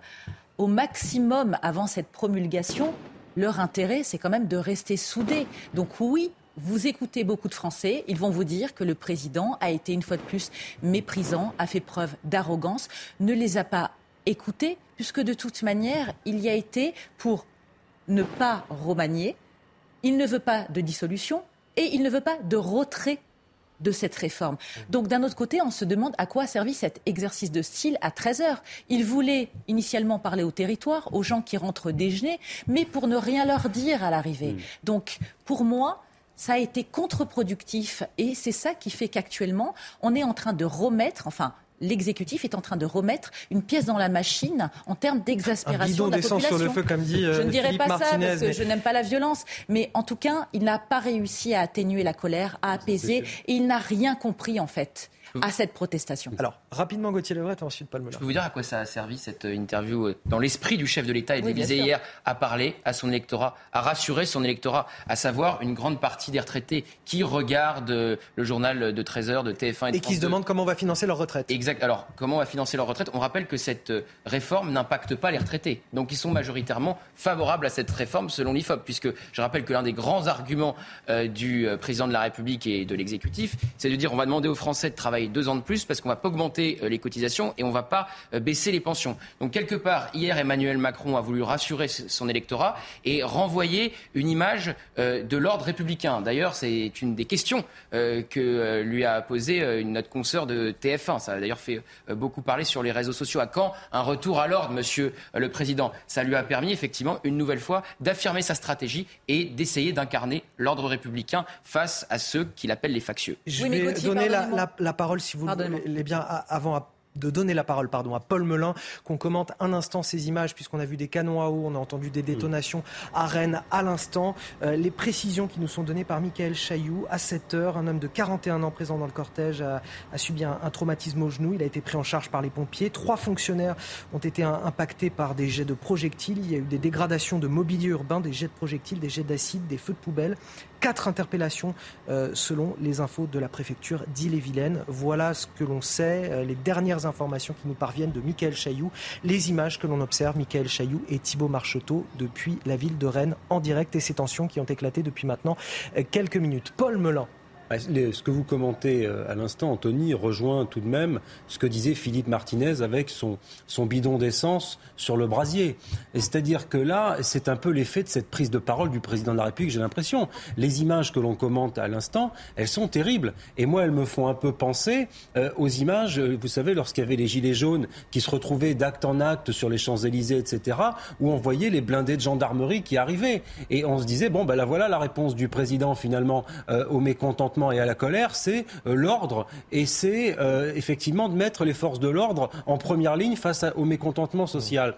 au maximum avant cette promulgation, leur intérêt, c'est quand même de rester soudés. Donc oui, vous écoutez beaucoup de Français, ils vont vous dire que le président a été une fois de plus méprisant, a fait preuve d'arrogance, ne les a pas écoutés, puisque de toute manière, il y a été pour ne pas remanier, il ne veut pas de dissolution, et il ne veut pas de retrait de cette réforme. Donc d'un autre côté, on se demande à quoi a servi cet exercice de style à 13 heures. Il voulait initialement parler au territoire, aux gens qui rentrent déjeuner, mais pour ne rien leur dire à l'arrivée. Mm. Donc pour moi, ça a été contre-productif et c'est ça qui fait qu'actuellement, on est en train de remettre, enfin, l'exécutif est en train de remettre une pièce dans la machine en termes d'exaspération de la population. sur le feu, comme dit Je ne euh, dirais pas ça parce que je n'aime pas la violence, mais en tout cas, il n'a pas réussi à atténuer la colère, à apaiser, et il n'a rien compris en fait à cette protestation. Alors, rapidement, Gauthier Levret et ensuite Paul Je peux vous dire à quoi ça a servi cette euh, interview euh, dans l'esprit du chef de l'État et de l'Élysée hier à parler à son électorat, à rassurer son électorat, à savoir une grande partie des retraités qui regardent euh, le journal de 13h, de TF1 et, et qui se demandent comment on va financer leur retraite. Exact. Alors, comment on va financer leur retraite? On rappelle que cette réforme n'impacte pas les retraités. Donc, ils sont majoritairement favorables à cette réforme selon l'IFOP, puisque je rappelle que l'un des grands arguments du président de la République et de l'exécutif, c'est de dire on va demander aux Français de travailler deux ans de plus parce qu'on va pas augmenter euh, les cotisations et on va pas euh, baisser les pensions. Donc quelque part, hier, Emmanuel Macron a voulu rassurer son électorat et renvoyer une image euh, de l'ordre républicain. D'ailleurs, c'est une des questions que lui a posé notre consoeur de TF1. Ça a d'ailleurs fait beaucoup parler sur les réseaux sociaux. À quand un retour à l'ordre, Monsieur le Président? Ça lui a permis effectivement une nouvelle fois d'affirmer sa stratégie et d'essayer d'incarner l'ordre républicain face à ceux qu'il appelle les factieux. Je vais donner la, la, parole, si vous le bien avant de donner la parole pardon, à Paul Melun, qu'on commente un instant ces images, puisqu'on a vu des canons à eau, on a entendu des détonations à Rennes à l'instant. Euh, les précisions qui nous sont données par Michael Chailloux, à 7 heures, un homme de 41 ans présent dans le cortège a, subi un, traumatisme au genou. Il a été pris en charge par les pompiers. Trois fonctionnaires ont été impactés par des jets de projectiles. Il y a eu des dégradations de mobilier urbain, des jets de projectiles, des jets d'acide, des feux de poubelle quatre interpellations euh, selon les infos de la préfecture d'Ille-et-Vilaine. Voilà ce que l'on sait, euh, les dernières informations qui nous parviennent de Michael Chailloux, les images que l'on observe, Michael Chailloux et Thibault Marcheteau depuis la ville de Rennes en direct et ces tensions qui ont éclaté depuis maintenant euh, quelques minutes. Paul Melun. Bah, ce que vous commentez euh, à l'instant, Anthony, rejoint tout de même ce que disait Philippe Martinez avec son, son bidon d'essence sur le brasier. C'est-à-dire que là, c'est un peu l'effet de cette prise de parole du président de la République, j'ai l'impression. Les images que l'on commente à l'instant, elles sont terribles. Et moi, elles me font un peu penser euh, aux images, euh, vous savez, lorsqu'il y avait les gilets jaunes qui se retrouvaient d'acte en acte sur les Champs-Élysées, etc., où on voyait les blindés de gendarmerie qui arrivaient. Et on se disait, bon, ben là, voilà la réponse du président, finalement, au mécontentement et à la colère, c'est euh, l'ordre. Et c'est euh, effectivement de mettre les forces de l'ordre en première ligne face au mécontentement social.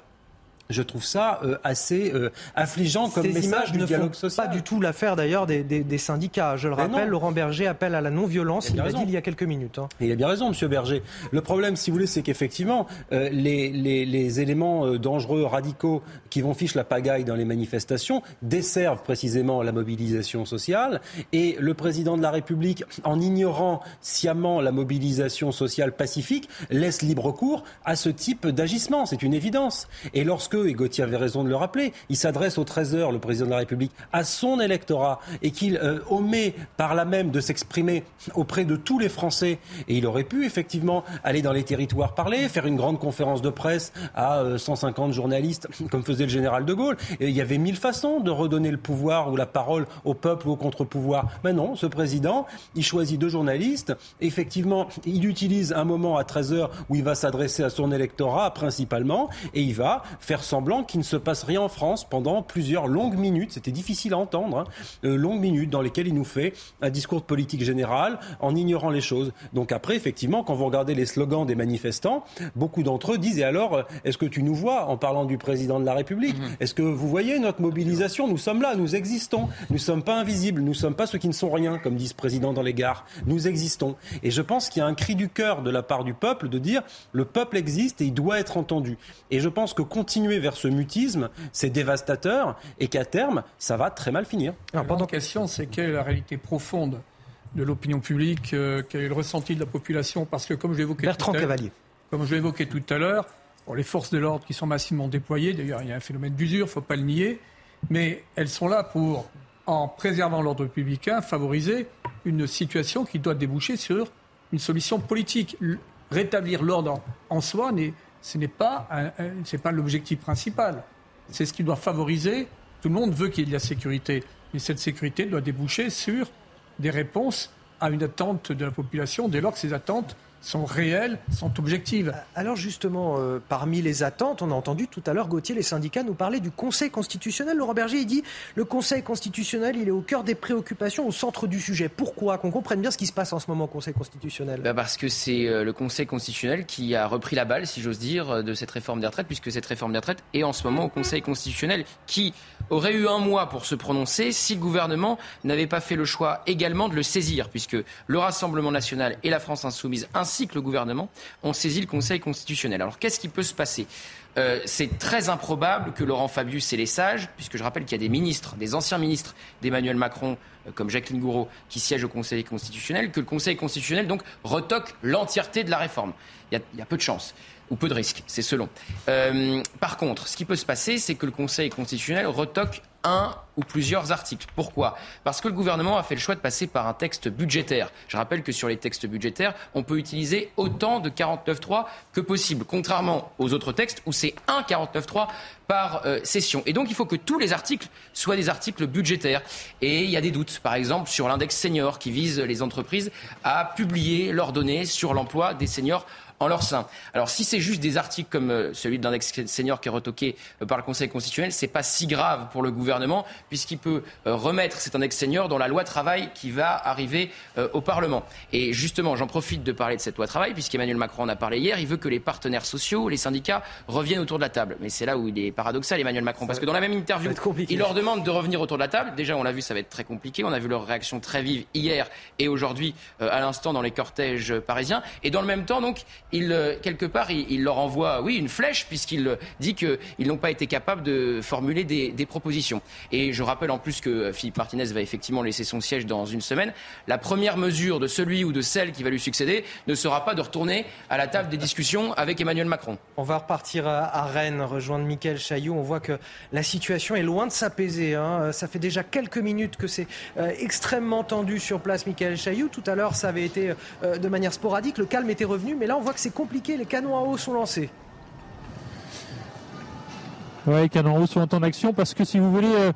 Je trouve ça euh, assez euh, affligeant comme Ces message images du ne dialogue font social. Pas du tout l'affaire d'ailleurs des, des, des, syndicats. Je le Mais rappelle, non. Laurent Berger appelle à la non-violence. Il l'a dit il y a quelques minutes. hein. Et il a bien raison, Monsieur Berger. Le problème, si vous voulez, c'est qu'effectivement, euh, les, les, les éléments dangereux, radicaux, qui vont fiche la pagaille dans les manifestations, desservent précisément la mobilisation sociale. Et le président de la République, en ignorant sciemment la mobilisation sociale pacifique, laisse libre cours à ce type d'agissement. C'est une évidence. Et lorsque, et Gauthier avait raison de le rappeler, il s'adresse au 13h, le président de la République, à son électorat, et qu'il euh, omet par là même de s'exprimer auprès de tous les Français, et il aurait pu effectivement aller dans les territoires parler, faire une grande conférence de presse à euh, 150 journalistes, comme faisait le général de Gaulle. Il y avait mille façons de redonner le pouvoir ou la parole au peuple ou au contre-pouvoir. Mais non, ce président, il choisit deux journalistes. Effectivement, il utilise un moment à 13h où il va s'adresser à son électorat principalement, et il va faire semblant qu'il ne se passe rien en France pendant plusieurs longues minutes. C'était difficile à entendre, hein, euh, longues minutes dans lesquelles il nous fait un discours de politique générale en ignorant les choses. Donc après, effectivement, quand vous regardez les slogans des manifestants, beaucoup d'entre eux disent et alors, euh, est-ce que tu nous vois en parlant du président de la République? Mhm. Est-ce que vous voyez notre mobilisation? Nous sommes là, nous existons. Nous ne sommes pas invisibles, nous ne sommes pas ceux qui ne sont rien, comme dit ce président dans les gares. Nous existons. Et je pense qu'il y a un cri du cœur de la part du peuple de dire le peuple existe et il doit être entendu. Et je pense que continuer vers ce mutisme, c'est dévastateur et qu'à terme, ça va très mal finir. Alors, pendant question, c'est quelle est la réalité profonde de l'opinion publique, euh, quel est le ressenti de la population? Parce que, comme je l'évoquais Bertrand Cavalier. Comme je l'évoquais tout à l'heure, les forces de l'ordre qui sont massivement déployées, d'ailleurs, il y a un phénomène d'usure, il ne faut pas le nier, mais elles sont là pour, en préservant l'ordre public, favoriser une situation qui doit déboucher sur une solution politique. Rétablir l'ordre en soi, ce n'est pas, pas l'objectif principal. C'est ce qui doit favoriser. Tout le monde veut qu'il y ait de la sécurité, mais cette sécurité doit déboucher sur des réponses à une attente de la population dès lors que ces attentes sont réelles, sont objectives. Alors justement, euh, parmi les attentes, on a entendu tout à l'heure Gauthier, les syndicats nous parler du Conseil constitutionnel. Laurent Berger, il dit le Conseil constitutionnel, il est au cœur des préoccupations, au centre du sujet. Pourquoi? Qu'on comprenne bien ce qui se passe en ce moment au Conseil constitutionnel. Bah, parce que c'est euh, le Conseil constitutionnel qui a repris la balle, si j'ose dire, euh, de cette réforme des retraites, puisque cette réforme des retraites est en ce moment au Conseil constitutionnel, qui aurait eu un mois pour se prononcer si le gouvernement n'avait pas fait le choix également de le saisir, puisque le Rassemblement national et la France insoumise, ainsi que le gouvernement, ont saisi le Conseil constitutionnel. Alors qu'est-ce qui peut se passer? Euh, c'est très improbable que Laurent Fabius et les sages, puisque je rappelle qu'il y a des ministres, des anciens ministres d'Emmanuel Macron, euh, comme Jacqueline Gouraud, qui siègent au Conseil constitutionnel, que le Conseil constitutionnel donc retoque l'entièreté de la réforme. Il y, a, peu de chances ou peu de risques, c'est selon. Euh, par contre, ce qui peut se passer, c'est que le Conseil constitutionnel retoque un ou plusieurs articles. Pourquoi? Parce que le gouvernement a fait le choix de passer par un texte budgétaire. Je rappelle que sur les textes budgétaires, on peut utiliser autant de 49.3 que possible, contrairement aux autres textes où c'est un 49.3 par euh, session. Et donc il faut que tous les articles soient des articles budgétaires. Et il y a des doutes, par exemple, sur l'index senior qui vise les entreprises à publier leurs données sur l'emploi des seniors en leur sein. Alors si c'est juste des articles comme euh, celui de l'index senior qui est retoqué euh, par le Conseil constitutionnel, c'est pas si grave pour le gouvernement puisqu'il peut euh, remettre cet index senior dans la loi travail qui va arriver au Parlement. Et justement, j'en profite de parler de cette loi travail puisqu'Emmanuel Macron en a parlé hier. Il veut que les partenaires sociaux, les syndicats reviennent autour de la table. Mais c'est là où il est paradoxal, Emmanuel Macron, parce que dans la même interview, il leur demande de revenir autour de la table. Déjà, on l'a vu, ça va être très compliqué. On a vu leur réaction très vive hier et aujourd'hui, à l'instant, dans les cortèges parisiens. Et dans le même temps, donc, il, euh, quelque part, il, leur envoie, oui, une flèche, puisqu'il dit qu'ils n'ont pas été capables de formuler des, propositions. Et je rappelle en plus que Philippe Martinez va effectivement laisser son siège dans une semaine. La première mesure de celui ou de celle qui va lui succéder ne sera pas de retourner à la table des discussions avec Emmanuel Macron. On va repartir à, Rennes, rejoindre Mickaël Chailloux. On voit que la situation est loin de s'apaiser. Hein. Ça fait déjà quelques minutes que c'est euh, extrêmement tendu sur place, Mickaël Chailloux. Tout à l'heure, ça avait été euh, de manière sporadique. Le calme était revenu, mais là, on voit que c'est compliqué. Les canons à eau sont lancés. Les canons à eau sont en action parce que si vous voulez, euh,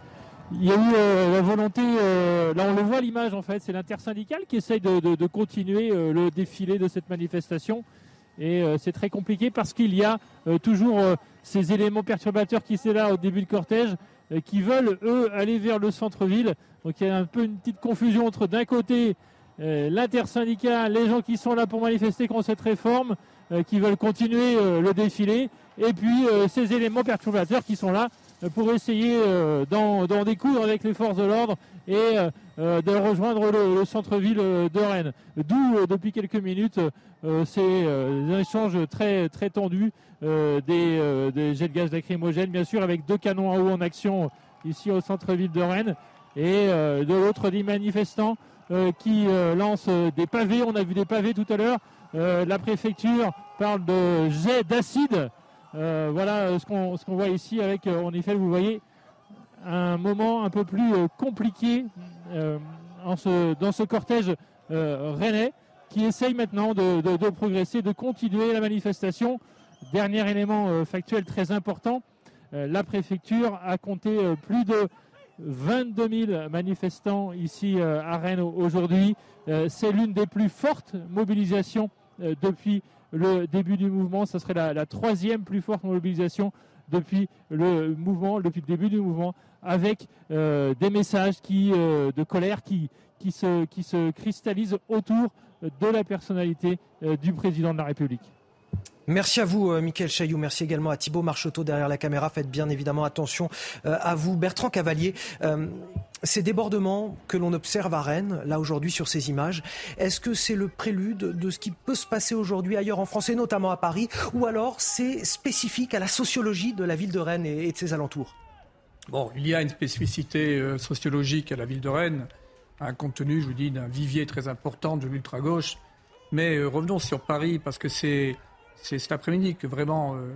il y a eu euh, la volonté, euh, là on le voit l'image en fait, c'est l'intersyndicale qui essaye de, continuer le défilé de cette manifestation. Et c'est très compliqué parce qu'il y a toujours ces éléments perturbateurs qui sont là au début du cortège, qui veulent eux aller vers le centre-ville. Donc il y a un peu une petite confusion entre d'un côté l'intersyndicat, les gens qui sont là pour manifester contre cette réforme, euh, qui veulent continuer euh, le défilé, et puis euh, ces éléments perturbateurs qui sont là pour essayer d'en découdre avec les forces de l'ordre et de rejoindre le, centre-ville de Rennes. D'où, depuis quelques minutes, ces échanges très, très tendus des, jets de gaz lacrymogènes, bien sûr, avec deux canons à eau en action ici au centre-ville de Rennes, et de l'autre des manifestants qui lancent des pavés. On a vu des pavés tout à l'heure euh, la préfecture parle de jet d'acide. Euh, voilà ce qu'on voit ici avec, euh, en effet, vous voyez, un moment un peu plus compliqué dans ce cortège rennais qui essaye maintenant de, progresser, de continuer la manifestation. Dernier élément factuel très important, la préfecture a compté plus de 22 000 manifestants ici à Rennes aujourd'hui. C'est l'une des plus fortes mobilisations euh, depuis le début du mouvement. Ce serait la, troisième plus forte mobilisation depuis le mouvement, depuis le début du mouvement, avec des messages qui, de colère qui, qui, se, qui se cristallisent autour de la personnalité du président de la République. Merci à vous, euh, Mickaël Chailloux. Merci également à Thibault Marcheteau derrière la caméra. Faites bien évidemment attention euh, à vous. Bertrand Cavalier, euh, ces débordements que l'on observe à Rennes, là aujourd'hui sur ces images, est-ce que c'est le prélude de ce qui peut se passer aujourd'hui ailleurs en France et notamment à Paris ou alors c'est spécifique à la sociologie de la ville de Rennes et, de ses alentours? Bon, il y a une spécificité sociologique à la ville de Rennes, un compte je vous dis, d'un vivier très important de l'ultra-gauche. Mais revenons sur Paris parce que c'est c'est cet après-midi que vraiment euh,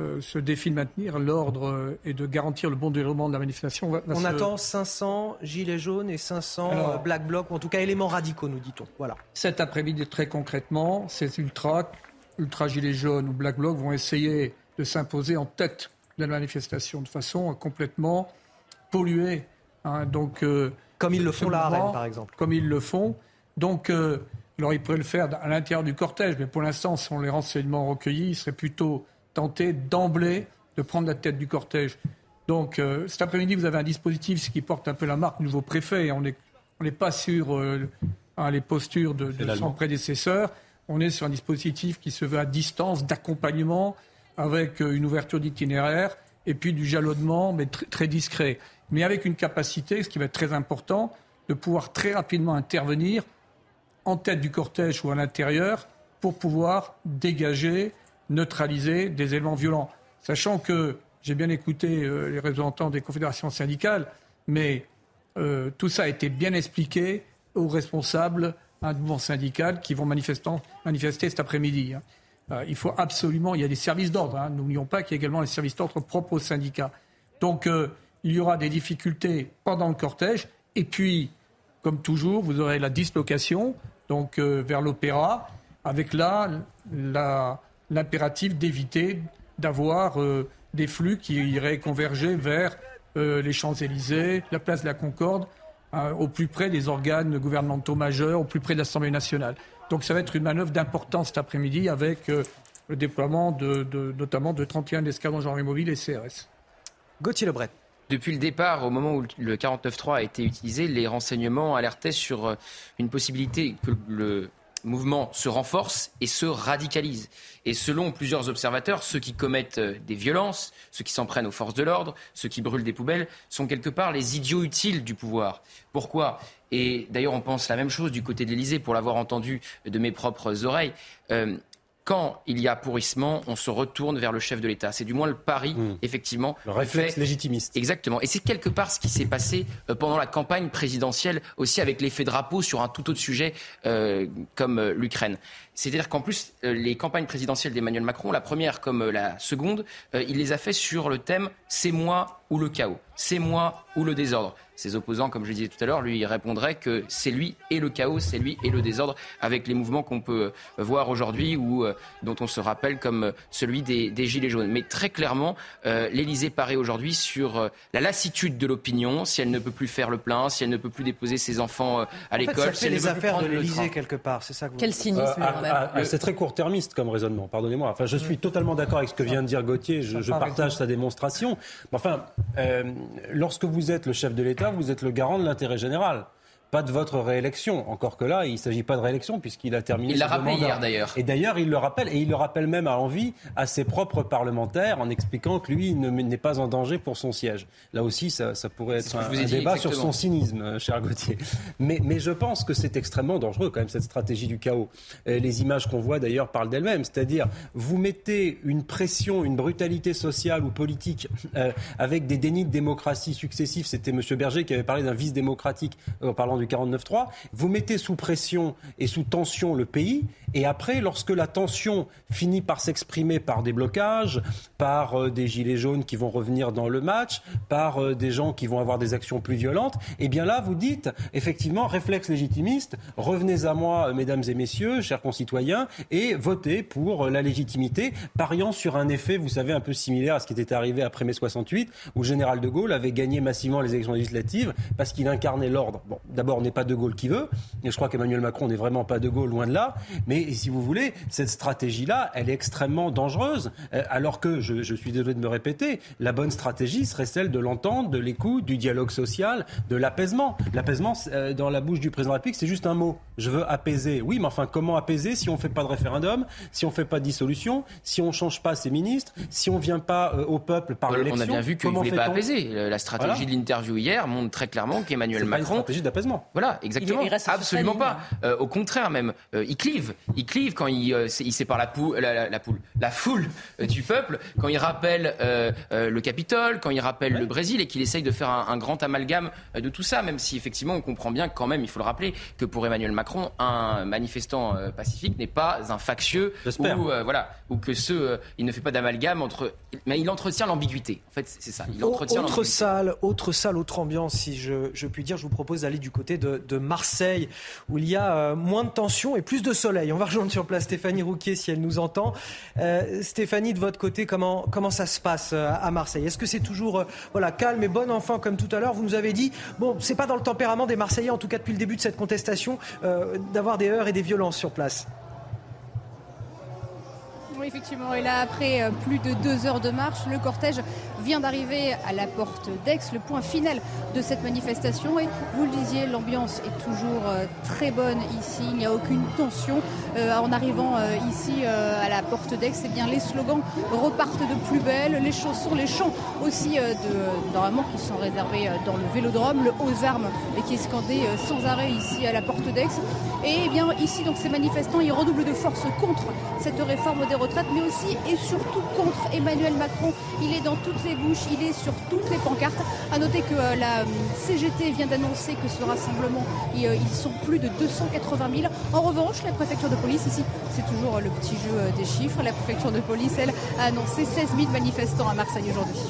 euh, ce défi de maintenir l'ordre euh, et de garantir le bon déroulement de la manifestation. on attend 500 gilets jaunes et 500 black blocs, ou en tout cas éléments radicaux, nous dit-on. Voilà. Cet après-midi, très concrètement, ces ultras, ultra gilets jaunes ou black blocs vont essayer de s'imposer en tête de la manifestation de façon complètement polluée. Hein. donc, comme ils le font là à Rennes, par exemple. Comme ils le font. Donc, alors il pourrait le faire à l'intérieur du cortège, mais pour l'instant, selon les renseignements recueillis, il serait plutôt tenté d'emblée de prendre la tête du cortège. Donc euh, cet après-midi, vous avez un dispositif qui porte un peu la marque du nouveau préfet. On n'est pas sur euh, les postures de, son prédécesseur. On est sur un dispositif qui se veut à distance, d'accompagnement, avec euh, une ouverture d'itinéraire et puis du jalonnement, mais très discret. Mais avec une capacité, ce qui va être très important, de pouvoir très rapidement intervenir en tête du cortège ou à l'intérieur pour pouvoir dégager, neutraliser des éléments violents. Sachant que j'ai bien écouté euh, les représentants des confédérations syndicales, mais euh, tout ça a été bien expliqué aux responsables d'un mouvement syndical qui vont manifester cet après-midi. Hein. Euh, il faut absolument, il y a des services d'ordre, hein. n'oublions pas qu'il y a également les services d'ordre propres aux syndicats. Donc il y aura des difficultés pendant le cortège, et puis, comme toujours, vous aurez la dislocation donc euh, vers l'opéra, avec là l'impératif d'éviter d'avoir euh, des flux qui iraient converger vers euh, les Champs-Élysées, la place de la Concorde, au plus près des organes gouvernementaux majeurs, au plus près de l'Assemblée nationale. Donc ça va être une manœuvre d'importance cet après-midi avec le déploiement de, notamment de 31 escadrons gendarmerie mobile et CRS. Gauthier Lebret. Depuis le départ, au moment où le 49.3 a été utilisé, les renseignements alertaient sur euh, une possibilité que le mouvement se renforce et se radicalise. Et selon plusieurs observateurs, ceux qui commettent euh, des violences, ceux qui s'en prennent aux forces de l'ordre, ceux qui brûlent des poubelles, sont quelque part les idiots utiles du pouvoir. Pourquoi? Et d'ailleurs, on pense la même chose du côté de l'Élysée, pour l'avoir entendu de mes propres oreilles. Euh, quand il y a pourrissement, on se retourne vers le chef de l'État. C'est du moins le pari, hmm. effectivement. Le réflexe légitimiste. Exactement. Et c'est quelque part ce qui s'est passé euh, pendant la campagne présidentielle, aussi avec l'effet drapeau sur un tout autre sujet euh, comme euh, l'Ukraine. C'est-à-dire qu'en plus, les campagnes présidentielles d'Emmanuel Macron, la première comme la seconde, il les a fait sur le thème c'est moi ou le chaos, c'est moi ou le désordre. Ses opposants, comme je le disais tout à l'heure, lui répondraient que c'est lui et le chaos, c'est lui et le désordre, avec les mouvements qu'on peut euh, voir aujourd'hui ou euh, dont on se rappelle comme euh, celui des, Gilets jaunes. Mais très clairement, l'Élysée paraît aujourd'hui sur la lassitude de l'opinion, si elle ne peut plus faire le plein, si elle ne peut plus déposer ses enfants à l'école. C'est les affaires de l'Élysée quelque part, c'est ça que Quel cynisme C'est très court-termiste comme raisonnement, pardonnez-moi. Enfin, je suis totalement d'accord avec ce que vient de dire Gauthier, je, je partage sa démonstration. Enfin, lorsque vous êtes le chef de l'État, vous êtes le garant de l'intérêt général pas de votre réélection. Encore que là, il ne s'agit pas de réélection puisqu'il a terminé il l'a rappelé hier d'ailleurs. Et d'ailleurs, il le rappelle, et il le rappelle même à envie à ses propres parlementaires en expliquant que lui n'est pas en danger pour son siège. Là aussi, ça, pourrait être un, débat sur son cynisme, euh, cher Gauthier. Mais, mais je pense que c'est extrêmement dangereux quand même cette stratégie du chaos. Les images qu'on voit d'ailleurs parlent d'elles-mêmes, c'est-à-dire vous mettez une pression, une brutalité sociale ou politique euh, avec des dénis de démocratie successifs. C'était M. Berger qui avait parlé d'un vice démocratique en parlant du 49.3, vous mettez sous pression et sous tension le pays, et après, lorsque la tension finit par s'exprimer par des blocages, par euh, des gilets jaunes qui vont revenir dans le match, par euh, des gens qui vont avoir des actions plus violentes, eh bien là, vous dites, effectivement, réflexe légitimiste, revenez à moi, mesdames et messieurs, chers concitoyens, et votez pour la légitimité, pariant sur un effet, vous savez, un peu similaire à ce qui était arrivé après mai 68, où le général de Gaulle avait gagné massivement les élections législatives parce qu'il incarnait l'ordre. Bon, d'abord, n'est pas De Gaulle qui veut. Et je crois qu'Emmanuel Macron n'est vraiment pas De Gaulle, loin de là. Mais si vous voulez, cette stratégie-là, elle est extrêmement dangereuse. Euh, alors que, je, je, suis désolé de me répéter, la bonne stratégie serait celle de l'entente, de l'écoute, du dialogue social, de l'apaisement. L'apaisement, euh, dans la bouche du président de la République, c'est juste un mot. Je veux apaiser. Oui, mais enfin, comment apaiser si on ne fait pas de référendum, si on ne fait pas de dissolution, si on ne change pas ses ministres, si on ne vient pas euh, au peuple par l'élection On a bien vu qu'il ne voulait pas apaiser. La stratégie de l'interview hier montre très clairement qu'Emmanuel Macron. Pas une stratégie d'apaisement. Voilà, exactement. Absolument pas. Euh, au contraire, même, il clive. Il clive quand il, il sépare la, poule, la, la, poule, la foule du peuple, quand il rappelle le Capitole, quand il rappelle le Brésil et qu'il essaye de faire un, un, grand amalgame de tout ça, même si effectivement on comprend bien quand même, il faut le rappeler, que pour Emmanuel Macron, un manifestant euh, pacifique n'est pas un factieux ou euh, voilà, ou que ce, euh, il ne fait pas d'amalgame entre, mais il entretient l'ambiguïté. En fait, c'est ça. Il entretient autre salle, autre salle, autre ambiance, si je, je puis dire. Je vous propose d'aller du côté de, Marseille, où il y a moins de tension et plus de soleil. On va rejoindre sur place Stéphanie Rouquier si elle nous entend. Stéphanie, de votre côté, comment comment ça se passe à Marseille? Est-ce que c'est toujours voilà calme et bon enfant comme tout à l'heure? Vous nous avez dit bon, c'est pas dans le tempérament des Marseillais, en tout cas depuis le début de cette contestation, euh, d'avoir des heurts et des violences sur place. Oui, effectivement. Et là, après euh, plus de deux heures de marche, le cortège vient d'arriver à la porte d'Aix, le point final de cette manifestation. Et vous le disiez, l'ambiance est toujours euh, très bonne ici. Il n'y a aucune tension. en arrivant ici à la porte d'Aix, eh bien, les slogans repartent de plus belle. Les chansons, les chants aussi de, normalement qui sont réservés dans le vélodrome, le aux armes et qui est scandé sans arrêt ici à la porte d'Aix. Et eh bien ici, donc ces manifestants, ils redoublent de force contre cette réforme des retraites, mais aussi et surtout contre Emmanuel Macron. Il est dans toutes les bouches, il est sur toutes les pancartes. À noter que euh, la euh, CGT vient d'annoncer que ce rassemblement, euh, ils sont plus de 280 000. En revanche, la préfecture de police, ici, c'est toujours le petit jeu des chiffres. La préfecture de police, elle, a annoncé 16 000 manifestants à Marseille aujourd'hui.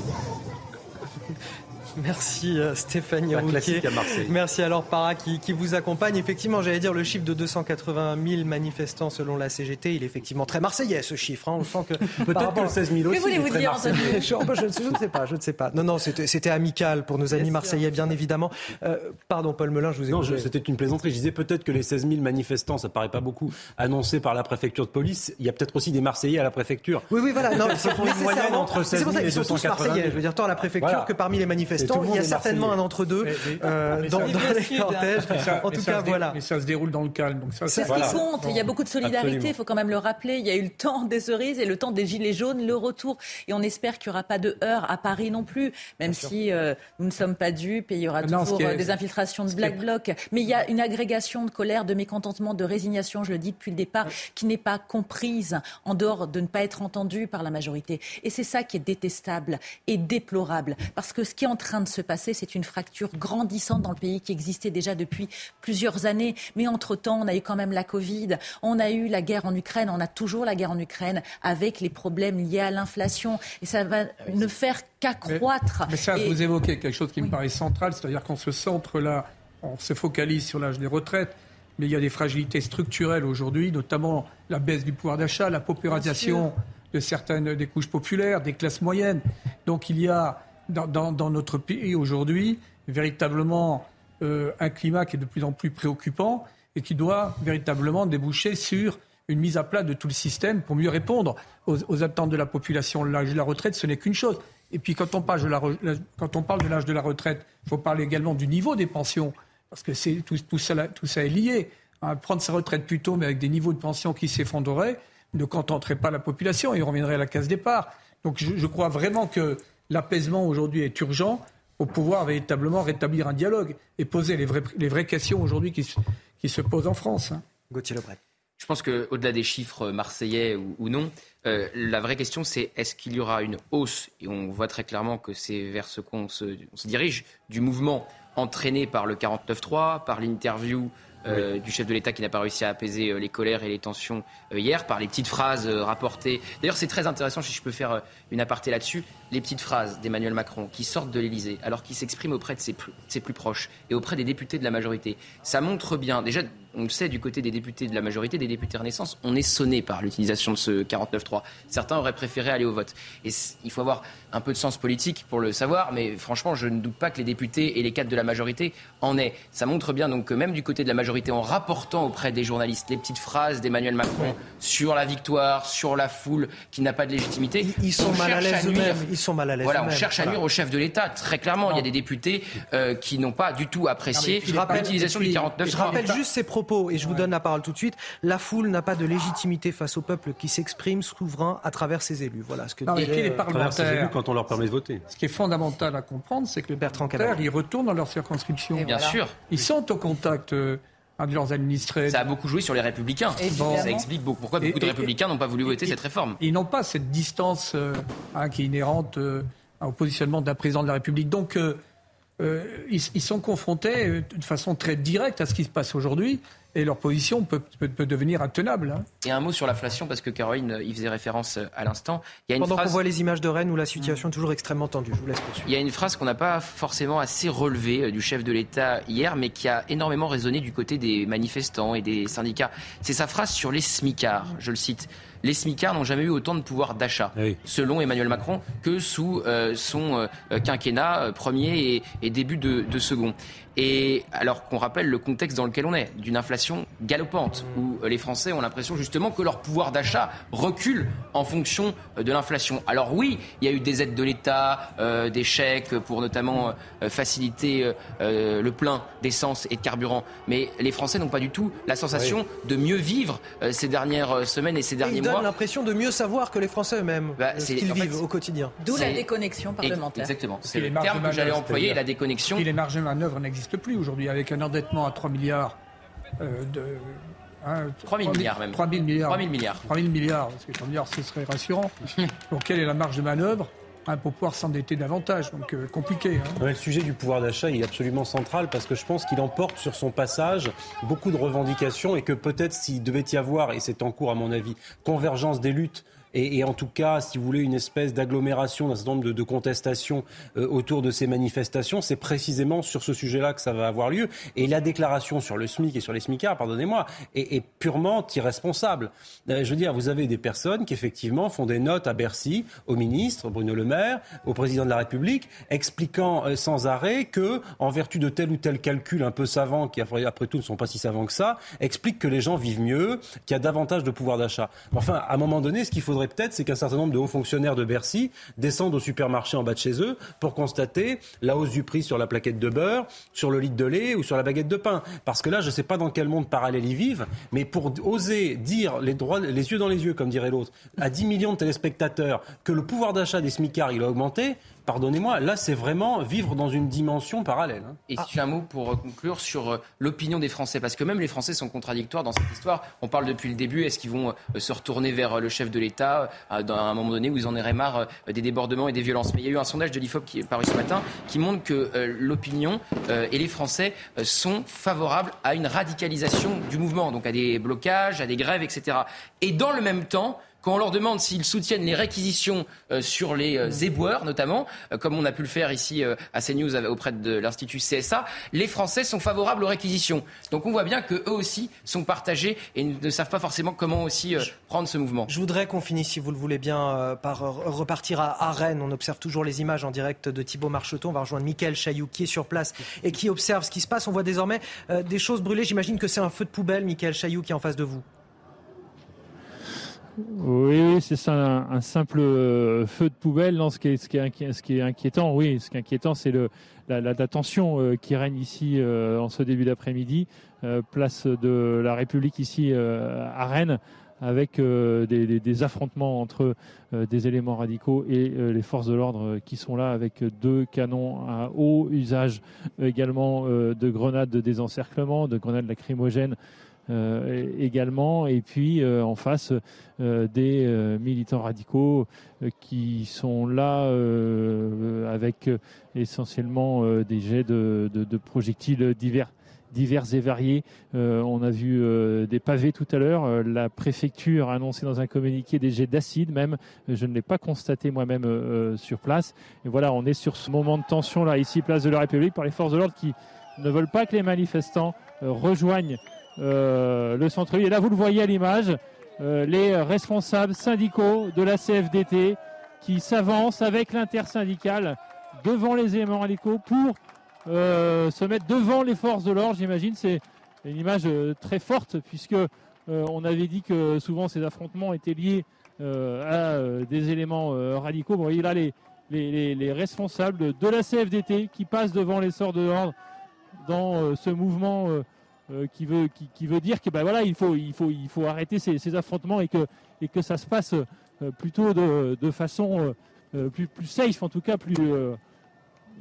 Merci euh, Stéphanie Rouquier. Merci alors Para qui, qui, vous accompagne. Effectivement, j'allais dire le chiffre de 280 000 manifestants selon la CGT, il est effectivement très marseillais ce chiffre. Hein. On sent que peut-être que le 16 000 aussi. Que voulez-vous dire Anthony je, je, ne sais pas, je ne sais pas. Non, non, c'était amical pour nos amis marseillais, bien évidemment. Euh, pardon, Paul Melun, je vous ai. Non, c'était une plaisanterie. Je disais peut-être que les 16 000 manifestants, ça paraît pas beaucoup, annoncés par la préfecture de police. Il y a peut-être aussi des Marseillais à la préfecture. Oui, oui, voilà. Non, c'est une moyenne entre 16 000 et 280 000. Je veux dire, tant à la préfecture que parmi les manifestants il y a certainement un entre-deux euh, dans, les cortèges. en tout cas, voilà. Mais ça se déroule dans le calme. C'est ce qui compte. Il y a beaucoup de solidarité, il faut quand même le rappeler. Il y a eu le temps des cerises et le temps des gilets jaunes, le retour. Et on espère qu'il n'y aura pas de heurts à Paris non plus, même si euh, nous ne sommes pas dupes et il y aura toujours euh, des infiltrations de Black Bloc. Mais il y a une agrégation de colère, de mécontentement, de résignation, je le dis depuis le départ, qui n'est pas comprise en dehors de ne pas être entendue par la majorité. Et c'est ça qui est détestable et déplorable. Parce que ce qui est en train de se passer, c'est une fracture grandissante dans le pays qui existait déjà depuis plusieurs années. Mais entre-temps, on a eu quand même la Covid, on a eu la guerre en Ukraine, on a toujours la guerre en Ukraine avec les problèmes liés à l'inflation. Et ça va ne faire qu'accroître. Mais, ça, vous évoquez quelque chose qui me paraît central, c'est-à-dire qu'on se centre là, on se focalise sur l'âge des retraites mais il y a des fragilités structurelles aujourd'hui, notamment la baisse du pouvoir d'achat, la paupérisation de certaines des couches populaires, des classes moyennes. Donc il y a dans, notre pays aujourd'hui véritablement euh, un climat qui est de plus en plus préoccupant et qui doit véritablement déboucher sur une mise à plat de tout le système pour mieux répondre aux, attentes de la population. L'âge de la retraite, ce n'est qu'une chose. Et puis quand on parle de, la, quand on parle de l'âge de la retraite, il faut parler également du niveau des pensions, parce que c'est, tout, ça, tout ça est lié. Hein, prendre sa retraite plus tôt, mais avec des niveaux de pension qui s'effondreraient, ne contenterait pas la population et on reviendrait à la case départ. Donc je crois vraiment que l'apaisement aujourd'hui est urgent pour pouvoir véritablement rétablir un dialogue et poser les vraies, les vraies questions aujourd'hui qui, qui, se posent en France. Hein. Gauthier Lebret. Je pense qu'au-delà des chiffres marseillais ou, non, euh, la vraie question c'est est-ce qu'il y aura une hausse, et on voit très clairement que c'est vers ce qu'on se, se, dirige, du mouvement entraîné par le 49-3, par l'interview euh, du chef de l'État qui n'a pas réussi à apaiser euh, les colères et les tensions euh, hier par les petites phrases rapportées. D'ailleurs, c'est très intéressant, si je peux faire une aparté là-dessus, les petites phrases d'Emmanuel Macron qui sortent de l'Élysée alors qu'il s'exprime auprès de ses plus, ses plus proches et auprès des députés de la majorité. Ça montre bien, déjà, on le sait du côté des députés de la majorité, des députés Renaissance, on est sonné par l'utilisation de ce 49.3. 49.3. Certains auraient préféré aller au vote. Et il faut avoir un peu de sens politique pour le savoir, mais franchement, je ne doute pas que les députés et les cadres de la majorité en aient. Ça montre bien donc que même du côté de la majorité, en rapportant auprès des journalistes les petites phrases d'Emmanuel Macron sur la victoire, sur la foule qui n'a pas de légitimité, ils, sont mal à l'aise eux-mêmes. Ils sont mal à l'aise. Voilà, on cherche à nuire au chef de l'État. Très clairement, il y a des députés euh, qui n'ont pas du tout apprécié l'utilisation du 49. Je rappelle juste ces propos et je vous donne la parole tout de suite. La foule n'a pas de légitimité face au peuple qui s'exprime souverain à travers ses élus. Voilà ce que non, dit les parlementaires quand on leur permet de voter. Ce qui est fondamental à comprendre, c'est que les parlementaires, ils retournent dans leur circonscription. Bien sûr. Ils sont au contact. Euh, de leurs administrés. Ça a beaucoup joué sur les républicains. Ça explique beaucoup pourquoi beaucoup de républicains n'ont pas voulu voter cette réforme. Ils n'ont pas cette distance euh, hein, qui est inhérente euh, au positionnement d'un président de la République. Donc, ils, ils, sont confrontés de façon très directe à ce qui se passe aujourd'hui et leur position peut, peut, devenir intenable. Hein. Et un mot sur l'inflation, parce que Caroline y faisait référence euh, à l'instant. Pendant qu'on voit les images de Rennes où la situation est toujours extrêmement tendue, je vous laisse poursuivre. Il y a une phrase qu'on n'a pas forcément assez relevée euh, du chef de l'État hier, mais qui a énormément résonné du côté des manifestants et des syndicats. C'est sa phrase sur les smicards, je le cite les smicards n'ont jamais eu autant de pouvoir d'achat, selon Emmanuel Macron, que sous euh, son quinquennat premier et, début de, de second. Et alors qu'on rappelle le contexte dans lequel on est, d'une inflation galopante, où les Français ont l'impression justement que leur pouvoir d'achat recule en fonction de l'inflation. Alors oui, il y a eu des aides de l'État, euh, des chèques pour notamment euh, faciliter euh, le plein d'essence et de carburant, mais les Français n'ont pas du tout la sensation de mieux vivre ces dernières semaines et ces derniers mois. Donnent l'impression de mieux savoir que les Français eux-mêmes, bah, ce qu'ils vivent au quotidien. D'où la déconnexion parlementaire. Exactement, c'est le terme que j'allais employer, la déconnexion. Et les marges de manœuvre n'existent plus aujourd'hui, avec un endettement à 3 milliards euh, de. 3 000 milliards même. 3 000 milliards. 3 000 milliards. 3 000 milliards, parce que 3 milliards, ce serait rassurant. Donc, quelle est la marge de manœuvre? Hein, pour pouvoir s'endetter davantage. Donc euh, compliqué. Hein. le sujet du pouvoir d'achat est absolument central parce que je pense qu'il emporte sur son passage beaucoup de revendications et que peut-être s'il devait y avoir, et c'est en cours à mon avis, convergence des luttes et, en tout cas, si vous voulez, une espèce d'agglomération d'un certain nombre de, contestations euh, autour de ces manifestations, c'est précisément sur ce sujet-là que ça va avoir lieu. Et la déclaration sur le SMIC et sur les SMICards, pardonnez-moi, est, purement irresponsable. Euh, je veux dire, vous avez des personnes qui effectivement font des notes à Bercy, au ministre Bruno Le Maire, au président de la République, expliquant euh, sans arrêt que, en vertu de tel ou tel calcul un peu savant, qui après tout ne sont pas si savants que ça, explique que les gens vivent mieux, qu'il y a davantage de pouvoir d'achat. Enfin, à un moment donné, ce qu'il faudrait peut-être, c'est qu'un certain nombre de hauts fonctionnaires de Bercy descendent au supermarché en bas de chez eux pour constater la hausse du prix sur la plaquette de beurre, sur le litre de lait ou sur la baguette de pain. Parce que là, je ne sais pas dans quel monde parallèle ils vivent, mais pour oser dire les, droits, les yeux dans les yeux, comme dirait l'autre, à 10 millions de téléspectateurs que le pouvoir d'achat des smicards il a augmenté, pardonnez-moi, là, c'est vraiment vivre dans une dimension parallèle. Hein. Et si un mot pour euh, conclure sur euh, l'opinion des Français, parce que même les Français sont contradictoires dans cette histoire. On parle depuis le début, est-ce qu'ils vont euh, se retourner vers le chef de l'État à un moment donné où ils en auraient marre des débordements et des violences? Mais il y a eu un sondage de l'IFOP qui est paru ce matin qui montre que l'opinion et les Français sont favorables à une radicalisation du mouvement, donc à des blocages, à des grèves, etc. Et dans le même temps, quand on leur demande s'ils soutiennent les réquisitions euh, sur les euh, éboueurs, notamment, euh, comme on a pu le faire ici à CNews auprès de l'Institut CSA, les Français sont favorables aux réquisitions. Donc on voit bien qu'eux aussi sont partagés et ne savent pas forcément comment aussi prendre ce mouvement. Je voudrais qu'on finisse, si vous le voulez bien, par repartir à, Rennes. On observe toujours les images en direct de Thibault Marcheton. On va rejoindre Mickaël Chailloux qui est sur place et qui observe ce qui se passe. On voit désormais des choses brûler. J'imagine que c'est un feu de poubelle, Mickaël Chailloux, qui est en face de vous. Oui, c'est un, simple euh, feu de poubelle. Ce qui est, ce inquiétant, oui, ce qui est inquiétant, c'est la, tension euh, qui règne ici euh, en ce début d'après-midi, place de la République ici à Rennes, avec des, affrontements entre des éléments radicaux et les forces de l'ordre qui sont là, avec deux canons à haut usage, également de grenades de désencerclement, de grenades lacrymogènes. Euh, également, et puis euh, en face euh, des militants radicaux qui sont là avec essentiellement des jets de, projectiles divers divers et variés. on a vu des pavés tout à l'heure. la préfecture a annoncé dans un communiqué des jets d'acide même. Je ne l'ai pas constaté moi-même sur place. Et voilà, on est sur ce moment de tension là, ici, place de la République, par les forces de l'ordre qui ne veulent pas que les manifestants rejoignent le centre-ville. Et là, vous le voyez à l'image, les responsables syndicaux de la CFDT qui s'avancent avec l'intersyndicale devant les éléments radicaux pour se mettre devant les forces de l'ordre, j'imagine. C'est une image très forte puisque on avait dit que souvent ces affrontements étaient liés à des éléments radicaux. Vous voyez là les, les, responsables de, la CFDT qui passent devant les sorts de l'ordre dans ce mouvement euh, qui, veut, qui, veut dire que ben voilà, il, faut, il, faut, il faut arrêter ces, affrontements et que, et que ça se passe euh, plutôt de, de façon euh, plus, plus safe, en tout cas plus,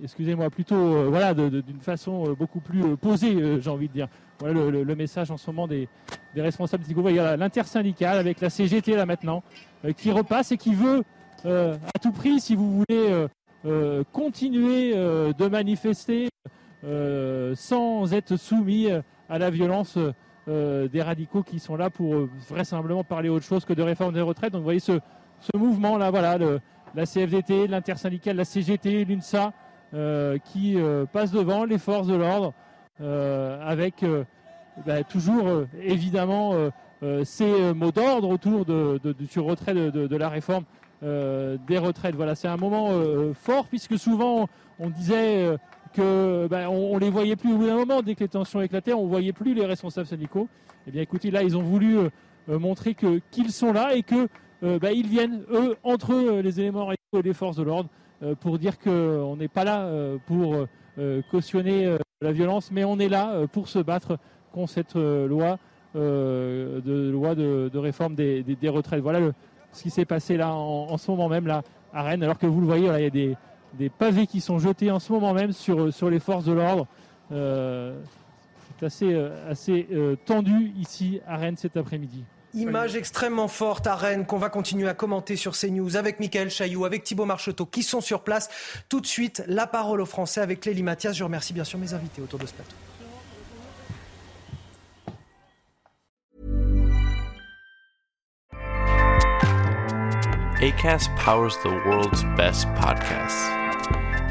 excusez-moi, plutôt voilà, d'une façon beaucoup plus posée, j'ai envie de dire. Voilà le, message en ce moment des, des responsables. Il y a l'intersyndicale avec la CGT là maintenant qui repasse et qui veut à tout prix, si vous voulez, continuer de manifester sans être soumis à la violence euh, des radicaux qui sont là pour euh, vraisemblablement parler autre chose que de réforme des retraites. Donc vous voyez ce, ce mouvement là, voilà, la CFDT, l'intersyndicale, la CGT, l'UNSA, euh, qui passe devant les forces de l'ordre avec bah, toujours évidemment ces mots d'ordre autour de, du retrait de, la réforme des retraites. Voilà, c'est un moment fort puisque souvent on disait ben, on, les voyait plus au bout d'un moment dès que les tensions éclataient, on voyait plus les responsables syndicaux. Eh bien, écoutez, là, ils ont voulu euh, euh, montrer qu'ils sont là et que euh, ben, viennent eux entre eux, les éléments et les forces de l'ordre pour dire qu'on n'est pas là pour cautionner la violence, mais on est là pour se battre contre cette loi de loi de, réforme des, retraites. Voilà ce qui s'est passé là en, ce moment même là à Rennes, alors que vous le voyez, il y a des des pavés qui sont jetés en ce moment même sur, sur les forces de l'ordre. Euh, c'est assez, euh, assez euh, tendu ici à Rennes cet après-midi. Image extrêmement forte à Rennes qu'on va continuer à commenter sur CNews avec Michael Chailloux, avec Thibaut Marcheteau qui sont sur place. Tout de suite, la parole aux Français avec Lélie Mathias. Je remercie bien sûr mes invités autour de ce plateau. ACAST powers the world's best podcasts.